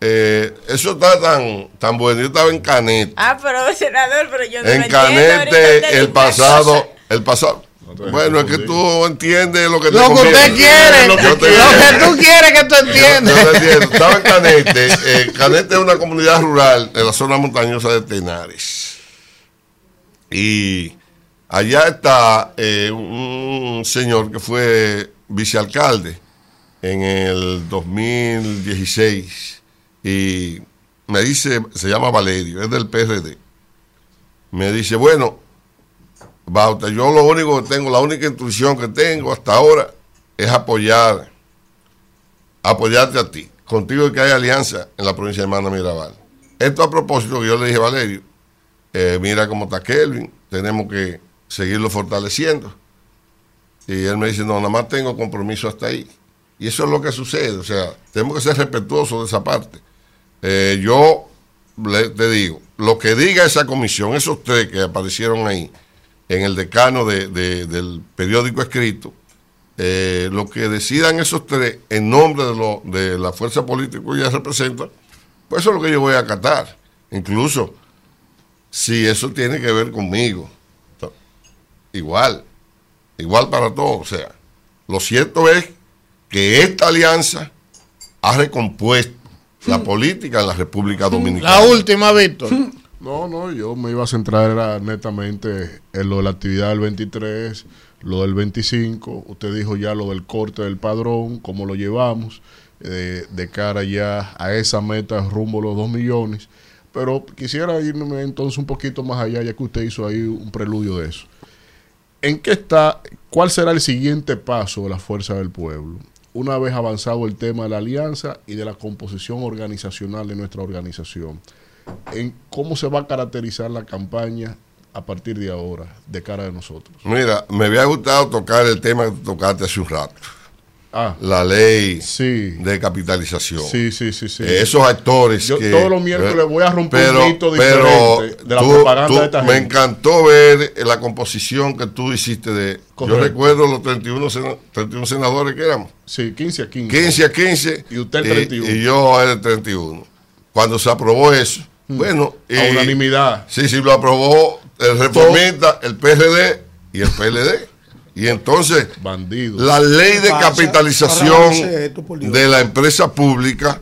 eh, eso está tan, tan bueno. Yo estaba en Canete. Ah, pero senador, pero yo no En Canete, el pasado, el pasado. bueno, es que tú entiendes lo que te Lo que usted quiere, lo que, tú quieres que tú entiendas. Estaba en Canete. Eh, Canete es una comunidad rural en la zona montañosa de Tenares. Y allá está eh, un señor que fue vicealcalde en el 2016 y me dice, se llama Valerio, es del PRD. Me dice, bueno, Bauta, yo lo único que tengo, la única intuición que tengo hasta ahora es apoyar, apoyarte a ti. contigo que hay alianza en la provincia de Manda Mirabal. Esto a propósito que yo le dije a Valerio, eh, mira cómo está Kelvin, tenemos que seguirlo fortaleciendo. Y él me dice, no, nada más tengo compromiso hasta ahí. Y eso es lo que sucede, o sea, tenemos que ser respetuosos de esa parte. Eh, yo te digo, lo que diga esa comisión, esos tres que aparecieron ahí, en el decano del periódico escrito, eh, lo que decidan esos tres en nombre de, lo, de la fuerza política que ella representa, pues eso es lo que yo voy a acatar. Incluso si eso tiene que ver conmigo. Igual, igual para todos. O sea, lo cierto es que esta alianza ha recompuesto la política en la República Dominicana. La última, Víctor. No, no, yo me iba a centrar netamente en lo de la actividad del 23, lo del 25. Usted dijo ya lo del corte del padrón, cómo lo llevamos eh, de cara ya a esa meta rumbo a los 2 millones. Pero quisiera irme entonces un poquito más allá, ya que usted hizo ahí un preludio de eso. ¿En qué está, cuál será el siguiente paso de la Fuerza del Pueblo? Una vez avanzado el tema de la alianza y de la composición organizacional de nuestra organización en cómo se va a caracterizar la campaña a partir de ahora, de cara de nosotros. Mira, me había gustado tocar el tema que tocaste hace un rato. Ah, la ley de capitalización. Sí, sí, sí, sí. esos actores Yo que, todos los miércoles voy a romper un mito diferente de la propaganda de esta Me encantó ver la composición que tú hiciste de... Yo recuerdo los 31, 31 senadores que éramos. Sí, 15 a 15. 15 a 15. Y usted el 31. Y, yo era el 31. Cuando se aprobó eso, Mm. Bueno, a unanimidad. Sí, sí, lo aprobó el reformista, el PRD y el PLD. Y entonces, la ley de capitalización de la empresa pública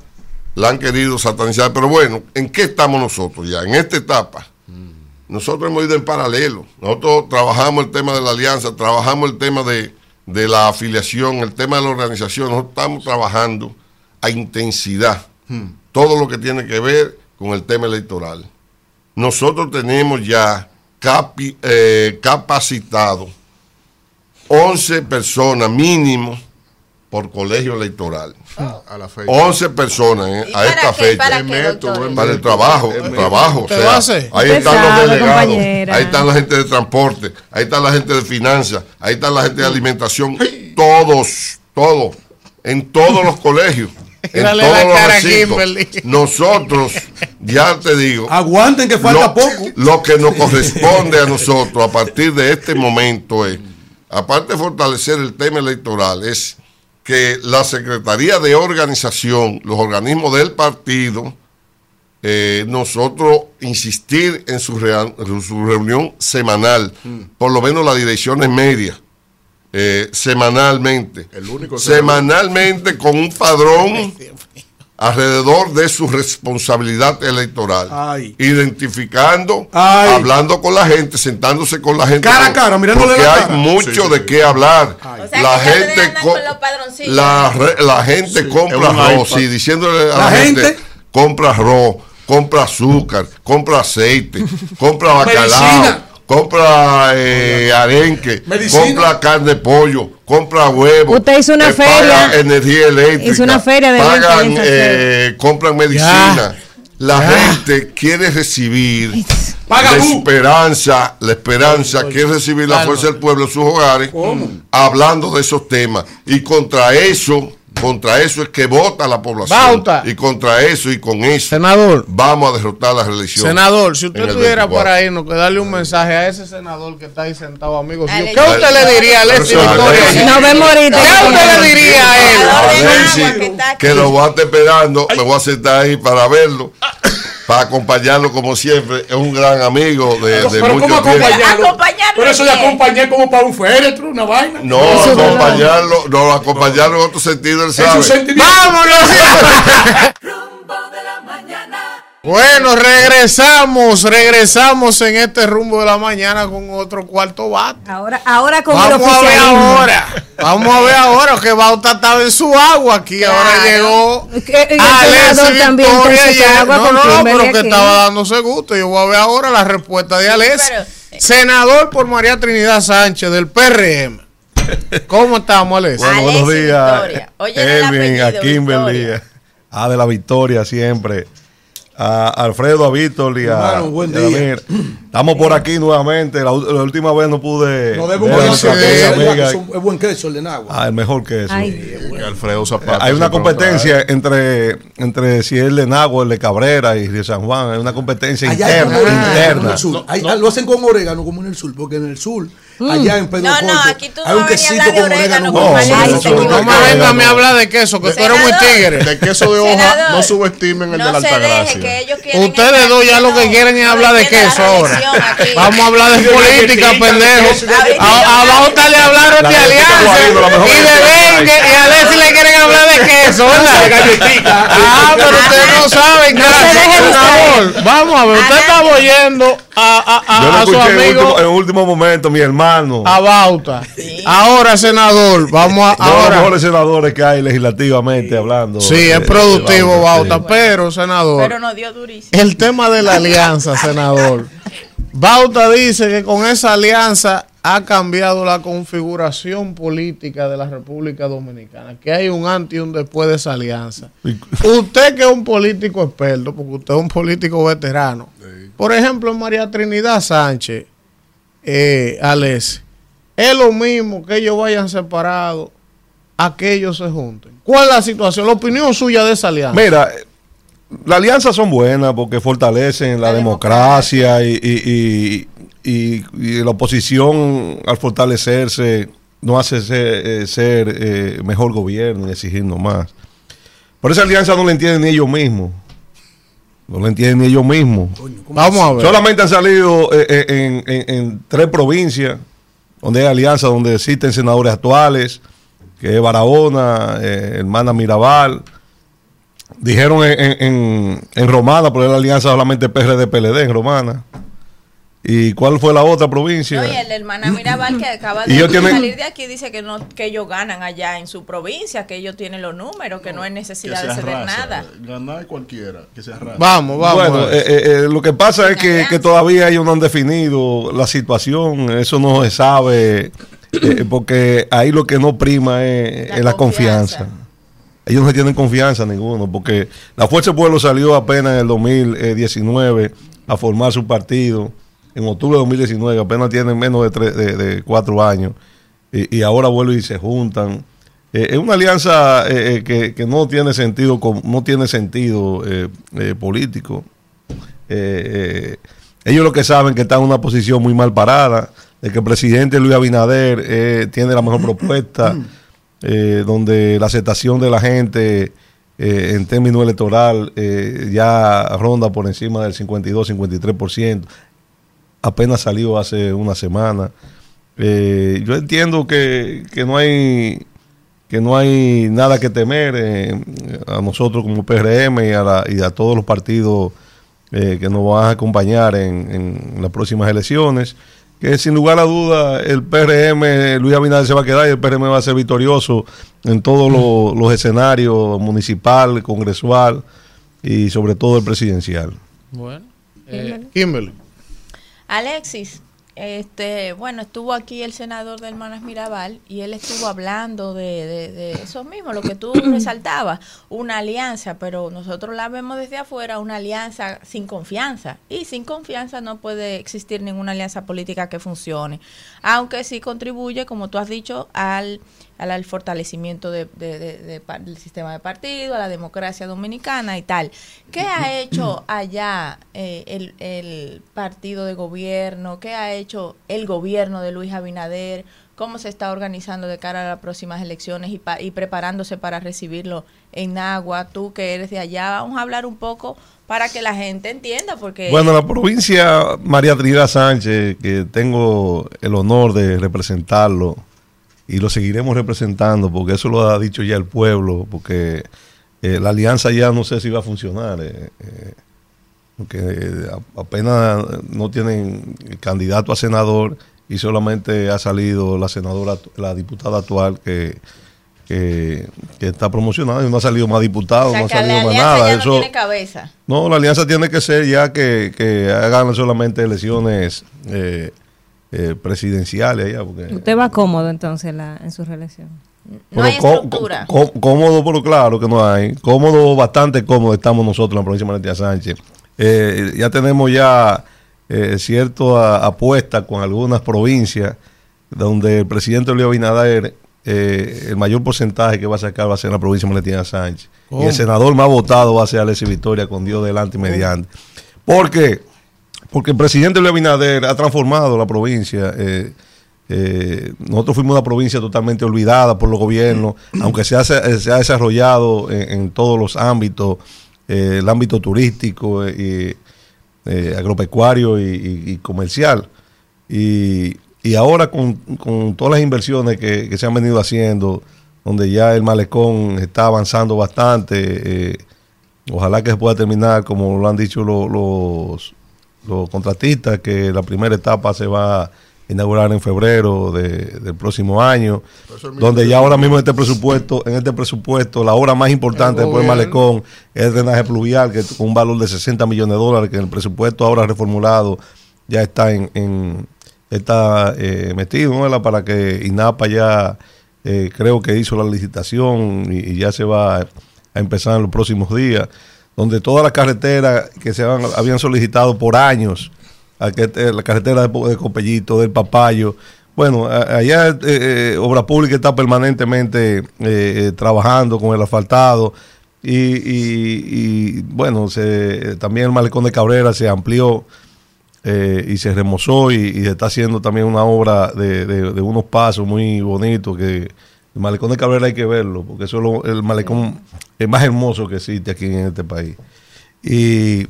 la han querido satanizar. Pero bueno, ¿en qué estamos nosotros ya? En esta etapa. Mm. Nosotros hemos ido en paralelo. Nosotros trabajamos el tema de la alianza, trabajamos el tema de, de la afiliación, el tema de la organización. Nosotros estamos trabajando a intensidad. Mm. Todo lo que tiene que ver con el tema electoral. Nosotros tenemos ya eh, capacitado 11 personas mínimo por colegio electoral. a la fecha. 11 personas eh, a esta fecha. Para, el trabajo. El, trabajo. ahí están los delegados, ahí están la gente de transporte, ahí está la gente de finanzas, ahí está la gente de alimentación. Todos, todos, en todos los colegios. [LAUGHS] En todos los Nosotros, ya te digo. Aguanten que falta poco. Lo que nos corresponde a nosotros a partir de este momento es, aparte de fortalecer el tema electoral, es que la Secretaría de Organización, los organismos del partido, eh, nosotros insistir en su, su reunión semanal, mm. por lo menos las direcciones medias eh, semanalmente. semanalmente con un padrón [LAUGHS] alrededor de su responsabilidad electoral. Identificando, hablando con la gente, sentándose con la gente. Cara a cara, Porque hay mucho de qué hablar. la, gente la, gente compra arroz, y diciéndole a la, gente, compra arroz, compra azúcar, compra aceite, [LAUGHS] compra bacalao compra eh, arenque, compra carne de pollo, compra huevo. Usted hizo una feria. energía eléctrica. Hizo una feria de pagan, eh, compran medicina. La gente quiere recibir la esperanza, la esperanza quiere recibir la fuerza del pueblo en sus hogares, hablando de esos temas. Y contra eso contra eso es que vota la población. Y contra eso y con eso senador, vamos a derrotar la reelección. Senador, si usted estuviera por ahí, nos que darle un mensaje a ese senador que está ahí sentado, amigo. ¿Qué usted le diría a Leslie Victoria? No vemos ahorita. ¿Qué usted le diría a él? que lo voy a estar esperando, me voy a sentar ahí para verlo para acompañarlo como siempre. Es un gran amigo de, de pero mucho tiempo. Pero eso de acompañar como para un féretro, una vaina. No, acompañarlo, no, acompañarlo en otro sentido, él sabe. ¡Vámonos! [LAUGHS] [LAUGHS] Bueno, regresamos, regresamos en este rumbo de la mañana con otro cuarto bate. Ahora, ahora con Vamos a ver ahora. Vamos a ver ahora que Bauta estaba en su agua aquí. Ahora llegó Alessi Victoria. no, no, pero que estaba dándose gusto. Yo voy a ver ahora la respuesta de Alessi. Senador por María Trinidad Sánchez del PRM. ¿Cómo estamos, Alessi? Bueno, buenos días. Elvin, a Kimberly A de la victoria siempre a Alfredo, a Víctor y a, buen día. [CLEARS THROAT] Estamos por aquí nuevamente. La, última vez no pude. No debo buen queso. Es buen queso el de Nagua. Ah, el mejor queso. Alfredo Zapata. Hay una competencia entre, entre si es el de Nagua, el de Cabrera y de San Juan. Hay una competencia interna. interna. No, Lo hacen con orégano como en el sur, porque en el sur Mm. Allá en Pedro No, no, aquí tú hay un quesito con orégano. No, no me venga a mí a hablar de queso, que tú eres muy tigre. De queso de hoja, no subestimen el de la Altagracia. Ustedes dos ya lo que quieren es hablar de queso ahora. [LAUGHS] Vamos a hablar de política, pendejos. A Bauta le hablaron de alianza y de dengue y a Alessi le quieren hablar de queso, ¿verdad? Ah, pero ustedes no saben, gracias, Vamos a ver, usted está oyendo a, a, a, su amigo. En último momento, mi hermano a Bauta. Ahora, senador, vamos a. ahora. los mejores senadores que hay legislativamente hablando. Sí, es productivo, Bauta, pero, senador. Pero nos dio durísimo. El tema de la alianza, senador. [LAUGHS] Bauta dice que con esa alianza ha cambiado la configuración política de la República Dominicana, que hay un antes y un después de esa alianza. [LAUGHS] Usted que es un político experto, porque usted es un político veterano. Por ejemplo, María Trinidad Sánchez eh, Alex, es lo mismo que ellos vayan separados a que ellos se junten. ¿Cuál es la situación? La opinión suya de esa alianza. Mira, las alianzas son buenas porque fortalecen la, democracia, Y, la oposición al fortalecerse no hace ser, eh, eh, mejor gobierno y exigirnos más. Por esa alianza no la entienden ni ellos mismos. No lo entienden ni ellos mismos. Vamos a ver. Solamente han salido eh, eh, en, tres provincias donde hay alianzas, donde existen senadores actuales, que es Barahona, eh, hermana Mirabal. Dijeron en, en, Romana, pero es la alianza solamente PRD-PLD en Romana. ¿Y cuál fue la otra provincia? No, y el hermana Mirabal que acaba de salir de aquí dice que no que ellos ganan allá en su provincia, que ellos tienen los números, que no, hay necesidad de ceder nada. Ganar cualquiera, que sea raro. Vamos, vamos. Bueno, eh, eh, eh, lo que pasa es que, que, todavía ellos no han definido la situación, eso no se sabe, porque ahí lo que no prima es la, confianza. Ellos no tienen confianza ninguno, porque la Fuerza del Pueblo salió apenas en el 2019 a formar su partido en octubre de 2019, apenas tienen menos de, de, cuatro años, y, ahora vuelven y se juntan. Eh, es una alianza eh, eh, que, no tiene sentido, no tiene sentido político. ellos lo que saben que están en una posición muy mal parada, de que el presidente Luis Abinader tiene la mejor propuesta, [CLEARS THROAT] donde la aceptación de la gente en términos electoral ya ronda por encima del 52-53% apenas salió hace una semana. Eh, yo entiendo que, no hay que no hay nada que temer eh, a nosotros como PRM y a, y a todos los partidos eh, que nos van a acompañar en, las próximas elecciones, que sin lugar a duda el PRM, Luis Abinader se va a quedar y el PRM va a ser victorioso en todos los, escenarios, municipal, congresual y sobre todo el presidencial. Bueno, Kimberly. Alexis, este, bueno, estuvo aquí el senador de Hermanas Mirabal y él estuvo hablando de, eso mismo, lo que tú [CLEARS THROAT] resaltabas, una alianza, pero nosotros la vemos desde afuera, una alianza sin confianza. Y sin confianza no puede existir ninguna alianza política que funcione, aunque sí contribuye, como tú has dicho, al al, fortalecimiento de, del sistema de partido, a la democracia dominicana y tal. ¿Qué ha hecho allá eh, el, el partido de gobierno? ¿Qué ha hecho el gobierno de Luis Abinader? cómo se está organizando de cara a las próximas elecciones y, y, preparándose para recibirlo en Agua. Tú que eres de allá, vamos a hablar un poco para que la gente entienda. porque Bueno, la provincia María Trinidad Sánchez, que tengo el honor de representarlo y lo seguiremos representando porque eso lo ha dicho ya el pueblo, porque eh, la alianza ya no sé si va a funcionar, eh, eh, porque apenas no tienen candidato a senador y solamente ha salido la senadora, la diputada actual que, que, está promocionada y no ha salido más diputado, no ha salido más nada. no tiene cabeza. No, la alianza tiene que ser ya que, que hagan solamente elecciones eh, eh, presidenciales allá. Porque, ¿Usted va cómodo entonces en su reelección? No hay estructura. cómodo, pero claro que no hay. Cómodo, bastante cómodo estamos nosotros en la provincia de María Sánchez. Eh, ya tenemos ya eh, cierta apuesta con algunas provincias donde el presidente Luis Abinader eh, el mayor porcentaje que va a sacar va a ser en la provincia de Valentina Sánchez. Y el senador más votado va a ser Alessi Victoria con Dios delante y mediante. ¿Por qué? Porque el presidente Luis Abinader ha transformado la provincia. Eh, eh, nosotros fuimos una provincia totalmente olvidada por los gobiernos, aunque se ha, se ha desarrollado en, todos los ámbitos, el ámbito turístico, y, agropecuario y, comercial. Y, y ahora con, todas las inversiones que, se han venido haciendo, donde ya el malecón está avanzando bastante, eh, ojalá que se pueda terminar, como lo han dicho los, los, contratistas, que la primera etapa se va a inaugurar en febrero del próximo año, donde ya ahora mismo en este presupuesto, en este presupuesto, la obra más importante después del malecón es el drenaje pluvial, que con un valor de 60 millones de dólares, que en el presupuesto ahora reformulado ya está en está eh, metido para que INAPA ya eh, creo que hizo la licitación y, ya se va a, empezar en los próximos días, donde todas las carreteras que se habían, solicitado por años, eh, la carretera de, Copellito, del Papayo, bueno, allá Obra Pública está permanentemente trabajando con el asfaltado y, bueno, también el malecón de Cabrera se amplió eh, y se remozó y, está haciendo también una obra de, unos pasos muy bonitos que el malecón de Cabrera hay que verlo porque eso es el malecón más hermoso que existe aquí en este país. Y,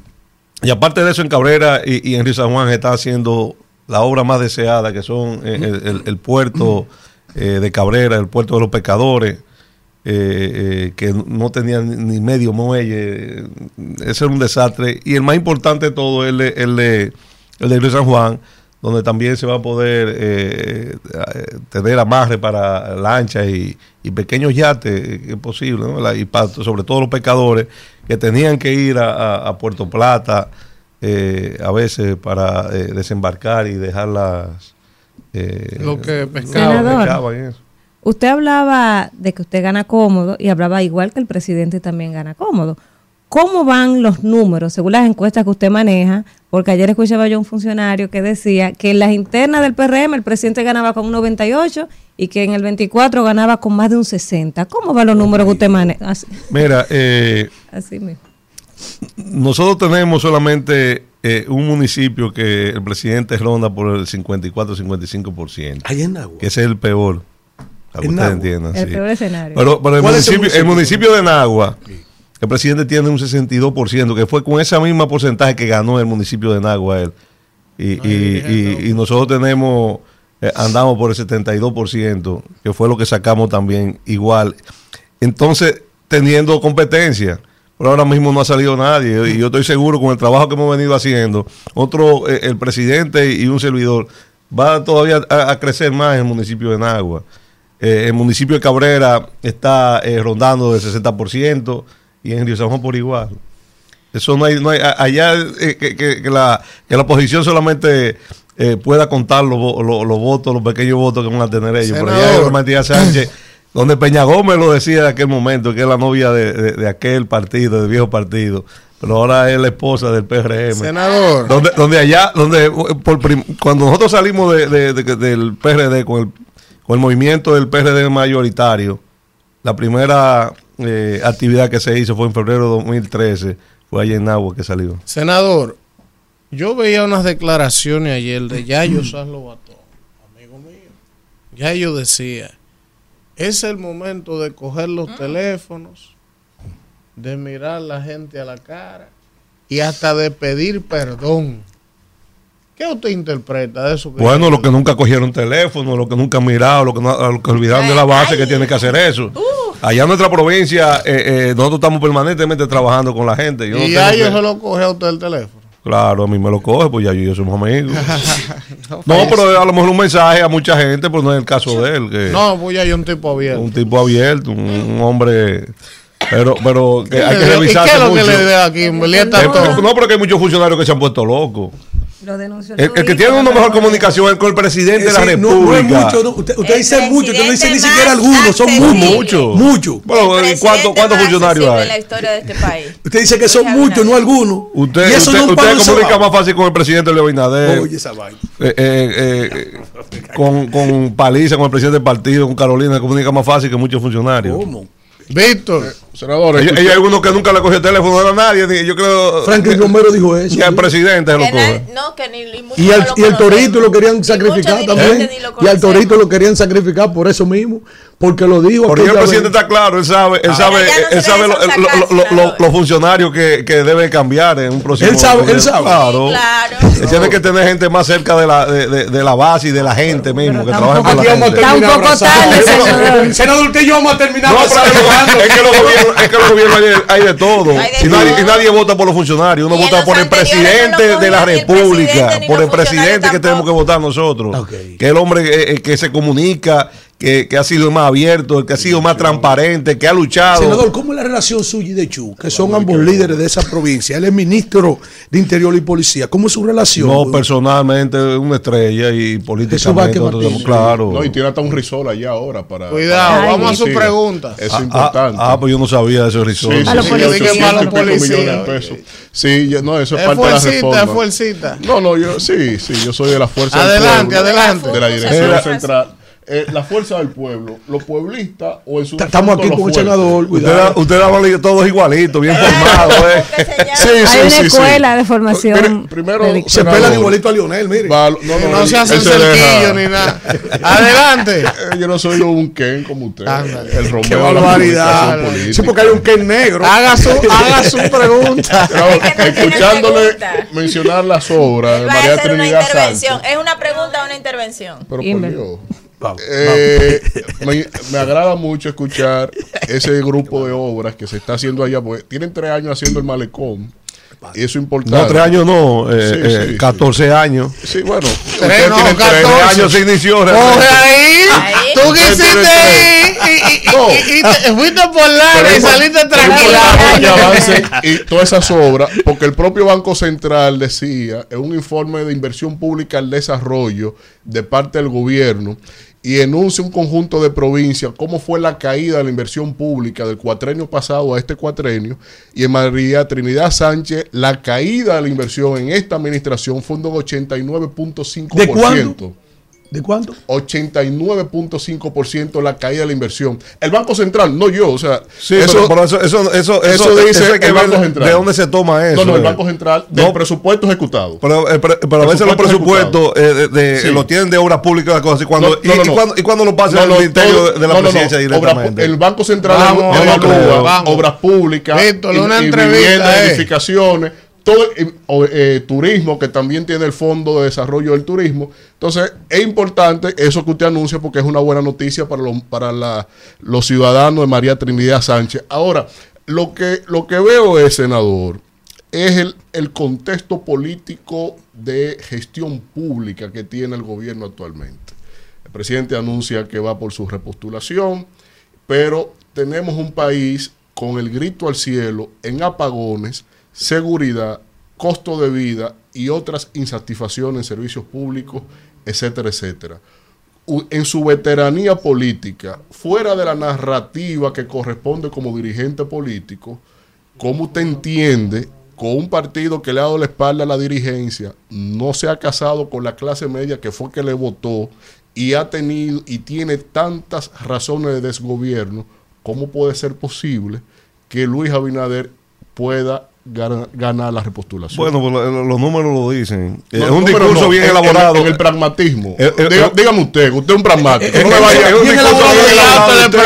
aparte de eso en Cabrera y, en Río San Juan está haciendo la obra más deseada que son eh, el, puerto eh, de Cabrera el puerto de los pescadores que no tenían ni medio muelle. Ese era un desastre. Y el más importante de todo es el el de Río San Juan, donde también se va a poder eh, eh, tener amarre para lanchas y, pequeños yates, eh, que es posible, y sobre todo los pescadores que tenían que ir a, Puerto Plata a veces para desembarcar y dejarlas. Lo que pescaban. Usted hablaba de que usted gana cómodo y hablaba igual que el presidente también gana cómodo. ¿Cómo van los números según las encuestas que usted maneja? Porque ayer escuchaba yo a un funcionario que decía que en las internas del PRM el presidente ganaba con un 98 y que en el 24 ganaba con más de un 60. ¿Cómo van los números que usted maneja? Mira, eh, [LAUGHS] Así mismo. nosotros tenemos solamente eh, un municipio que el presidente ronda por el 54-55%. Ahí en Nagua. Que es el peor. Para que ustedes entiendan. El peor escenario. Pero, el, municipio, el municipio de Nagua el presidente tiene un 62%, que fue con ese mismo porcentaje que ganó el municipio de Nagua él. Y, nosotros tenemos, eh, andamos por el 72%, que fue lo que sacamos también igual. Entonces, teniendo competencia, pero ahora mismo no ha salido nadie. Y yo estoy seguro con el trabajo que hemos venido haciendo, otro, eh, el presidente y un servidor, va todavía a, crecer más en el municipio de Nagua. Eh, el municipio de Cabrera está rondando del 60% y en Río San Juan por igual. Eso no hay, no hay allá eh, que, la, que la oposición solamente eh, pueda contar los, votos, los pequeños votos que van a tener ellos. Por allá Matías Sánchez, [CLEARS THROAT] donde Peña Gómez lo decía en aquel momento, que es la novia de, aquel partido, del viejo partido pero ahora es la esposa del PRM. Senador. Donde, donde allá, donde por cuando nosotros salimos de, del PRD con el, con el movimiento del PRD mayoritario, la primera eh, actividad que se hizo fue en febrero de 2013, fue allá en Agua que salió. Senador, yo veía unas declaraciones ayer de Yayo [CLEARS THROAT] Sanlo Batón, amigo mío. Yayo decía, es el momento de coger los teléfonos, de mirar la gente a la cara y hasta de pedir perdón. ¿Qué usted interpreta de eso? bueno, lo que nunca cogieron teléfono, lo que nunca han mirado, lo que, no, que olvidaron de la base que tiene que hacer eso. Uh. Allá en nuestra provincia, eh, eh, nosotros estamos permanentemente trabajando con la gente. ¿Y a ellos se lo coge a usted el teléfono? Claro, a mí me lo coge, pues ya yo y yo somos amigos. [LAUGHS] no, pero a lo mejor un mensaje a mucha gente, pero no es el caso de él. no, pues ya hay un tipo abierto. Un tipo abierto, un, hombre... Pero, pero que hay que revisar. ¿Y qué es lo que le da aquí? No, porque hay muchos funcionarios que se han puesto locos. Lo denunció El, el que tiene una mejor comunicación es con el presidente de la Ese no- no es República. mucho, no, usted, usted dice mucho, usted no dice ni siquiera algunos, son muchos. Muchos. Bueno, ¿cuántos cuántos funcionarios en la hay? historia de este país. Usted dice que son muchos, no algunos. Usted, y eso usted, no comunica más fácil con el presidente Leo Abinader. Oye, esa vaina. Eh, eh, eh, con, con Paliza, con el presidente del partido, con Carolina, comunica más fácil que muchos funcionarios. ¿Cómo? Víctor, Senador, Hay, hay algunos que nunca le cogió el teléfono a nadie. Yo creo Franklin Romero dijo eso. que al presidente se lo Que coge. no, que ni, Y, al, y el torito lo querían Y sacrificar también. Y al torito lo querían sacrificar por eso mismo. Porque lo dijo. Porque el presidente vez. está claro, él sabe, él sabe, ya no él sabe lo- lo- lo- los funcionarios que, que deben cambiar en un próximo. Él sabe, él sabe. Claro. Claro. Él tiene que tener gente más cerca de la, de, de- de la base y de la gente mismo, que está trabajen un con Aquí la gente. Está un poco tarde, senador. Senador, usted y yo vamos a terminar No, pero que, es que los gobiernos, es que los gobiernos hay, hay de todo. Hay de y, nadie, y nadie vota por los funcionarios. Uno vota por el no presidente de la República, por el presidente que tenemos que votar nosotros. Ok. Que el hombre eh, eh, que se comunica, que, que ha sido más abierto, que ha sido más transparente, que ha luchado. Senador, ¿cómo es la relación suya y de Chu? Que son ambos líderes de esa provincia. Él es ministro de Interior y Policía. ¿Cómo es su relación? No, personalmente una estrella y políticamente claro. No, y tiene hasta un risol allá ahora para. Cuidado, para- vamos a su Sí, pregunta. Es Ah, importante. Ah, ah, pues yo no sabía de ese risol. sí, A sí, policías. 800 Para los y pico policías, millones de pesos. Sí, yo- no, eso es, Es parte de la fuercita, reforma. es fuercita. No, no, yo sí, sí, yo soy de la fuerza Adelante, del pueblo, adelante. de la dirección Era- central. Eh, la fuerza del pueblo, los pueblistas o su Estamos aquí con el fuertes. senador. Usted, usted todos igualitos, bien [LAUGHS] formados. eh. Llama- Sí, Hay sí, una sí, sí. escuela de formación Mire, primero, de. Se pelan igualito a Lionel, mire. va- no, no, No él- se hacen él se cerquillo deja- ni nada. [LAUGHS] Adelante. Eh, Yo no soy un Ken como usted. Ándale. El Romeo Qué barbaridad. Sí, porque hay un Ken negro. Haga su, [LAUGHS] haga su pregunta. No escuchándole pregunta. mencionar las obras de Él va a María Trinidad intervención. Sánchez. ¿Es una pregunta o una intervención? Pero por. Dios. Vamos, Eh, me, me agrada mucho escuchar ese grupo de obras que se está haciendo allá, porque tienen tres años haciendo el malecón. Y eso es importante. No, tres años no, eh, Sí, eh, sí, sí. 14 años. Sí, bueno. Tres, no, tienen tres. 14. Tres años se inició. Coge ahí. Ahí. Tú quisiste ir y, y- y- No. y- y te fuiste por larga y saliste tranquila. y todas esas obras, porque el propio Banco Central decía en un informe de inversión pública al desarrollo de parte del gobierno y enuncia un conjunto de provincias cómo fue la caída de la inversión pública del cuatrenio pasado a este cuatrenio y en María Trinidad Sánchez la caída de la inversión en esta administración fue un 89.5%. ¿De cuándo? ¿De cuánto? 89.5% la caída de la inversión. El Banco Central, no yo, o sea, Sí, eso, pero, pero eso, eso, eso, eso eso- dice que el Banco Central. de dónde se toma eso. no, no, el eh. Banco Central del No. presupuesto ejecutado. Pero, eh, pero- pero a veces los Presupuesto presupuestos eh, de, de- Sí. lo tienen de obras públicas, cosas así. Cuando, No, no, y, no, y cuando, y cuando lo pasa No, el no, Ministerio todo- de la no, no, no, Presidencia obra- directamente. el Banco Central Vamos, evalúa obras públicas, Víctor, y- una y entrevista, viviendas, eh. edificaciones, todo el- eh, turismo, que también tiene el Fondo de Desarrollo del Turismo. Entonces, es importante eso que usted anuncia porque es una buena noticia para, los- para la- los ciudadanos de María Trinidad Sánchez. Ahora, lo que, lo que veo es, senador, es el, el contexto político de gestión pública que tiene el gobierno actualmente. El presidente anuncia que va por su repostulación, pero tenemos un país con el grito al cielo en apagones, seguridad, costo de vida y otras insatisfacciones en servicios públicos, etcétera, etcétera. En su veteranía política, fuera de la narrativa que corresponde como dirigente político, ¿cómo usted entiende con un partido que le ha dado la espalda a la dirigencia, no se ha casado con la clase media que fue que le votó y ha tenido y tiene tantas razones de desgobierno, ¿cómo puede ser posible que Luis Abinader pueda gana- ganar la repostulación? Bueno, pues lo- los números lo dicen. No, es un discurso no, bien en- en- elaborado. En, el pragmatismo. Eh, eh, Diga- eh, dígame usted, usted es un pragmático. No que- vaya- es un ¿Quién discurso elaboró bien el elaborado dato? de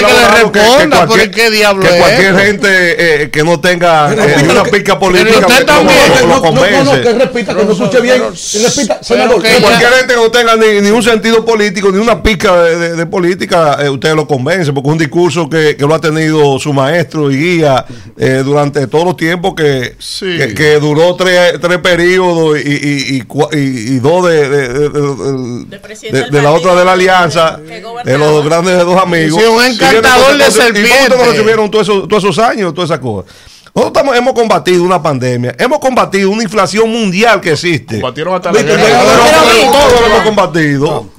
Le que responda, cualquier- pero ¿qué diablo que cualquier gente eh, que no tenga eh, ni una pica política usted lo- también. No, no, no, convence. que repita, que no escuche bien. Que repita, senador. que que- ella- Cualquier gente que no tenga ni, un sentido político, ni una pica de, política, usted lo convence, porque es un discurso que, lo ha tenido su maestro y guía eh, durante todos los tiempos que, Sí. que, que duró tres, tres periodos y, y, y, cua- y- y dos de, de, de- de- De de- de la otra de la alianza, de los grandes dos amigos. Sí, un Y encantador de ¿Y cómo serpientes. recibieron todos esos, todos esos años, todas esas cosas? Nosotros hemos combatido una pandemia, hemos combatido una inflación mundial que existe. Combatieron hasta la Todos lo hemos combatido.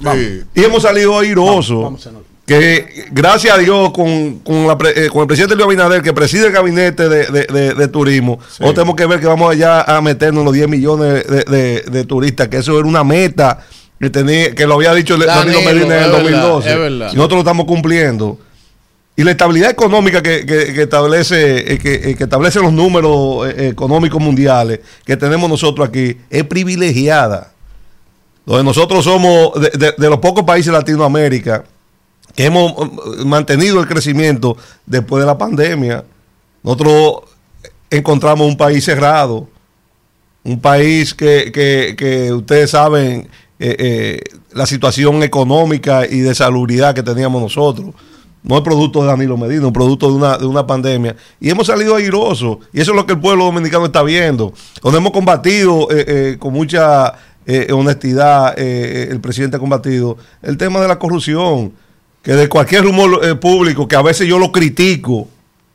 Y hemos salido airosos. Que gracias a Dios, con, con, eh, con el presidente Luis Abinader, que preside el gabinete de, turismo, nosotros tenemos que ver que vamos allá a meternos los 10 millones de, turistas, que eso era una meta que, tenía, que lo había dicho Danilo Medina en el 2012. y nosotros lo estamos cumpliendo. Y la estabilidad económica que, establece eh, eh, que, establece los números eh, económicos mundiales que tenemos nosotros aquí es privilegiada. Donde nosotros somos de, los pocos países de Latinoamérica que hemos mantenido el crecimiento después de la pandemia. Nosotros encontramos un país cerrado, un país que, que ustedes saben la situación económica y de salubridad que teníamos nosotros no es producto de Danilo Medina, es producto de una, de una pandemia. Y hemos salido airosos. Y eso es lo que el pueblo dominicano está viendo. Donde hemos combatido eh, eh, con mucha eh, honestidad, el presidente ha combatido el tema de la corrupción. Que de cualquier rumor público, que a veces yo lo critico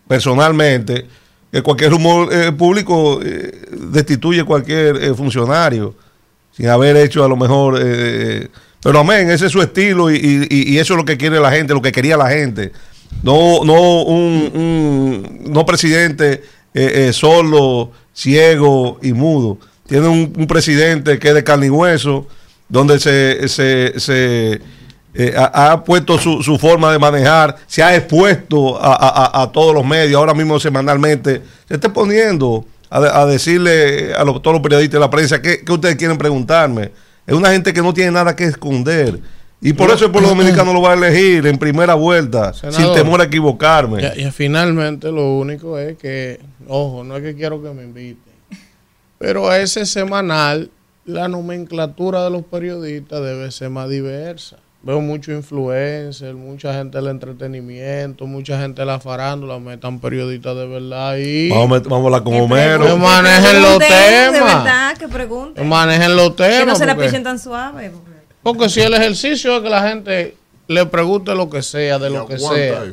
personalmente, que cualquier rumor público destituye cualquier funcionario sin haber hecho a lo mejor pero amén, ese es su estilo y, eso es lo que quiere la gente, lo que quería la gente. No, no un, no presidente eh, eh, solo, ciego y mudo. Tiene un, presidente que es de carne y hueso, donde se, se, eh, ha, puesto su, su, forma de manejar, se ha expuesto a, todos los medios, ahora mismo semanalmente, se está poniendo a, decirle a todos los periodistas de la prensa qué, qué ustedes quieren preguntarme es una gente que no tiene nada que esconder. Y por eso el pueblo dominicano lo va a elegir en primera vuelta, sin temor a equivocarme. Y, finalmente lo único es que, ojo, no es que quiero que me inviten, pero a ese semanal la nomenclatura de los periodistas debe ser más diversa. Veo mucho influencer, mucha gente del entretenimiento, mucha gente de la farándula, metan periodistas de verdad y Vamos, vamos a hablar con Homero. Que manejen los temas. De verdad, que pregunten. Que manejen los temas. Que no se la pichen tan suave. Porque... si el ejercicio es que la gente le pregunte lo que sea, de lo que sea.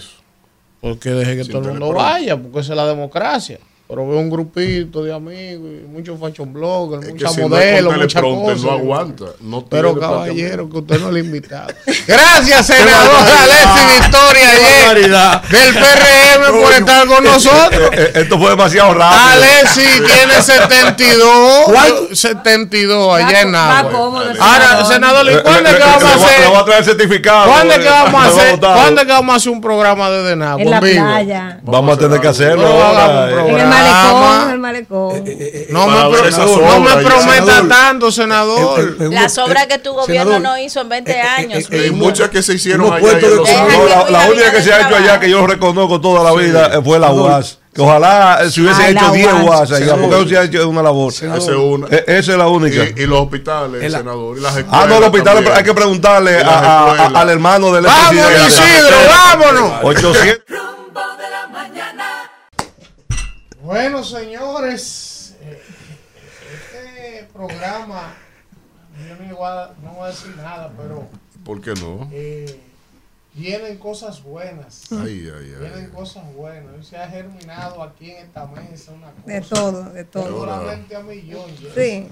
Porque deje que todo el mundo vaya, porque esa es la democracia. Pero veo un grupito de amigos, y muchos fashion bloggers, muchos modelos, muchas cosas. No aguanta. No Pero caballero, que usted no le ha invitado. [LAUGHS] [LAUGHS] Gracias, senador Alexis Victoria ayer del PRM [LAUGHS] por estar con nosotros. Eh, eh, esto fue demasiado rápido. Alexis tiene 72. 72 allá en Nagua. Ahora, senador, ¿y cuándo es que vamos a hacer? voy a traer certificado. ¿Cuándo es que vamos a hacer? ¿Cuándo es que vamos a hacer un programa de Denagua? En la playa. Vamos a tener que hacerlo ahora malecón, el malecón. Eh, eh, eh, no, me, no me prometa tanto, senador. Las obras que tu gobierno no hizo en 20 años. Hay muchas que se hicieron allá. La única que se ha hecho allá que yo reconozco toda la vida fue la UAS. Que ojalá se hubiese hecho 10 UAS allá, porque no se ha hecho una labor. Esa es la única. Y, los hospitales, senador. Y las ah, no, los hospitales hay que preguntarle al hermano del ¡Vamos, Isidro, vámonos! 800. Bueno, señores, eh, este programa, yo no, igual, no voy a decir nada, pero... ¿Por qué no? Eh, vienen cosas buenas. Ay, ay, ay. Vienen cosas buenas. Se ha germinado aquí en esta mesa una cosa. De todo, de todo. Solamente a millón. Sí,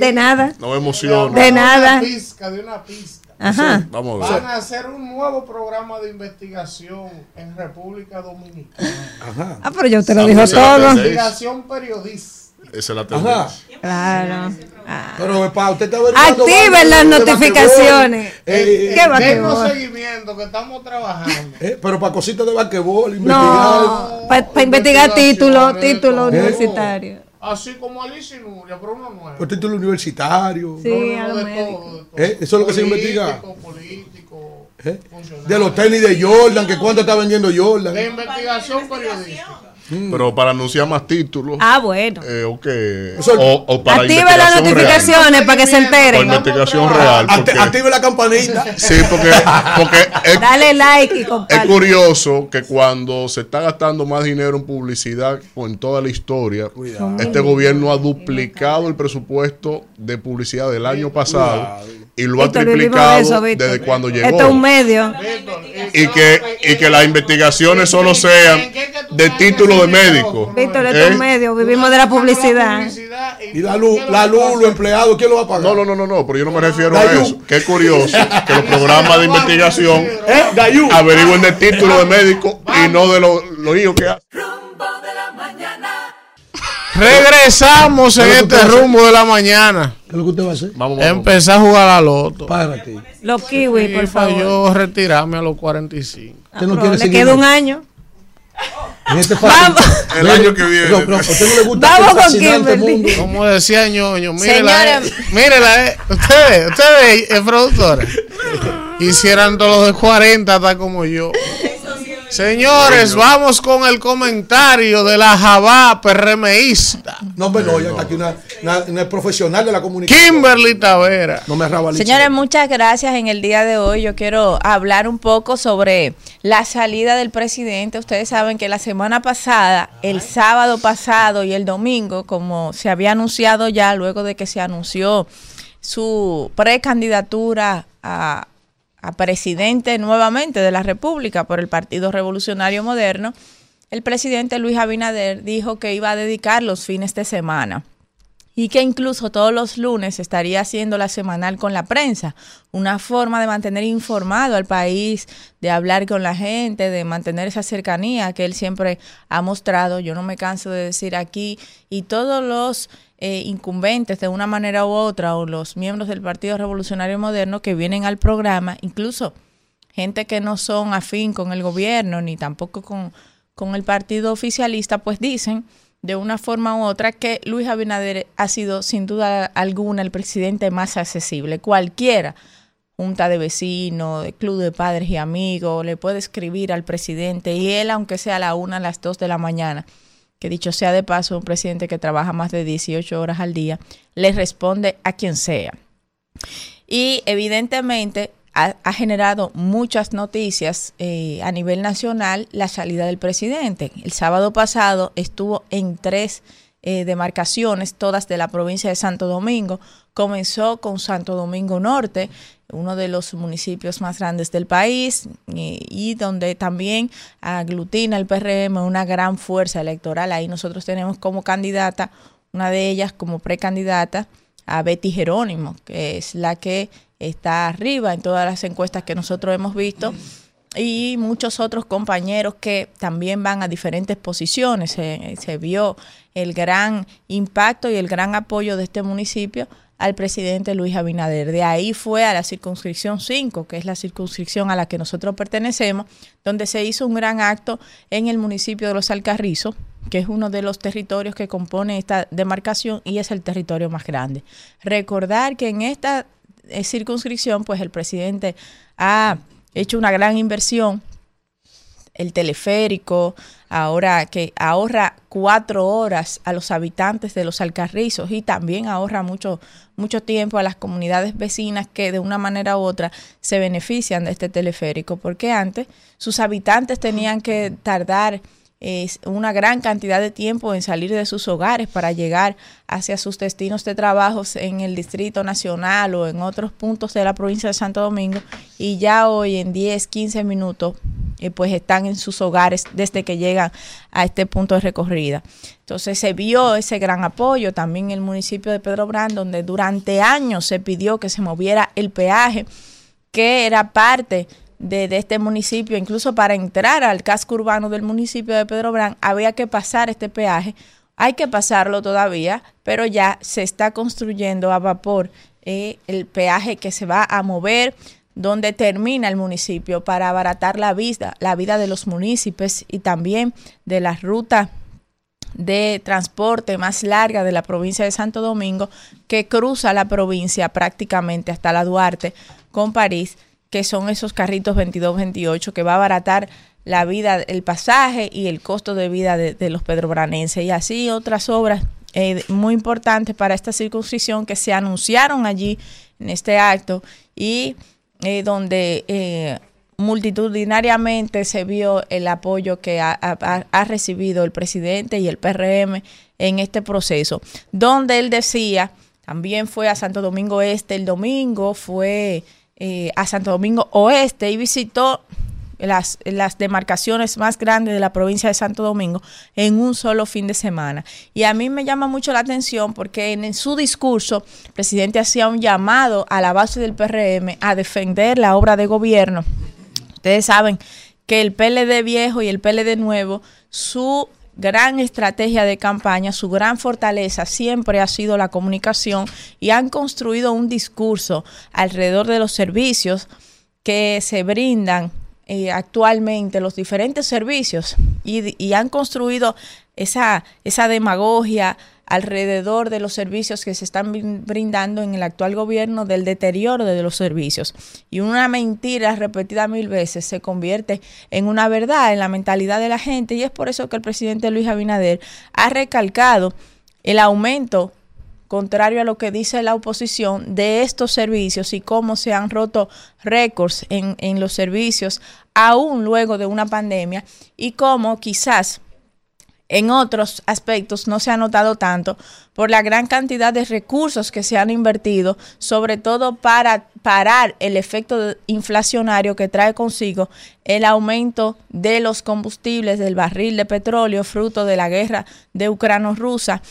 de, nada. No me emociona. De nada. De una pizca, de una pista. Ajá. vamos a ver. Van a hacer un nuevo programa de investigación en República Dominicana. Ajá. Ah, pero yo te lo dijo todo. Investigación periodista. Esa es la tendencia. Claro. Ah. Pero para usted está Activen las notificaciones. Eh, ¿Qué va Tengo seguimiento que estamos trabajando. Eh, pero para cositas de basquetbol, investigar. No, para investigar títulos, títulos universitarios. Así como Alicia y Nuria, pero uno nuevo. Por título universitario. Sí, no, no, de, todo, de todo. ¿Eh? Eso es lo que se investiga. Político, ¿Eh? De los tenis de Jordan, que cuánto está vendiendo Jordan. De investigación periodística. Mm. Pero para anunciar más títulos. Ah, bueno. Eh, okay. o, o, para Active las notificaciones para que se enteren. Investigación real. Active la campanita. Sí, porque, porque es, [LAUGHS] Dale like y comparte. Es curioso que cuando se está gastando más dinero en publicidad en toda la historia, este gobierno ha duplicado el presupuesto de publicidad del año pasado y lo ha triplicado desde cuando llegó. Esto es un medio. Y que, y que las investigaciones solo sean de título de médico. Víctor, esto es ¿Eh? medio, vivimos de la publicidad. Y la luz, la luz, los empleados, ¿quién lo va a pagar? No, no, no, no, no pero yo no me refiero a eso. Qué curioso que los programas de investigación [LAUGHS] ¿Eh? averigüen de título de médico y no de los lo hijos que hacen. Regresamos en este rumbo de la mañana. ¿Qué es lo que usted va a hacer? Vamos, Empezar a jugar a loto. Párate. Los kiwis, por favor. yo retirarme a los 45. ¿Usted no quiere le queda un año. En este Vamos. El año que viene. No, no, usted no le gusta Vamos con Kimberly. Como decía ñoño, mírela, eh, mírela, eh. ustedes, ustedes, el productor. [LAUGHS] Hicieran todos los de 40 hasta como yo. Señores, vamos con el comentario de la Jabá PRMista. No, pero no, está aquí una, una, profesional de la comunicación. Kimberly Tavera. No me Señores, muchas gracias. En el día de hoy yo quiero hablar un poco sobre la salida del presidente. Ustedes saben que la semana pasada, el sábado pasado y el domingo, como se había anunciado ya luego de que se anunció su precandidatura a a presidente nuevamente de la República por el Partido Revolucionario Moderno, el presidente Luis Abinader dijo que iba a dedicar los fines de semana y que incluso todos los lunes estaría haciendo la semanal con la prensa, una forma de mantener informado al país, de hablar con la gente, de mantener esa cercanía que él siempre ha mostrado, yo no me canso de decir aquí, y todos los eh, incumbentes de una manera u otra, o los miembros del Partido Revolucionario Moderno que vienen al programa, incluso gente que no son afín con el gobierno, ni tampoco con, con el partido oficialista, pues dicen de una forma u otra que Luis Abinader ha sido sin duda alguna el presidente más accesible. Cualquiera, junta de vecinos, club de padres y amigos, le puede escribir al presidente y él, aunque sea a la una, a las dos de la mañana, que dicho sea de paso, un presidente que trabaja más de 18 horas al día, le responde a quien sea. Y evidentemente ha, generado muchas noticias eh, a nivel nacional la salida del presidente. El sábado pasado estuvo en tres eh, demarcaciones, todas de la provincia de Santo Domingo. Comenzó con Santo Domingo Norte, uno de los municipios más grandes del país y, donde también aglutina el PRM una gran fuerza electoral. Ahí nosotros tenemos como candidata, una de ellas como precandidata, a Betty Jerónimo, que es la que está arriba en todas las encuestas que nosotros hemos visto y muchos otros compañeros que también van a diferentes posiciones. Se, vio el gran impacto y el gran apoyo de este municipio al presidente Luis Abinader. De ahí fue a la circunscripción 5, que es la circunscripción a la que nosotros pertenecemos, donde se hizo un gran acto en el municipio de Los Alcarrizos, que es uno de los territorios que compone esta demarcación y es el territorio más grande. Recordar que en esta circunscripción, pues el presidente ha hecho una gran inversión. El teleférico, ahora que ahorra cuatro horas a los habitantes de los Alcarrizos y también ahorra mucho, mucho tiempo a las comunidades vecinas que de una manera u otra se benefician de este teleférico, porque antes sus habitantes tenían que tardar una gran cantidad de tiempo en salir de sus hogares para llegar hacia sus destinos de trabajos en el Distrito Nacional o en otros puntos de la provincia de Santo Domingo y ya hoy en 10, 15 minutos eh, pues están en sus hogares desde que llegan a este punto de recorrida. Entonces se vio ese gran apoyo también en el municipio de Pedro Brand donde durante años se pidió que se moviera el peaje que era parte de, este municipio, incluso para entrar al casco urbano del municipio de Pedro Brán, había que pasar este peaje. Hay que pasarlo todavía, pero ya se está construyendo a vapor eh, el peaje que se va a mover donde termina el municipio para abaratar la vida, la vida de los municipios y también de la ruta de transporte más larga de la provincia de Santo Domingo que cruza la provincia prácticamente hasta la Duarte con París que son esos carritos 22-28 que va a abaratar la vida, el pasaje y el costo de vida de, los pedrobranenses. Y así otras obras eh, muy importantes para esta circunscripción que se anunciaron allí en este acto y eh, donde eh, multitudinariamente se vio el apoyo que ha, ha, recibido el presidente y el PRM en este proceso, donde él decía, también fue a Santo Domingo Este el domingo, fue eh, a Santo Domingo Oeste y visitó las, las demarcaciones más grandes de la provincia de Santo Domingo en un solo fin de semana. Y a mí me llama mucho la atención porque en, su discurso el presidente hacía un llamado a la base del PRM a defender la obra de gobierno. Ustedes saben que el PLD viejo y el PLD nuevo, su gran estrategia de campaña, su gran fortaleza siempre ha sido la comunicación y han construido un discurso alrededor de los servicios que se brindan eh, actualmente, los diferentes servicios, y, han construido esa, esa demagogia alrededor de los servicios que se están brindando en el actual gobierno del deterioro de los servicios. Y una mentira repetida mil veces se convierte en una verdad en la mentalidad de la gente y es por eso que el presidente Luis Abinader ha recalcado el aumento contrario a lo que dice la oposición, de estos servicios y cómo se han roto récords en, en los servicios aún luego de una pandemia y cómo quizás en otros aspectos no se ha notado tanto por la gran cantidad de recursos que se han invertido, sobre todo para parar el efecto inflacionario que trae consigo el aumento de los combustibles del barril de petróleo fruto de la guerra de Ucrano-Rusa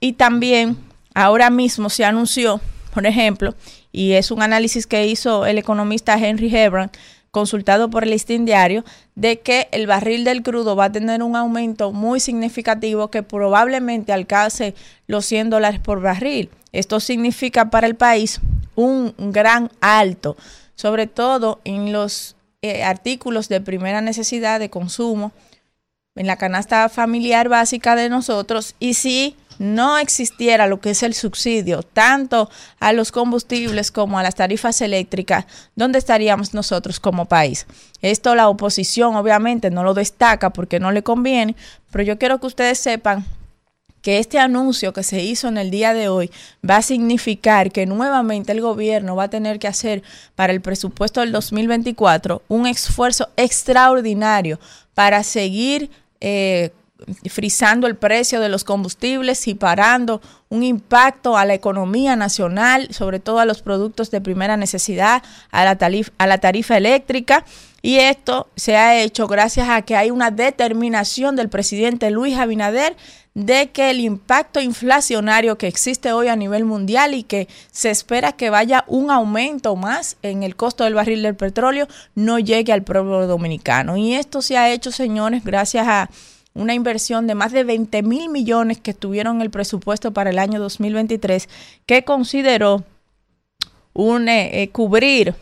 y también Ahora mismo se anunció, por ejemplo, y es un análisis que hizo el economista Henry Hebron, consultado por el Listín Diario, de que el barril del crudo va a tener un aumento muy significativo que probablemente alcance los 100 dólares por barril. Esto significa para el país un gran alto, sobre todo en los eh, artículos de primera necesidad de consumo, en la canasta familiar básica de nosotros, y si no existiera lo que es el subsidio, tanto a los combustibles como a las tarifas eléctricas, ¿dónde estaríamos nosotros como país? Esto la oposición obviamente no lo destaca porque no le conviene, pero yo quiero que ustedes sepan que este anuncio que se hizo en el día de hoy va a significar que nuevamente el gobierno va a tener que hacer para el presupuesto del 2024 un esfuerzo extraordinario para seguir eh, frizando el precio de los combustibles y parando un impacto a la economía nacional, sobre todo a los productos de primera necesidad, a la, tarifa, a la tarifa eléctrica. Y esto se ha hecho gracias a que hay una determinación del presidente Luis Abinader de que el impacto inflacionario que existe hoy a nivel mundial y que se espera que vaya un aumento más en el costo del barril del petróleo no llegue al pueblo dominicano. Y esto se ha hecho, señores, gracias a una inversión de más de 20 mil millones que estuvieron en el presupuesto para el año 2023, que consideró un, eh, eh, cubrir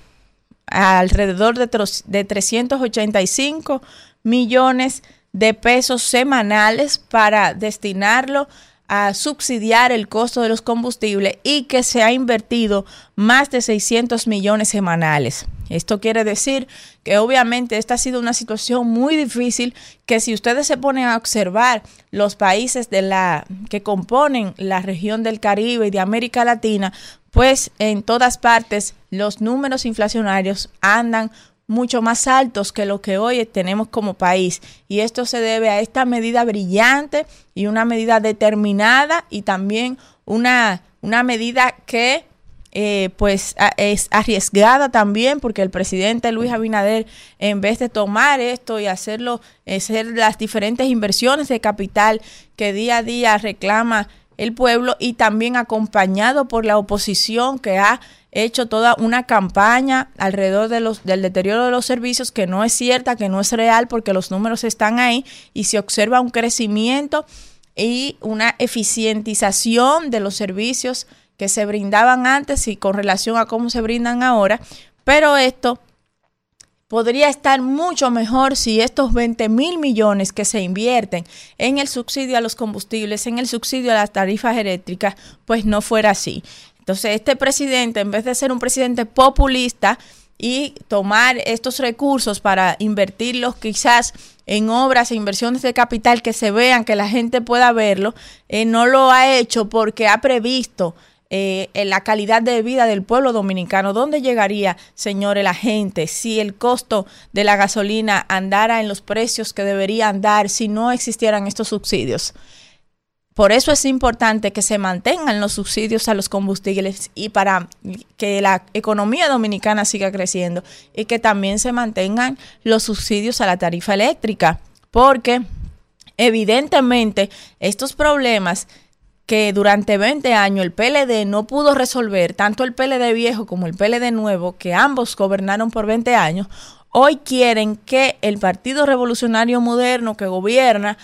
alrededor de, de 385 millones de pesos semanales para destinarlo a subsidiar el costo de los combustibles y que se ha invertido más de 600 millones semanales. Esto quiere decir que obviamente esta ha sido una situación muy difícil que si ustedes se ponen a observar los países de la que componen la región del Caribe y de América Latina, pues en todas partes los números inflacionarios andan mucho más altos que lo que hoy tenemos como país. Y esto se debe a esta medida brillante y una medida determinada y también una, una medida que eh, pues es arriesgada también porque el presidente Luis Abinader en vez de tomar esto y hacerlo hacer las diferentes inversiones de capital que día a día reclama el pueblo y también acompañado por la oposición que ha hecho toda una campaña alrededor de los, del deterioro de los servicios que no es cierta, que no es real porque los números están ahí y se observa un crecimiento y una eficientización de los servicios que se brindaban antes y con relación a cómo se brindan ahora, pero esto podría estar mucho mejor si estos 20 mil millones que se invierten en el subsidio a los combustibles, en el subsidio a las tarifas eléctricas, pues no fuera así. Entonces, este presidente, en vez de ser un presidente populista y tomar estos recursos para invertirlos quizás en obras e inversiones de capital que se vean, que la gente pueda verlo, eh, no lo ha hecho porque ha previsto eh, la calidad de vida del pueblo dominicano. ¿Dónde llegaría, señores, la gente si el costo de la gasolina andara en los precios que debería andar si no existieran estos subsidios? por eso es importante que se mantengan los subsidios a los combustibles y para que la economía dominicana siga creciendo y que también se mantengan los subsidios a la tarifa eléctrica, porque evidentemente estos problemas que durante 20 años el PLD no pudo resolver, tanto el PLD viejo como el PLD nuevo, que ambos gobernaron por 20 años, hoy quieren que el Partido Revolucionario Moderno que gobierna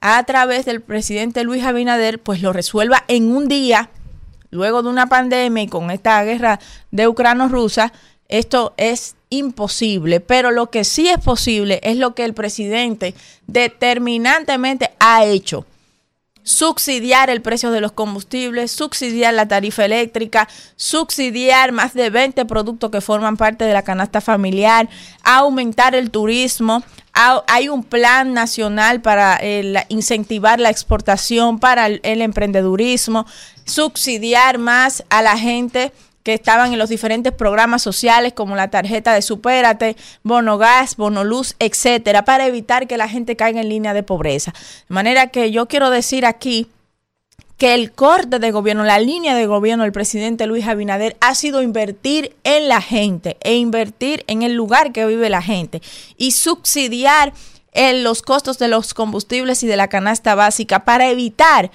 a través del presidente Luis Abinader, pues lo resuelva en un día, luego de una pandemia y con esta guerra de ucrano-rusa, esto es imposible, pero lo que sí es posible es lo que el presidente determinantemente ha hecho subsidiar el precio de los combustibles, subsidiar la tarifa eléctrica, subsidiar más de 20 productos que forman parte de la canasta familiar, aumentar el turismo. Hay un plan nacional para incentivar la exportación, para el, el emprendedurismo, subsidiar más a la gente que estaban en los diferentes programas sociales como la tarjeta de Supérate, Bono Gas, Bono Luz, etcétera, para evitar que la gente caiga en línea de pobreza. De manera que yo quiero decir aquí que el corte de gobierno, la línea de gobierno del presidente Luis Abinader ha sido invertir en la gente e invertir en el lugar que vive la gente y subsidiar en los costos de los combustibles y de la canasta básica para evitar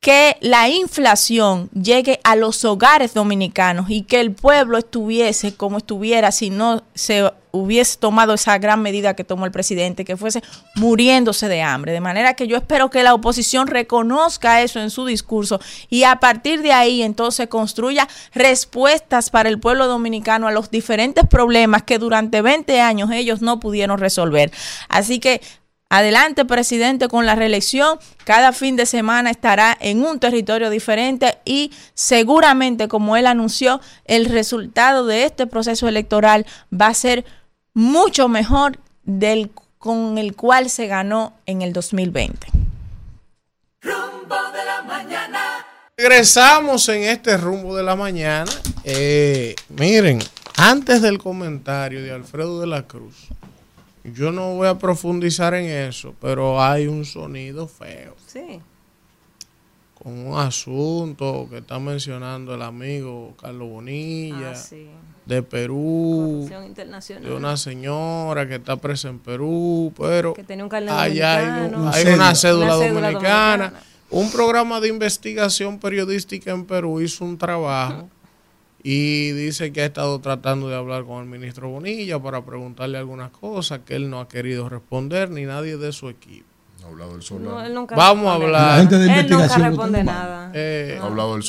que la inflación llegue a los hogares dominicanos y que el pueblo estuviese como estuviera si no se hubiese tomado esa gran medida que tomó el presidente, que fuese muriéndose de hambre. De manera que yo espero que la oposición reconozca eso en su discurso y a partir de ahí entonces construya respuestas para el pueblo dominicano a los diferentes problemas que durante 20 años ellos no pudieron resolver. Así que Adelante, presidente, con la reelección. Cada fin de semana estará en un territorio diferente y seguramente, como él anunció, el resultado de este proceso electoral va a ser mucho mejor del con el cual se ganó en el 2020. Rumbo de la mañana. Regresamos en este rumbo de la mañana. Eh, miren, antes del comentario de Alfredo de la Cruz, yo no voy a profundizar en eso, pero hay un sonido feo. Sí. Con un asunto que está mencionando el amigo Carlos Bonilla. Ah, de Perú, de una señora que está presa en Perú, pero que un allá hay, una, cédula, dominicana. Un programa de investigación periodística en Perú hizo un trabajo [LAUGHS] y dice que ha estado tratando de hablar con el ministro Bonilla para preguntarle algunas cosas que él no ha querido responder ni nadie de su equipo. vamos a hablar. él nunca responde nada. Eh,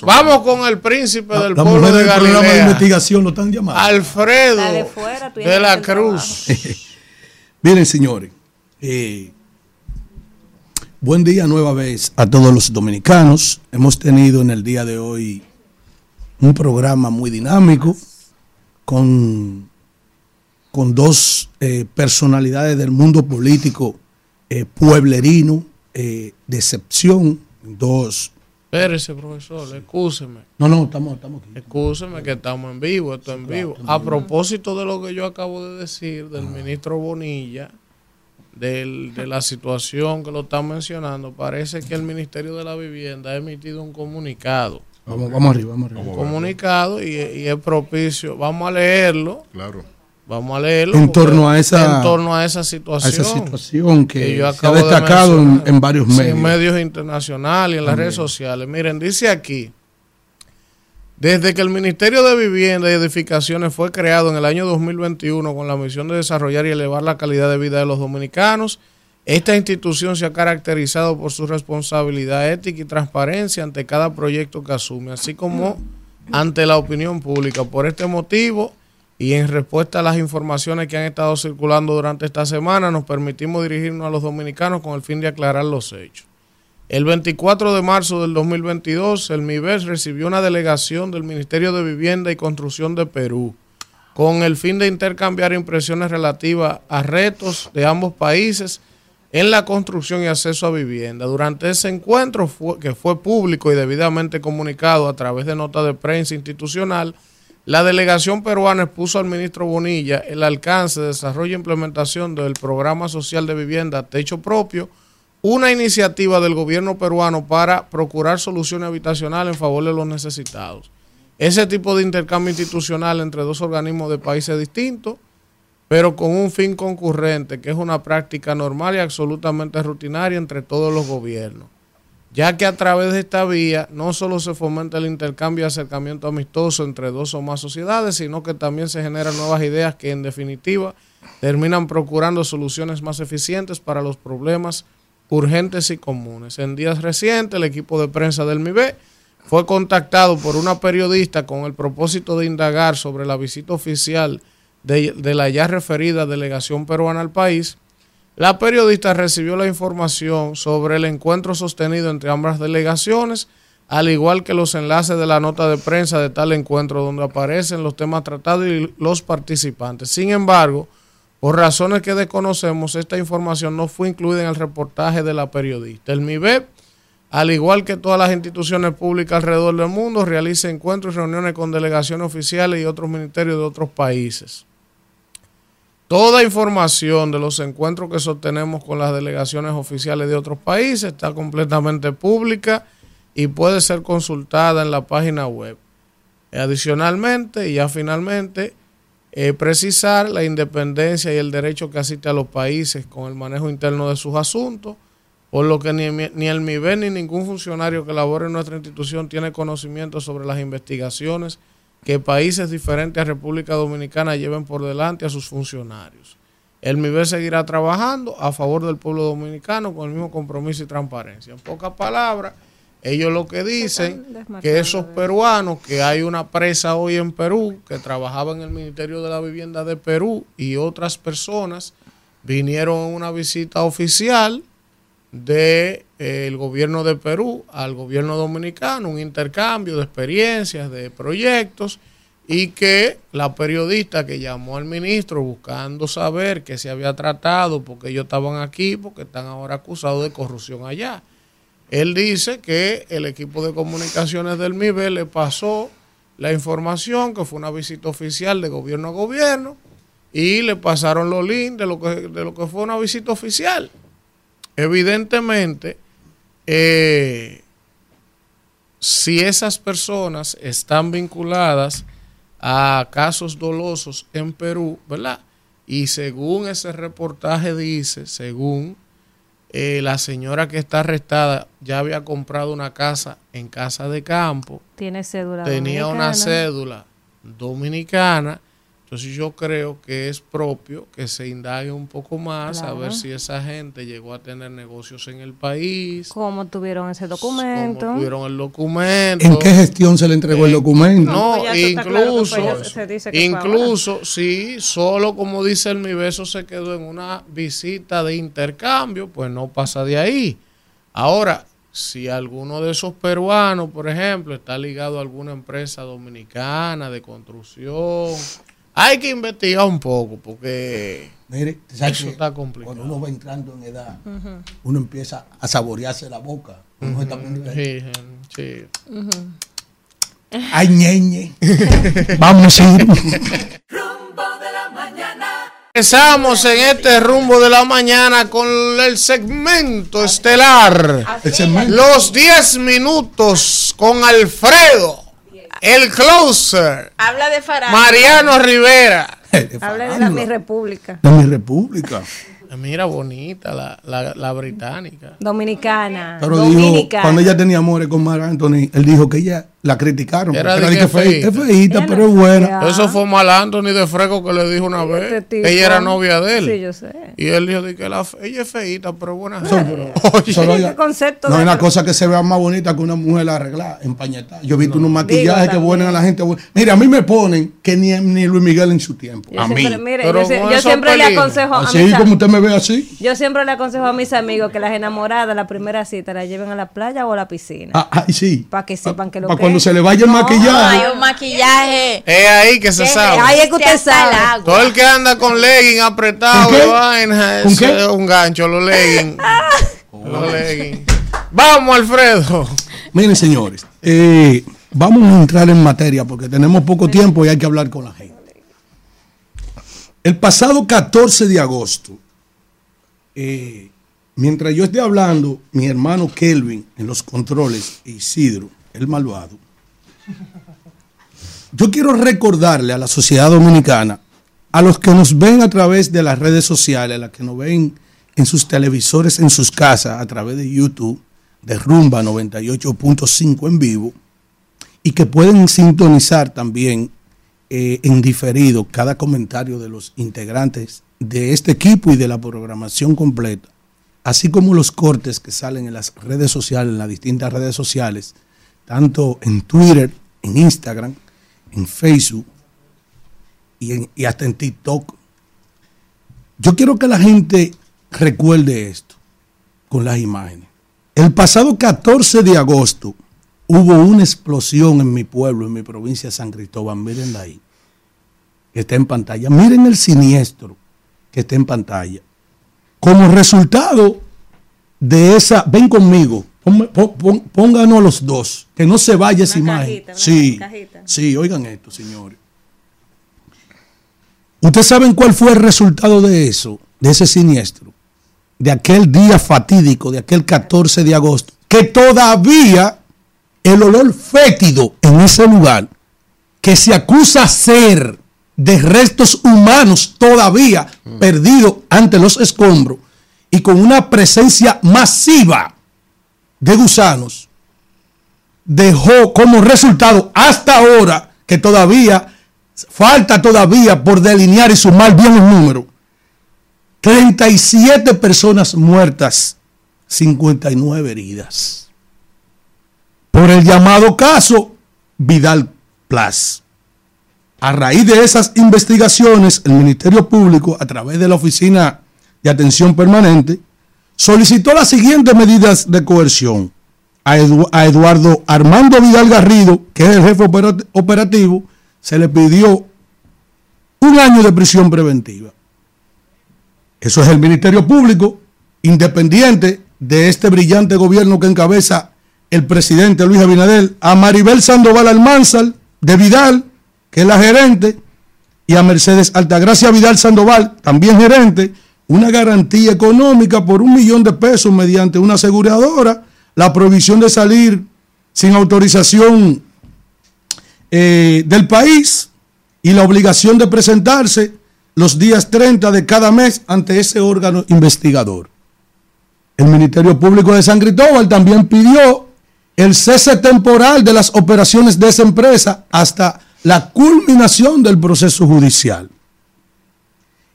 vamos con el príncipe del pueblo de Galilea. de investigación lo están llamando. Alfredo de, la Cruz. [LAUGHS] Miren, señores. Eh, buen día nueva vez a todos los dominicanos. Hemos tenido en el día de hoy un programa muy dinámico con, con dos eh, personalidades del mundo político eh, pueblerino, eh, de excepción, dos... Espérese, profesor, excúseme. No, no, estamos, estamos aquí. Excúseme que estamos en vivo, esto en vivo. A propósito de lo que yo acabo de decir del ministro Bonilla, de la situación que lo están mencionando, parece que el Ministerio de la Vivienda ha emitido un comunicado Vamos, vamos arriba, vamos arriba. Comunicado y, es propicio. Vamos a leerlo. Claro. Vamos a leerlo. En torno a esa, en torno a esa situación. esa situación que, yo se ha destacado en, varios medios. En medios internacionales y en las redes sociales. Miren, dice aquí. Desde que el Ministerio de Vivienda y Edificaciones fue creado en el año 2021 con la misión de desarrollar y elevar la calidad de vida de los dominicanos, esta institución se ha caracterizado por su responsabilidad ética y transparencia ante cada proyecto que asume, así como ante la opinión pública. Por este motivo y en respuesta a las informaciones que han estado circulando durante esta semana, nos permitimos dirigirnos a los dominicanos con el fin de aclarar los hechos. El 24 de marzo del 2022, el MIBES recibió una delegación del Ministerio de Vivienda y Construcción de Perú con el fin de intercambiar impresiones relativas a retos de ambos países en la construcción y acceso a vivienda. Durante ese encuentro, que fue público y debidamente comunicado a través de nota de prensa institucional, la delegación peruana expuso al ministro Bonilla el alcance, desarrollo e implementación del programa social de vivienda Techo Propio una iniciativa del gobierno peruano para procurar soluciones habitacionales en favor de los necesitados. Ese tipo de intercambio institucional entre dos organismos de países distintos, pero con un fin concurrente, que es una práctica normal y absolutamente rutinaria entre todos los gobiernos ya que a través de esta vía no solo se fomenta el intercambio y acercamiento amistoso entre dos o más sociedades, sino que también se generan nuevas ideas que en definitiva terminan procurando soluciones más eficientes para los problemas urgentes y comunes. En días recientes, el equipo de prensa del MIBE fue contactado por una periodista con el propósito de indagar sobre la visita oficial de, la ya referida delegación peruana al país la periodista recibió la información sobre el encuentro sostenido entre ambas delegaciones, al igual que los enlaces de la nota de prensa de tal encuentro donde aparecen los temas tratados y los participantes. Sin embargo, por razones que desconocemos, esta información no fue incluida en el reportaje de la periodista. El MIBEP, al igual que todas las instituciones públicas alrededor del mundo, realiza encuentros y reuniones con delegaciones oficiales y otros ministerios de otros países. Toda información de los encuentros que sostenemos con las delegaciones oficiales de otros países está completamente pública y puede ser consultada en la página web. Adicionalmente, y ya finalmente, eh, precisar la independencia y el derecho que asiste a los países con el manejo interno de sus asuntos, por lo que ni, ni el MIBE ni ningún funcionario que labore en nuestra institución tiene conocimiento sobre las investigaciones que países diferentes a República Dominicana lleven por delante a sus funcionarios. El MIBE seguirá trabajando a favor del pueblo dominicano con el mismo compromiso y transparencia. En pocas palabras, ellos lo que dicen que esos peruanos, que hay una presa hoy en Perú que trabajaba en el Ministerio de la Vivienda de Perú y otras personas vinieron en una visita oficial del de, eh, gobierno de Perú al gobierno dominicano, un intercambio de experiencias, de proyectos, y que la periodista que llamó al ministro buscando saber qué se había tratado, porque ellos estaban aquí, porque están ahora acusados de corrupción allá. Él dice que el equipo de comunicaciones del MIBE le pasó la información, que fue una visita oficial de gobierno a gobierno, y le pasaron los links de lo que, de lo que fue una visita oficial. Evidentemente, eh, si esas personas están vinculadas a casos dolosos en Perú, ¿verdad? Y según ese reportaje dice, según eh, la señora que está arrestada ya había comprado una casa en casa de campo. Tiene cédula. Tenía una cédula dominicana entonces yo creo que es propio que se indague un poco más a ver si esa gente llegó a tener negocios en el país. ¿Cómo tuvieron ese documento? ¿Cómo tuvieron el documento? ¿En qué gestión se le entregó el eh, documento? No, pues incluso, incluso, sí, solo como dice el mi beso se quedó en una visita de intercambio, pues no pasa de ahí. Ahora, si alguno de esos peruanos, por ejemplo, está ligado a alguna empresa dominicana de construcción, hay que investigar un poco porque Mire, eso está complicado. Cuando uno va entrando en edad, uno empieza a saborearse la boca. Uno está sí, sí. Ay, ñeñe. [LAUGHS] Vamos a ir. Rumbo de la mañana. Empezamos en este rumbo de la mañana con el segmento estelar. Los 10 minutos con Alfredo. El closer. Habla de Farán. Mariano Rivera. Habla de la mi república. De mi república. Mira, bonita, la, la, la británica. Dominicana. Pero dijo, cuando ella tenía amores con Mar Anthony, él dijo que ella la criticaron. Era, de que feita. Es feita, pero es buena. Eso fue Mal Anthony de Freco que le dijo una vez. Este ella era novia de él. Sí, yo sé. Y él dijo que la, ella es feita, pero es buena. Oye, concepto no es una cosa que se vea más bonita que una mujer arreglada, empañetada. Yo he visto unos maquillajes que ponen a la gente. Mira, a mí me ponen que ni, ni Luis Miguel en su tiempo. a mí. Mire, yo, siempre le aconsejo a Así como usted me ve así. Yo siempre le aconsejo a mis amigos que las enamoradas, la primera cita, la lleven a la playa o a la piscina. Ah, sí. Para que sepan que lo Para cuando se le vaya el maquillaje hay un maquillaje. Es ahí que se sabe. Ahí es que usted sabe. Todo el que anda con leggings apretado vaina, es un gancho, los leggings. [LAUGHS] los leggings. Vamos, Alfredo. Miren, señores, eh, vamos a entrar en materia porque tenemos poco tiempo y hay que hablar con la gente. El pasado 14 de agosto, eh, Mientras yo esté hablando, mi hermano Kelvin en los controles, Isidro, el malvado, yo quiero recordarle a la sociedad dominicana, a los que nos ven a través de las redes sociales, a los que nos ven en sus televisores, en sus casas, a través de YouTube, de Rumba 98.5 en vivo, y que pueden sintonizar también eh, en diferido cada comentario de los integrantes de este equipo y de la programación completa, así como los cortes que salen en las redes sociales, en las distintas redes sociales, tanto en Twitter, en Instagram, en Facebook y, y hasta en TikTok. Yo quiero que la gente recuerde esto con las imágenes. El pasado 14 de agosto hubo una explosión en mi pueblo, en mi provincia de San Cristóbal. Miren ahí, que está en pantalla. Miren el siniestro que está en pantalla. Como resultado de esa, ven conmigo, pónganos los dos, que no se vaya esa imagen. sí, sí, oigan esto, señores. ¿Ustedes saben cuál fue el resultado de eso, de ese siniestro? De aquel día fatídico, de aquel 14 de agosto, que todavía el olor fétido en ese lugar, que se acusa ser de restos humanos todavía perdidos ante los escombros y con una presencia masiva de gusanos, dejó como resultado hasta ahora que todavía falta todavía por delinear y sumar bien los números. 37 personas muertas, 59 heridas. Por el llamado caso Vidal Plus. A raíz de esas investigaciones, el Ministerio Público, a través de la Oficina de Atención Permanente, solicitó las siguientes medidas de coerción. A, Eduardo Armando Vidal Garrido, que es el jefe operativo, se le pidió un año de prisión preventiva. Eso es el Ministerio Público, independiente de este brillante gobierno que encabeza el presidente Luis Abinadel, a Maribel Sandoval Almanzar, de Vidal, que es la gerente, y a Mercedes Altagracia Vidal Sandoval, también gerente, una garantía económica por un millón de pesos mediante una aseguradora, la prohibición de salir sin autorización eh, del país y la obligación de presentarse los días 30 de cada mes ante ese órgano investigador. El Ministerio Público de San Cristóbal también pidió el cese temporal de las operaciones de esa empresa hasta la culminación del proceso judicial.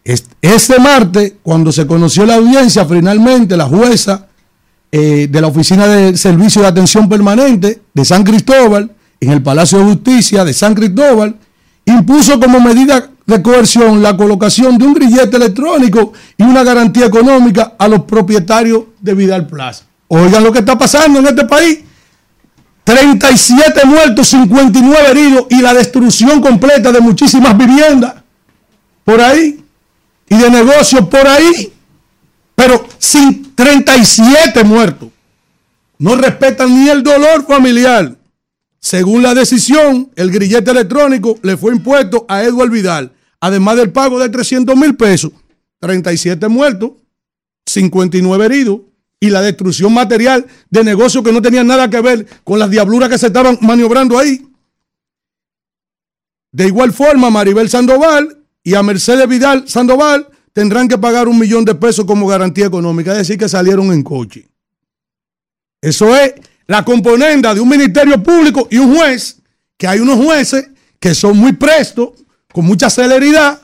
Este martes, cuando se conoció la audiencia, finalmente la jueza eh, de la Oficina de Servicio de Atención Permanente de San Cristóbal, en el Palacio de Justicia de San Cristóbal, impuso como medida de coerción la colocación de un grillete electrónico y una garantía económica a los propietarios de Vidal Plaza. Oigan lo que está pasando en este país. 37 muertos, 59 heridos y la destrucción completa de muchísimas viviendas por ahí y de negocios por ahí, pero sin 37 muertos. No respetan ni el dolor familiar. Según la decisión, el grillete electrónico le fue impuesto a Edward Vidal, además del pago de 300 mil pesos, 37 muertos, 59 heridos y la destrucción material de negocios que no tenían nada que ver con las diabluras que se estaban maniobrando ahí. De igual forma, Maribel Sandoval y a Mercedes Vidal Sandoval tendrán que pagar un millón de pesos como garantía económica, es decir, que salieron en coche. Eso es la componenda de un ministerio público y un juez, que hay unos jueces que son muy prestos, con mucha celeridad,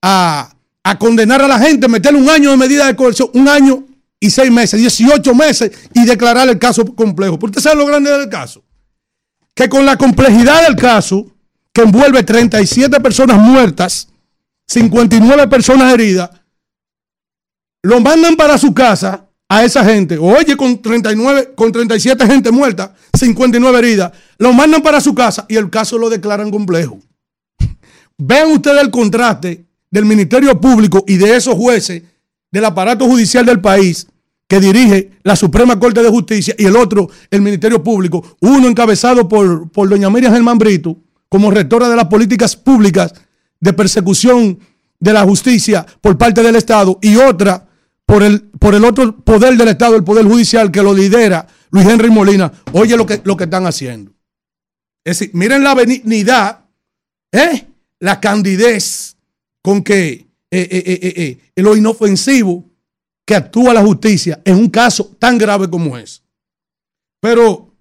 a, a condenar a la gente, meterle un año de medida de coerción, un año y seis meses, 18 meses y declarar el caso complejo. ¿Por qué sabe lo grande del caso? Que con la complejidad del caso, que envuelve 37 personas muertas, 59 personas heridas, lo mandan para su casa a esa gente. Oye, con 39, con 37 gente muerta, 59 heridas, lo mandan para su casa y el caso lo declaran complejo. [LAUGHS] Vean ustedes el contraste del Ministerio Público y de esos jueces del aparato judicial del país que dirige la Suprema Corte de Justicia y el otro, el Ministerio Público, uno encabezado por, por doña Miriam Germán Brito, como rectora de las políticas públicas de persecución de la justicia por parte del Estado, y otra por el, por el otro poder del Estado, el poder judicial que lo lidera Luis Henry Molina. Oye lo que, lo que están haciendo. Es decir, miren la benignidad, ¿eh? la candidez con que eh, eh, eh, lo inofensivo que actúa la justicia en un caso tan grave como es. Pero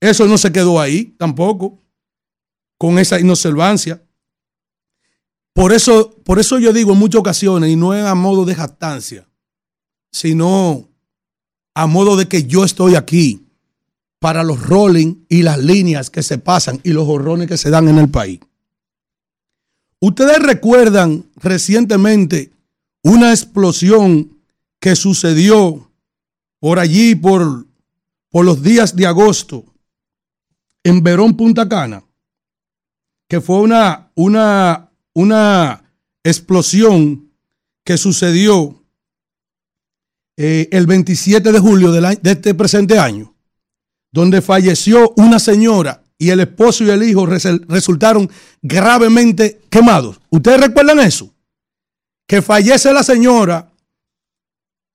eso no se quedó ahí tampoco, con esa inobservancia. Por eso, por eso yo digo en muchas ocasiones, y no es a modo de jactancia, sino a modo de que yo estoy aquí para los rolling y las líneas que se pasan y los horrones que se dan en el país. Ustedes recuerdan recientemente una explosión que sucedió por allí, por, por los días de agosto, en Verón, Punta Cana, que fue una, una, una explosión que sucedió eh, el 27 de julio de este presente año, donde falleció una señora y el esposo y el hijo resultaron gravemente quemados. ¿Ustedes recuerdan eso? Que fallece la señora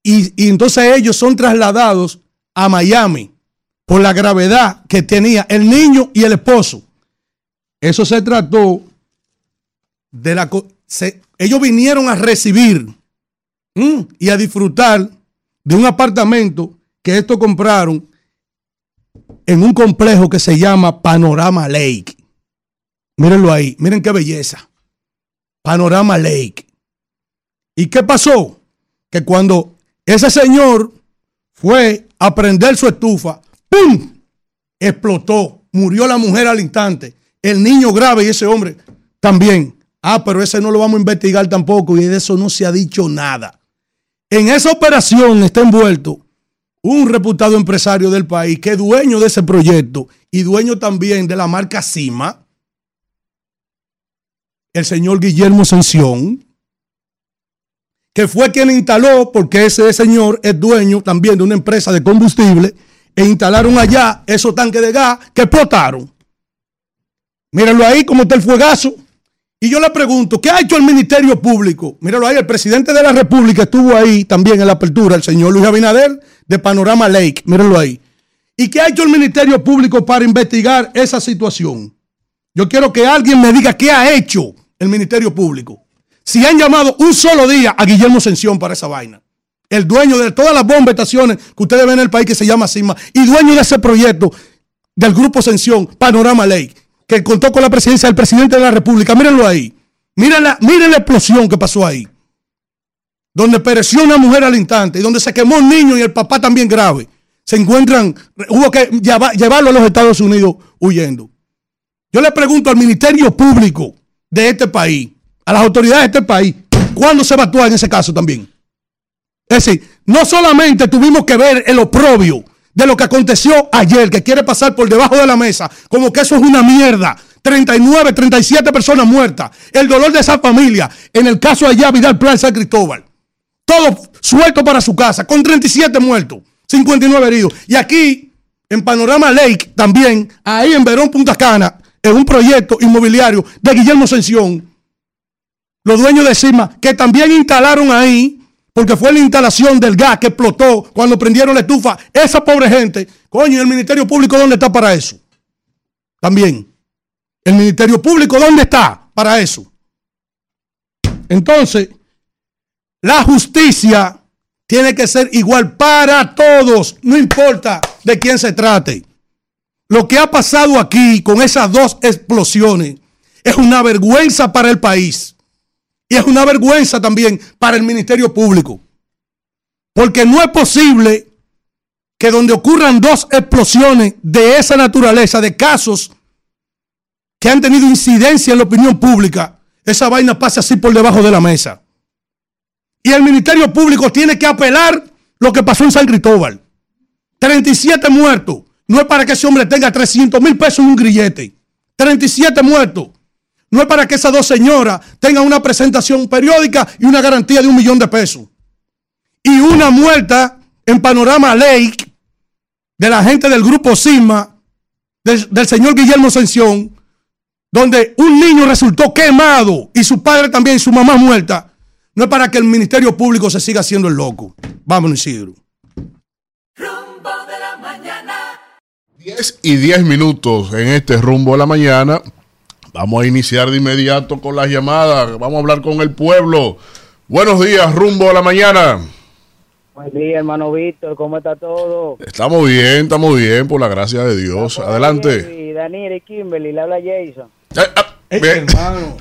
y, y, entonces ellos son trasladados a Miami por la gravedad que tenía el niño y el esposo. Eso se trató de la... ellos vinieron a recibir y a disfrutar de un apartamento que estos compraron en un complejo que se llama Panorama Lake. Mírenlo ahí, miren qué belleza. Panorama Lake. ¿Y qué pasó? Que cuando ese señor fue a prender su estufa, ¡pum! Explotó. Murió la mujer al instante. El niño grave y ese hombre también. Ah, pero ese no lo vamos a investigar tampoco y de eso no se ha dicho nada. En esa operación está envuelto un reputado empresario del país que es dueño de ese proyecto y dueño también de la marca Cima, el señor Guillermo Sanción, que fue quien instaló, porque ese señor es dueño también de una empresa de combustible, e instalaron allá esos tanques de gas que explotaron. Mírenlo ahí como está el fuegazo. Y yo le pregunto, ¿qué ha hecho el Ministerio Público? Míralo ahí, el presidente de la República estuvo ahí también en la apertura, el señor Luis Abinader de Panorama Lake, mírenlo ahí. ¿Y qué ha hecho el Ministerio Público para investigar esa situación? Yo quiero que alguien me diga qué ha hecho el Ministerio Público. Si han llamado un solo día a Guillermo Sención para esa vaina. El dueño de todas las bombas estaciones que ustedes ven en el país que se llama CIMA y dueño de ese proyecto del Grupo Sención, Panorama Lake que contó con la presidencia del presidente de la República. Mírenlo ahí. Miren la, miren la explosión que pasó ahí. Donde pereció una mujer al instante y donde se quemó un niño y el papá también grave. Se encuentran, hubo que llevarlo a los Estados Unidos huyendo. Yo le pregunto al Ministerio Público de este país, a las autoridades de este país, ¿cuándo se va a actuar en ese caso también? Es decir, no solamente tuvimos que ver el oprobio de lo que aconteció ayer, que quiere pasar por debajo de la mesa, como que eso es una mierda. 39, 37 personas muertas. El dolor de esa familia. En el caso de allá, Vidal Plan San Cristóbal. Todo suelto para su casa, con 37 muertos, 59 heridos. Y aquí, en Panorama Lake, también, ahí en Verón, Punta Cana, en un proyecto inmobiliario de Guillermo Sención, los dueños de CIMA, que también instalaron ahí porque fue la instalación del gas que explotó cuando prendieron la estufa. Esa pobre gente, coño, el Ministerio Público dónde está para eso? También. ¿El Ministerio Público dónde está para eso? Entonces, la justicia tiene que ser igual para todos, no importa de quién se trate. Lo que ha pasado aquí con esas dos explosiones es una vergüenza para el país. Y es una vergüenza también para el Ministerio Público. Porque no es posible que donde ocurran dos explosiones de esa naturaleza, de casos que han tenido incidencia en la opinión pública, esa vaina pase así por debajo de la mesa. Y el Ministerio Público tiene que apelar lo que pasó en San Cristóbal. 37 muertos. No es para que ese hombre tenga 300 mil pesos en un grillete. 37 muertos. No es para que esas dos señoras tengan una presentación periódica y una garantía de un millón de pesos. Y una muerta en Panorama Lake de la gente del grupo Sima, del, señor Guillermo Sención, donde un niño resultó quemado y su padre también y su mamá muerta No es para que el Ministerio Público se siga haciendo el loco. Vámonos, Isidro. Rumbo de la mañana. 10 y 10 minutos en este rumbo de la mañana. Vamos a iniciar de inmediato con las llamadas. Vamos a hablar con el pueblo. Buenos días, rumbo de la mañana. Buen día, hermano Víctor. ¿Cómo está todo? Estamos bien, estamos bien, por la gracia de Dios. Adelante. Y Daniel y Kimberly, le habla Jason. Bien.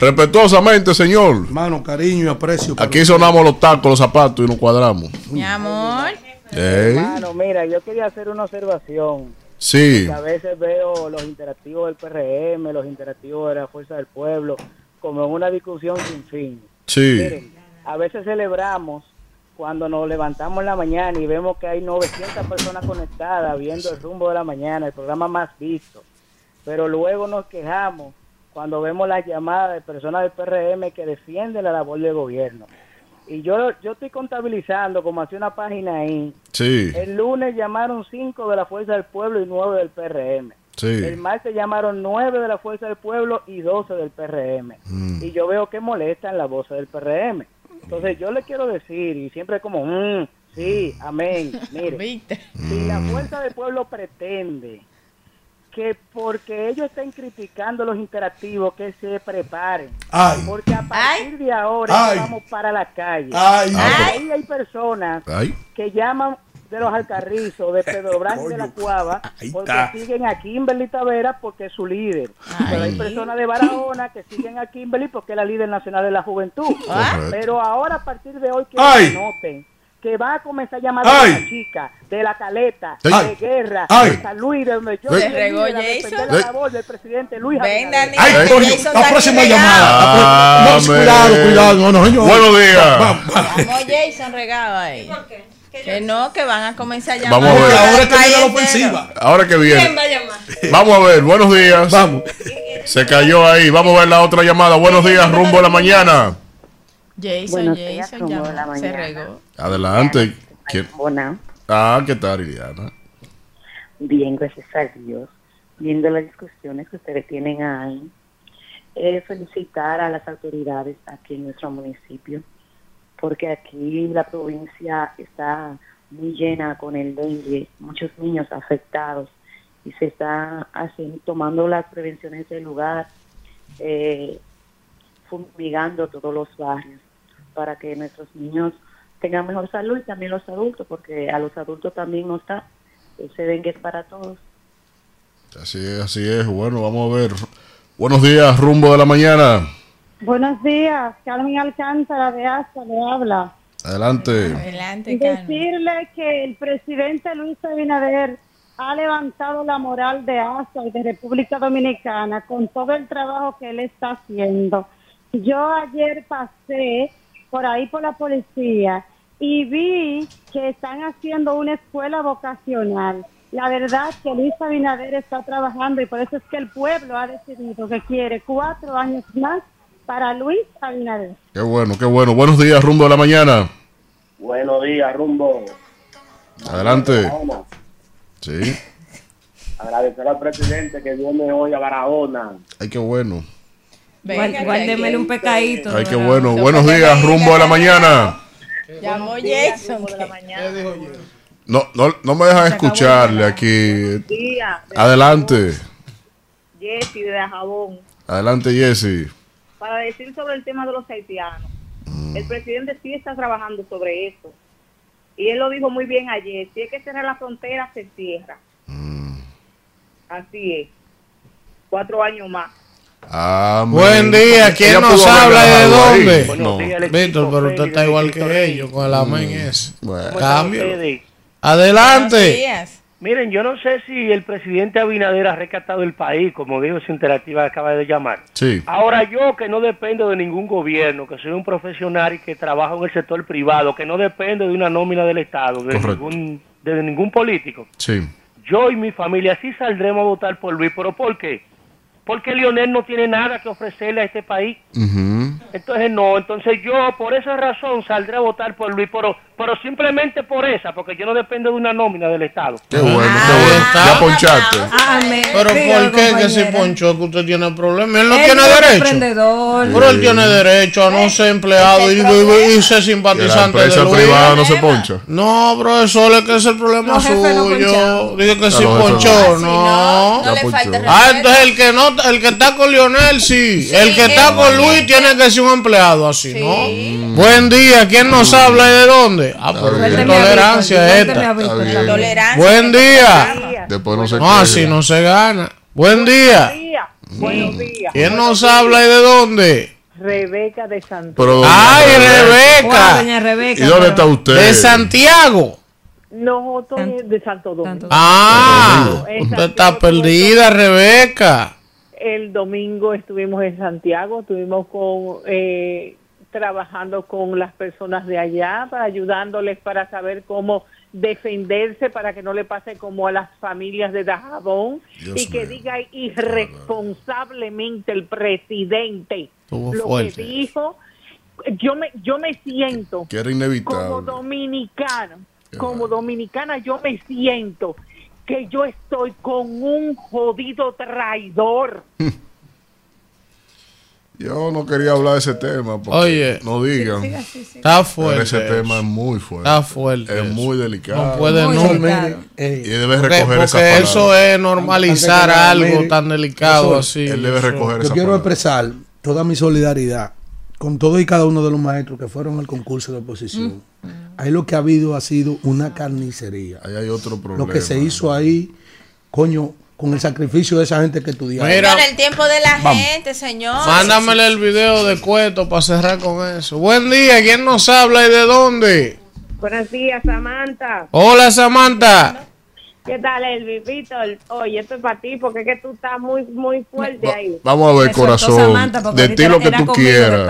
Respetuosamente, señor. Hermano, cariño y aprecio. Aquí sonamos los tacos, los zapatos y nos cuadramos. Mi amor. Hermano, mira, yo quería hacer una observación. Sí. Porque a veces veo los interactivos del PRM, los interactivos de la Fuerza del Pueblo, como en una discusión sin fin. Sí. Miren, a veces celebramos cuando nos levantamos en la mañana y vemos que hay 900 personas conectadas viendo el rumbo de la mañana, el programa más visto. Pero luego nos quejamos cuando vemos las llamadas de personas del PRM que defienden la labor del gobierno. Y yo, yo estoy contabilizando, como hacía una página ahí, Sí. el lunes llamaron cinco de la Fuerza del Pueblo y nueve del PRM. Sí. El martes llamaron nueve de la Fuerza del Pueblo y doce del PRM. Mm. Y yo veo que molestan la voz del PRM. Entonces yo le quiero decir, y siempre como, mm, sí, amén. Mire, [LAUGHS] si la Fuerza del Pueblo pretende que porque ellos estén criticando los interactivos, que se preparen. Ay. Porque a partir de ahora Ay. vamos para la calle. Ay. Ahí hay personas Ay. que llaman de los Alcarrizos, de Pedro Branco de la Cuava, porque siguen a Kimberly Tavera porque es su líder. Pero hay personas de Barahona que siguen a Kimberly porque es la líder nacional de la juventud. Correcto. Pero ahora a partir de hoy que Ay. Que va a comenzar a llamar Ay. de la chica, de la caleta, Ay. de guerra, Ay. de San Luis, de donde yo a Jason. la labor del presidente Luis Ven. Ay, coño, la próxima llamada. La no, cuidado, cuidado. No, no, señor. Buenos días. Va- va- Vamos, Jason regado ahí. ¿Por qué? Que no, que van a comenzar a llamar. Vamos a ver. Ahora es que viene la ofensiva. Ahora que viene. ¿Quién va a llamar? Vamos a ver, buenos días. Vamos. Se cayó ahí. Vamos a ver la otra llamada. Buenos días, rumbo de la mañana. Jason, Buenos días, Jason, llamó, de la se mañana. regó. Adelante. Bona, Ah, ¿qué tal, Liliana? bien, gracias a Dios. Viendo las discusiones que ustedes tienen ahí, eh, felicitar a las autoridades aquí en nuestro municipio, porque aquí la provincia está muy llena con el dengue, muchos niños afectados y se está haciendo, tomando las prevenciones del lugar, eh, fumigando todos los barrios para que nuestros niños tengan mejor salud y también los adultos, porque a los adultos también no está. Ese dengue es para todos. Así es, así es. Bueno, vamos a ver. Buenos días, rumbo de la mañana. Buenos días, Carmen Alcántara de ASA le habla. Adelante. Adelante, Carmen. Decirle que el presidente Luis Abinader ha levantado la moral de ASA y de República Dominicana con todo el trabajo que él está haciendo. Yo ayer pasé por ahí por la policía y vi que están haciendo una escuela vocacional. La verdad que Luis Abinader está trabajando y por eso es que el pueblo ha decidido que quiere cuatro años más para Luis Abinader. Qué bueno, qué bueno. Buenos días, rumbo de la mañana. Buenos días, rumbo. Adelante. Sí. Agradecer al presidente que viene hoy a Barahona. Ay, qué bueno. Guárdemele un pecadito. Ay, qué bueno. Buenos días, rumbo de la mañana. Llamó Jason. No, no, no me dejan escucharle aquí. Adelante. Jessy de Jabón, Adelante, Jesse. para decir sobre el tema de los haitianos. El presidente sí está trabajando sobre eso. Y él lo dijo muy bien ayer. Si hay que cerrar la frontera, se cierra. Así es. Cuatro años más. Amén. Buen día, ¿quién Ella nos habla y de dónde? No. Víctor, pero usted está igual que ellos con el amén ese. Bueno. Cambio. Adelante. Miren, yo no sé si el presidente Abinader ha rescatado el país, como dijo su interactiva que acaba de llamar. Sí. Ahora yo que no dependo de ningún gobierno, que soy un profesional y que trabajo en el sector privado, que no depende de una nómina del Estado, de, Correcto. ningún, de ningún político, Sí. yo y mi familia sí saldremos a votar por Luis, pero ¿por qué? Porque Lionel no tiene nada que ofrecerle a este país. Entonces no, entonces yo por esa razón saldré a votar por Luis, pero, pero simplemente por esa, porque yo no dependo de una nómina del Estado. Qué bueno, qué Ah, bueno. Ya ponchaste. Pero ¿por qué que si ponchó que usted tiene problema? Él no tiene derecho. Pero él tiene derecho a no ser empleado y, y- y ser Que la simpatizante de empresa Luis. privada no se poncha. No, profesor, es que ese es el problema no suyo. ponchados. Dice que Ah, si ponchó, no. no. Ah, entonces el que no, el que está con Lionel, sí. el que está con Luis tiene que ser un empleado así, ¿no? Buen día, ¿quién nos habla y de dónde? Ah, pero qué tolerancia es esta. Tolerancia. Buen día. Después no se No, así no se gana. Buen día. Buenos días. ¿Quién nos habla y de dónde? Rebeca de Santiago. Pero, ¡Ay, Rebeca! doña Rebeca. ¿Y dónde está usted? De Santiago. No, estoy de Santo Domingo. Ah, usted está perdida, Rebeca. El domingo estuvimos en Santiago, estuvimos con eh, trabajando con las personas de allá, para ayudándoles para saber cómo defenderse para que no le pase como a las familias de Dajabón Dios y que diga irresponsablemente el presidente Estuvo lo fuerte. que dijo. Yo me yo me siento Que era como dominicano, como dominicana yo me siento que yo estoy con un jodido traidor. [LAUGHS] Yo no quería hablar de ese tema. porque Oye. no digan. Sí, sí, sí. Está Pero fuerte ese eso. tema es muy fuerte. Está fuerte Es eso. muy delicado. No puede Muy delicado. y debe Porque, recoger porque esa palabra. eso es normalizar algo mire, tan delicado así. Él debe Eso- recoger Yo esa quiero palabra. expresar toda mi solidaridad con todos y cada uno de los maestros que fueron al concurso de oposición. Ahí lo que ha habido ha sido una carnicería. Ahí hay otro problema. Lo que se hizo ahí, coño, con el sacrificio de esa gente que estudiaba. Mira, Señor, el tiempo de la Vamos. gente, señor. Mándamele el video de Cueto para cerrar con eso. Buen día, ¿quién nos habla y de dónde? Buenos días, Samantha. Hola, Samantha. ¿Qué tal, Elvi? Víctor, oye, esto es para ti porque es que tú estás muy, muy fuerte ahí. Vamos a ver, corazón. de ti lo que tú quieras.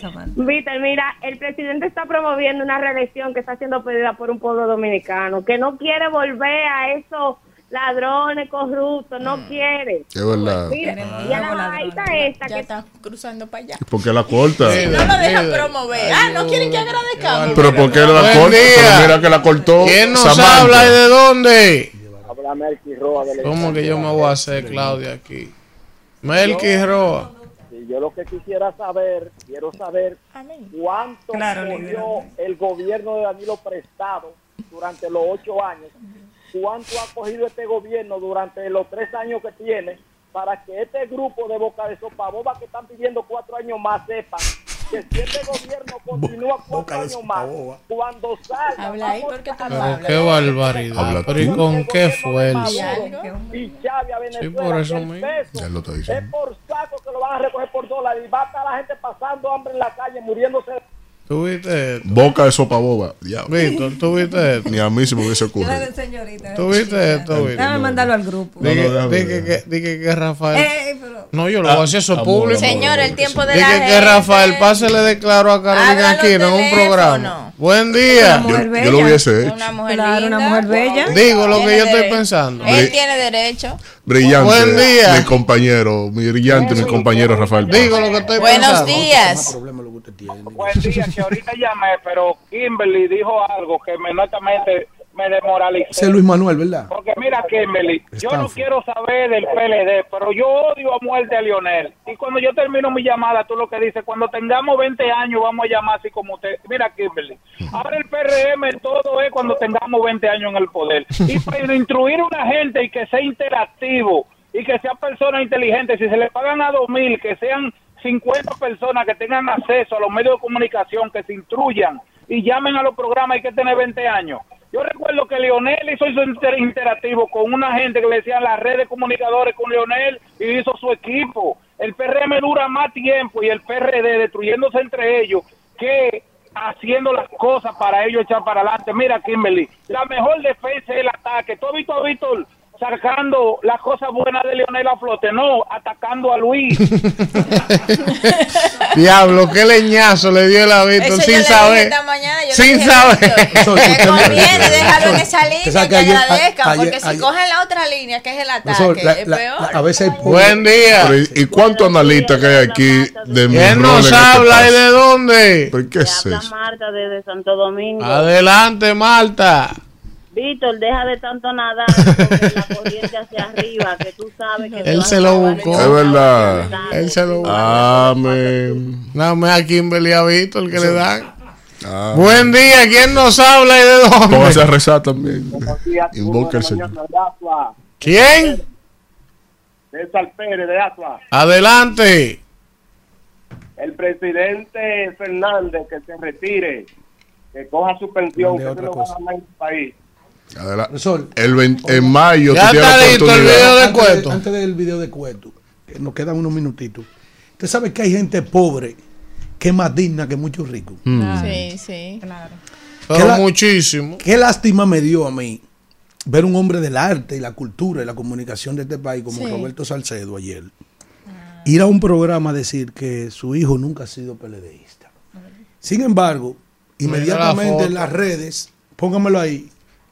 Samantha. Víctor, mira, el presidente está promoviendo una reelección que está siendo pedida por un pueblo dominicano, que no quiere volver a esos ladrones corruptos, no quiere. Es verdad. Mira, y a la bajita esta que está cruzando para allá. ¿Por qué la corta? No lo dejan promover. Ah, no quieren que agradezcamos. Pero ¿por qué la corta? Pero mira que la cortó. ¿Quién nos Samantha. habla y de dónde? Habla Melqui Roa ¿Cómo que yo me voy a hacer, Claudia, aquí? Melqui Roa. Y yo lo que quisiera saber, quiero saber cuánto cogió el gobierno de Danilo Prestado durante los ocho años, cuánto ha cogido este gobierno durante los tres años que tiene, para que este grupo de boca de sopa boba que están pidiendo cuatro años más sepan que si este gobierno continúa cuatro años más, cuando salga... Habla ahí porque tú Pero qué barbaridad. Pero ¿y con qué fuerza? y Chávez a Venezuela, Sí, por eso el mismo. peso Ya lo está es por saco que lo van a recoger por dólares y va a estar la gente pasando hambre en la calle, muriéndose. ¿Tú viste esto? Boca de sopa boba. Diablo. Víctor, ¿tú viste esto? Ni a mí se me hubiese ocurrido. señorita. ¿Tú viste esto, Víctor? Déjame mandarlo al grupo. Dije, No, no, déjame dije que, dije que Rafael. Eh, pero- No, yo lo voy a hacer eso amor, público. amor, Señor, el tiempo de Dije la que gente. Rafael Pase le declaró a Carolina aquí en un programa. Buen día. Yo, yo lo hubiese hecho. Una mujer Claro, una linda. mujer bella. Digo lo que yo estoy derecho. pensando. Él tiene derecho. Brillante. Buen día. Mi compañero, mi brillante, mi compañero Rafael. Paz. Digo lo que estoy Buenos pensando. días. Buen día, que ahorita llamé, pero Kimberly dijo algo que inmediatamente me desmoralizó. Ese es Luis Manuel, ¿verdad? Porque mira, Kimberly, yo no quiero saber del PLD, pero yo odio a muerte a Lionel. Y cuando yo termino mi llamada, tú lo que dices, cuando tengamos 20 años vamos a llamar así como usted. Mira, Kimberly, ahora el PRM todo es cuando tengamos 20 años en el poder. Y [LAUGHS] para instruir a una gente y que sea interactivo y que sean personas inteligentes, si se le pagan a 2.000, que sean 50 personas que tengan acceso a los medios de comunicación, que se instruyan y llamen a los programas, hay que tener 20 años. Yo recuerdo que Leonel hizo su inter- interactivo con una gente que le decían las redes comunicadores con Leonel y hizo su equipo. El PRM dura más tiempo y el PRD destruyéndose entre ellos que haciendo las cosas para ellos echar para adelante. Mira, Kimberly, la mejor defensa es el ataque. ¿Tú has visto a Víctor sacando las cosas buenas de Leonel a flote, no, atacando a Luis. [LAUGHS] Diablo, qué leñazo le dio el hábito Eso sin saber. mañana, sin saber. Víctor, Te conviene dejarlo en esa línea que que ayer- agradezcan, ayer- porque si ayer- cogen la otra línea, que es el ataque, Profesor, la- es la- peor. la- a veces hay Buen día. Pero, ¿y, y cuántos analistas que hay aquí de mi ¿Quién rol nos en este habla y país? de dónde? ¿Pero qué es eso? Marta desde Santo Domingo. Adelante, Marta. Víctor, deja de tanto nadar la corriente hacia arriba, que tú sabes que... Él se a lo buscó. Es verdad. Él se lo buscó. Amén. Nada más a Kimberly visto el que le dan. Ah. Buen día, ¿quién nos habla y de Póngase a dónde? rezar también. Invoca al Señor. ¿Quién? César Pérez de Atlas. Adelante. El presidente Fernández que se retire, que coja su pensión, que se lo va a país. Adelante. Profesor, El 20 en mayo Ya tú está listo el video de antes, Cueto. antes del video de Cueto, que nos quedan unos minutitos. Usted sabe que hay gente pobre que es más digna que muchos ricos. Mm. Sí, sí. Claro. Pero la- muchísimo. Qué lástima me dio a mí ver un hombre del arte y la cultura y la comunicación de este país como Sí. Roberto Salcedo ayer. Ir a un programa a decir que su hijo nunca ha sido PLDista. Sin embargo, la inmediatamente en las redes, póngamelo ahí,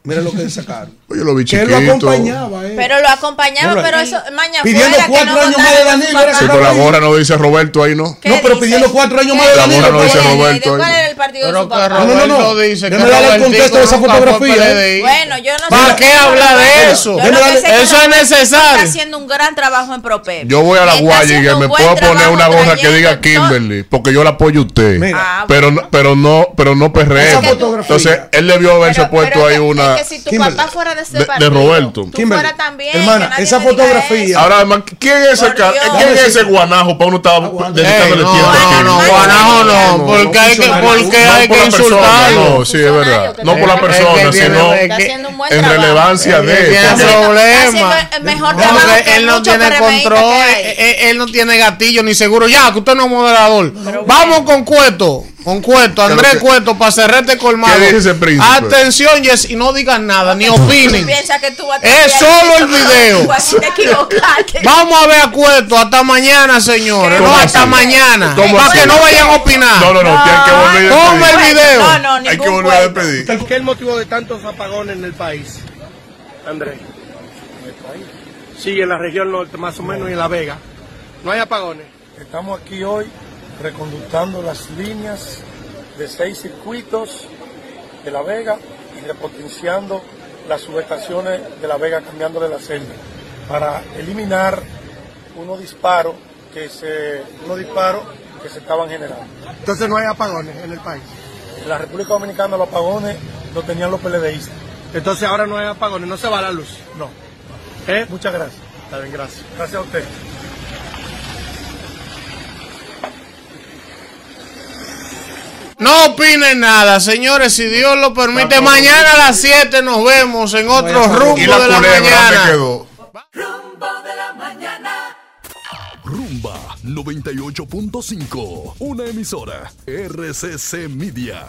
mira lo que sacaron. Oye, lo vi que él chiquito. lo acompañaba. eh. Pero lo acompañaba, pero eso, mañana pidiendo fuera que cuatro no años más de Danilo. Sí, pero la gorra no dice Roberto ahí, ¿no? ¿Qué no, pero dice? pidiendo cuatro años más ¿Qué de La Danilo. gorra no dice. Roberto ¿De ahí. cuál era el partido de Pero su que papá? No, no, no. Dice que el contexto de esa fotografía, PLDI. Bueno, yo no ¿Para sé. qué habla de eso? Eso es necesario. Está haciendo un gran trabajo en ProPep. Yo voy a la guaya y me puedo poner una gorra que diga Kimberly, porque yo la apoyo a usted. Ah, Pero, no- pero no, pero no fotografía. Entonces, él debió haberse puesto ahí una es que si tu papá fuera de ese de, Roberto. tú Kimberly, fuera también. hermana, esa fotografía- eso. Ahora, además, ¿quién es ese. ¿quién es ese guanajo para uno estar dedicándole no, tiempo no, no, Guanajo no, porque hay que, porque No hay por que insultarlo. no, sí, es verdad. No por la persona, sino en relevancia de. tiene problema. mejor él no tiene control, él no tiene gatillo ni seguro. Ya, que usted no es moderador. Vamos con Cueto, con Cueto, Andrés que- Cueto, para cerrar este colmado. ¿Qué dice? Atención, Jess, y no digan nada, ni opinen. [LAUGHS] piensas que tú vas a Es solo el video. Vamos a ver a Cueto hasta mañana, señores. ¿Cómo No, así? hasta mañana. ¿Cómo Para así? que no vayan a opinar. No, no, no, que hay que volver a Toma el video. No, no, Hay que volver a cuento. despedir. ¿Qué es el motivo de tantos apagones en el país, Andrés? Sí, en la región norte, más o menos, y en La Vega. No hay apagones. Estamos aquí hoy reconductando las líneas de seis circuitos de La Vega y repotenciando las subestaciones de La Vega, cambiándole la celda para eliminar unos disparos que se, unos disparos que se estaban generando. Entonces no hay apagones en el país. En la República Dominicana los apagones los tenían los PLDistas. Entonces ahora no hay apagones, no se va la luz. No. ¿Eh? Muchas gracias. Está bien, gracias. Gracias a usted. No opinen nada, señores. Si Dios lo permite, mañana a las 7 nos vemos en otro rumbo ¿Y la de la mañana. Rumbo de la mañana. Rumba 98.5, una emisora RCC Media.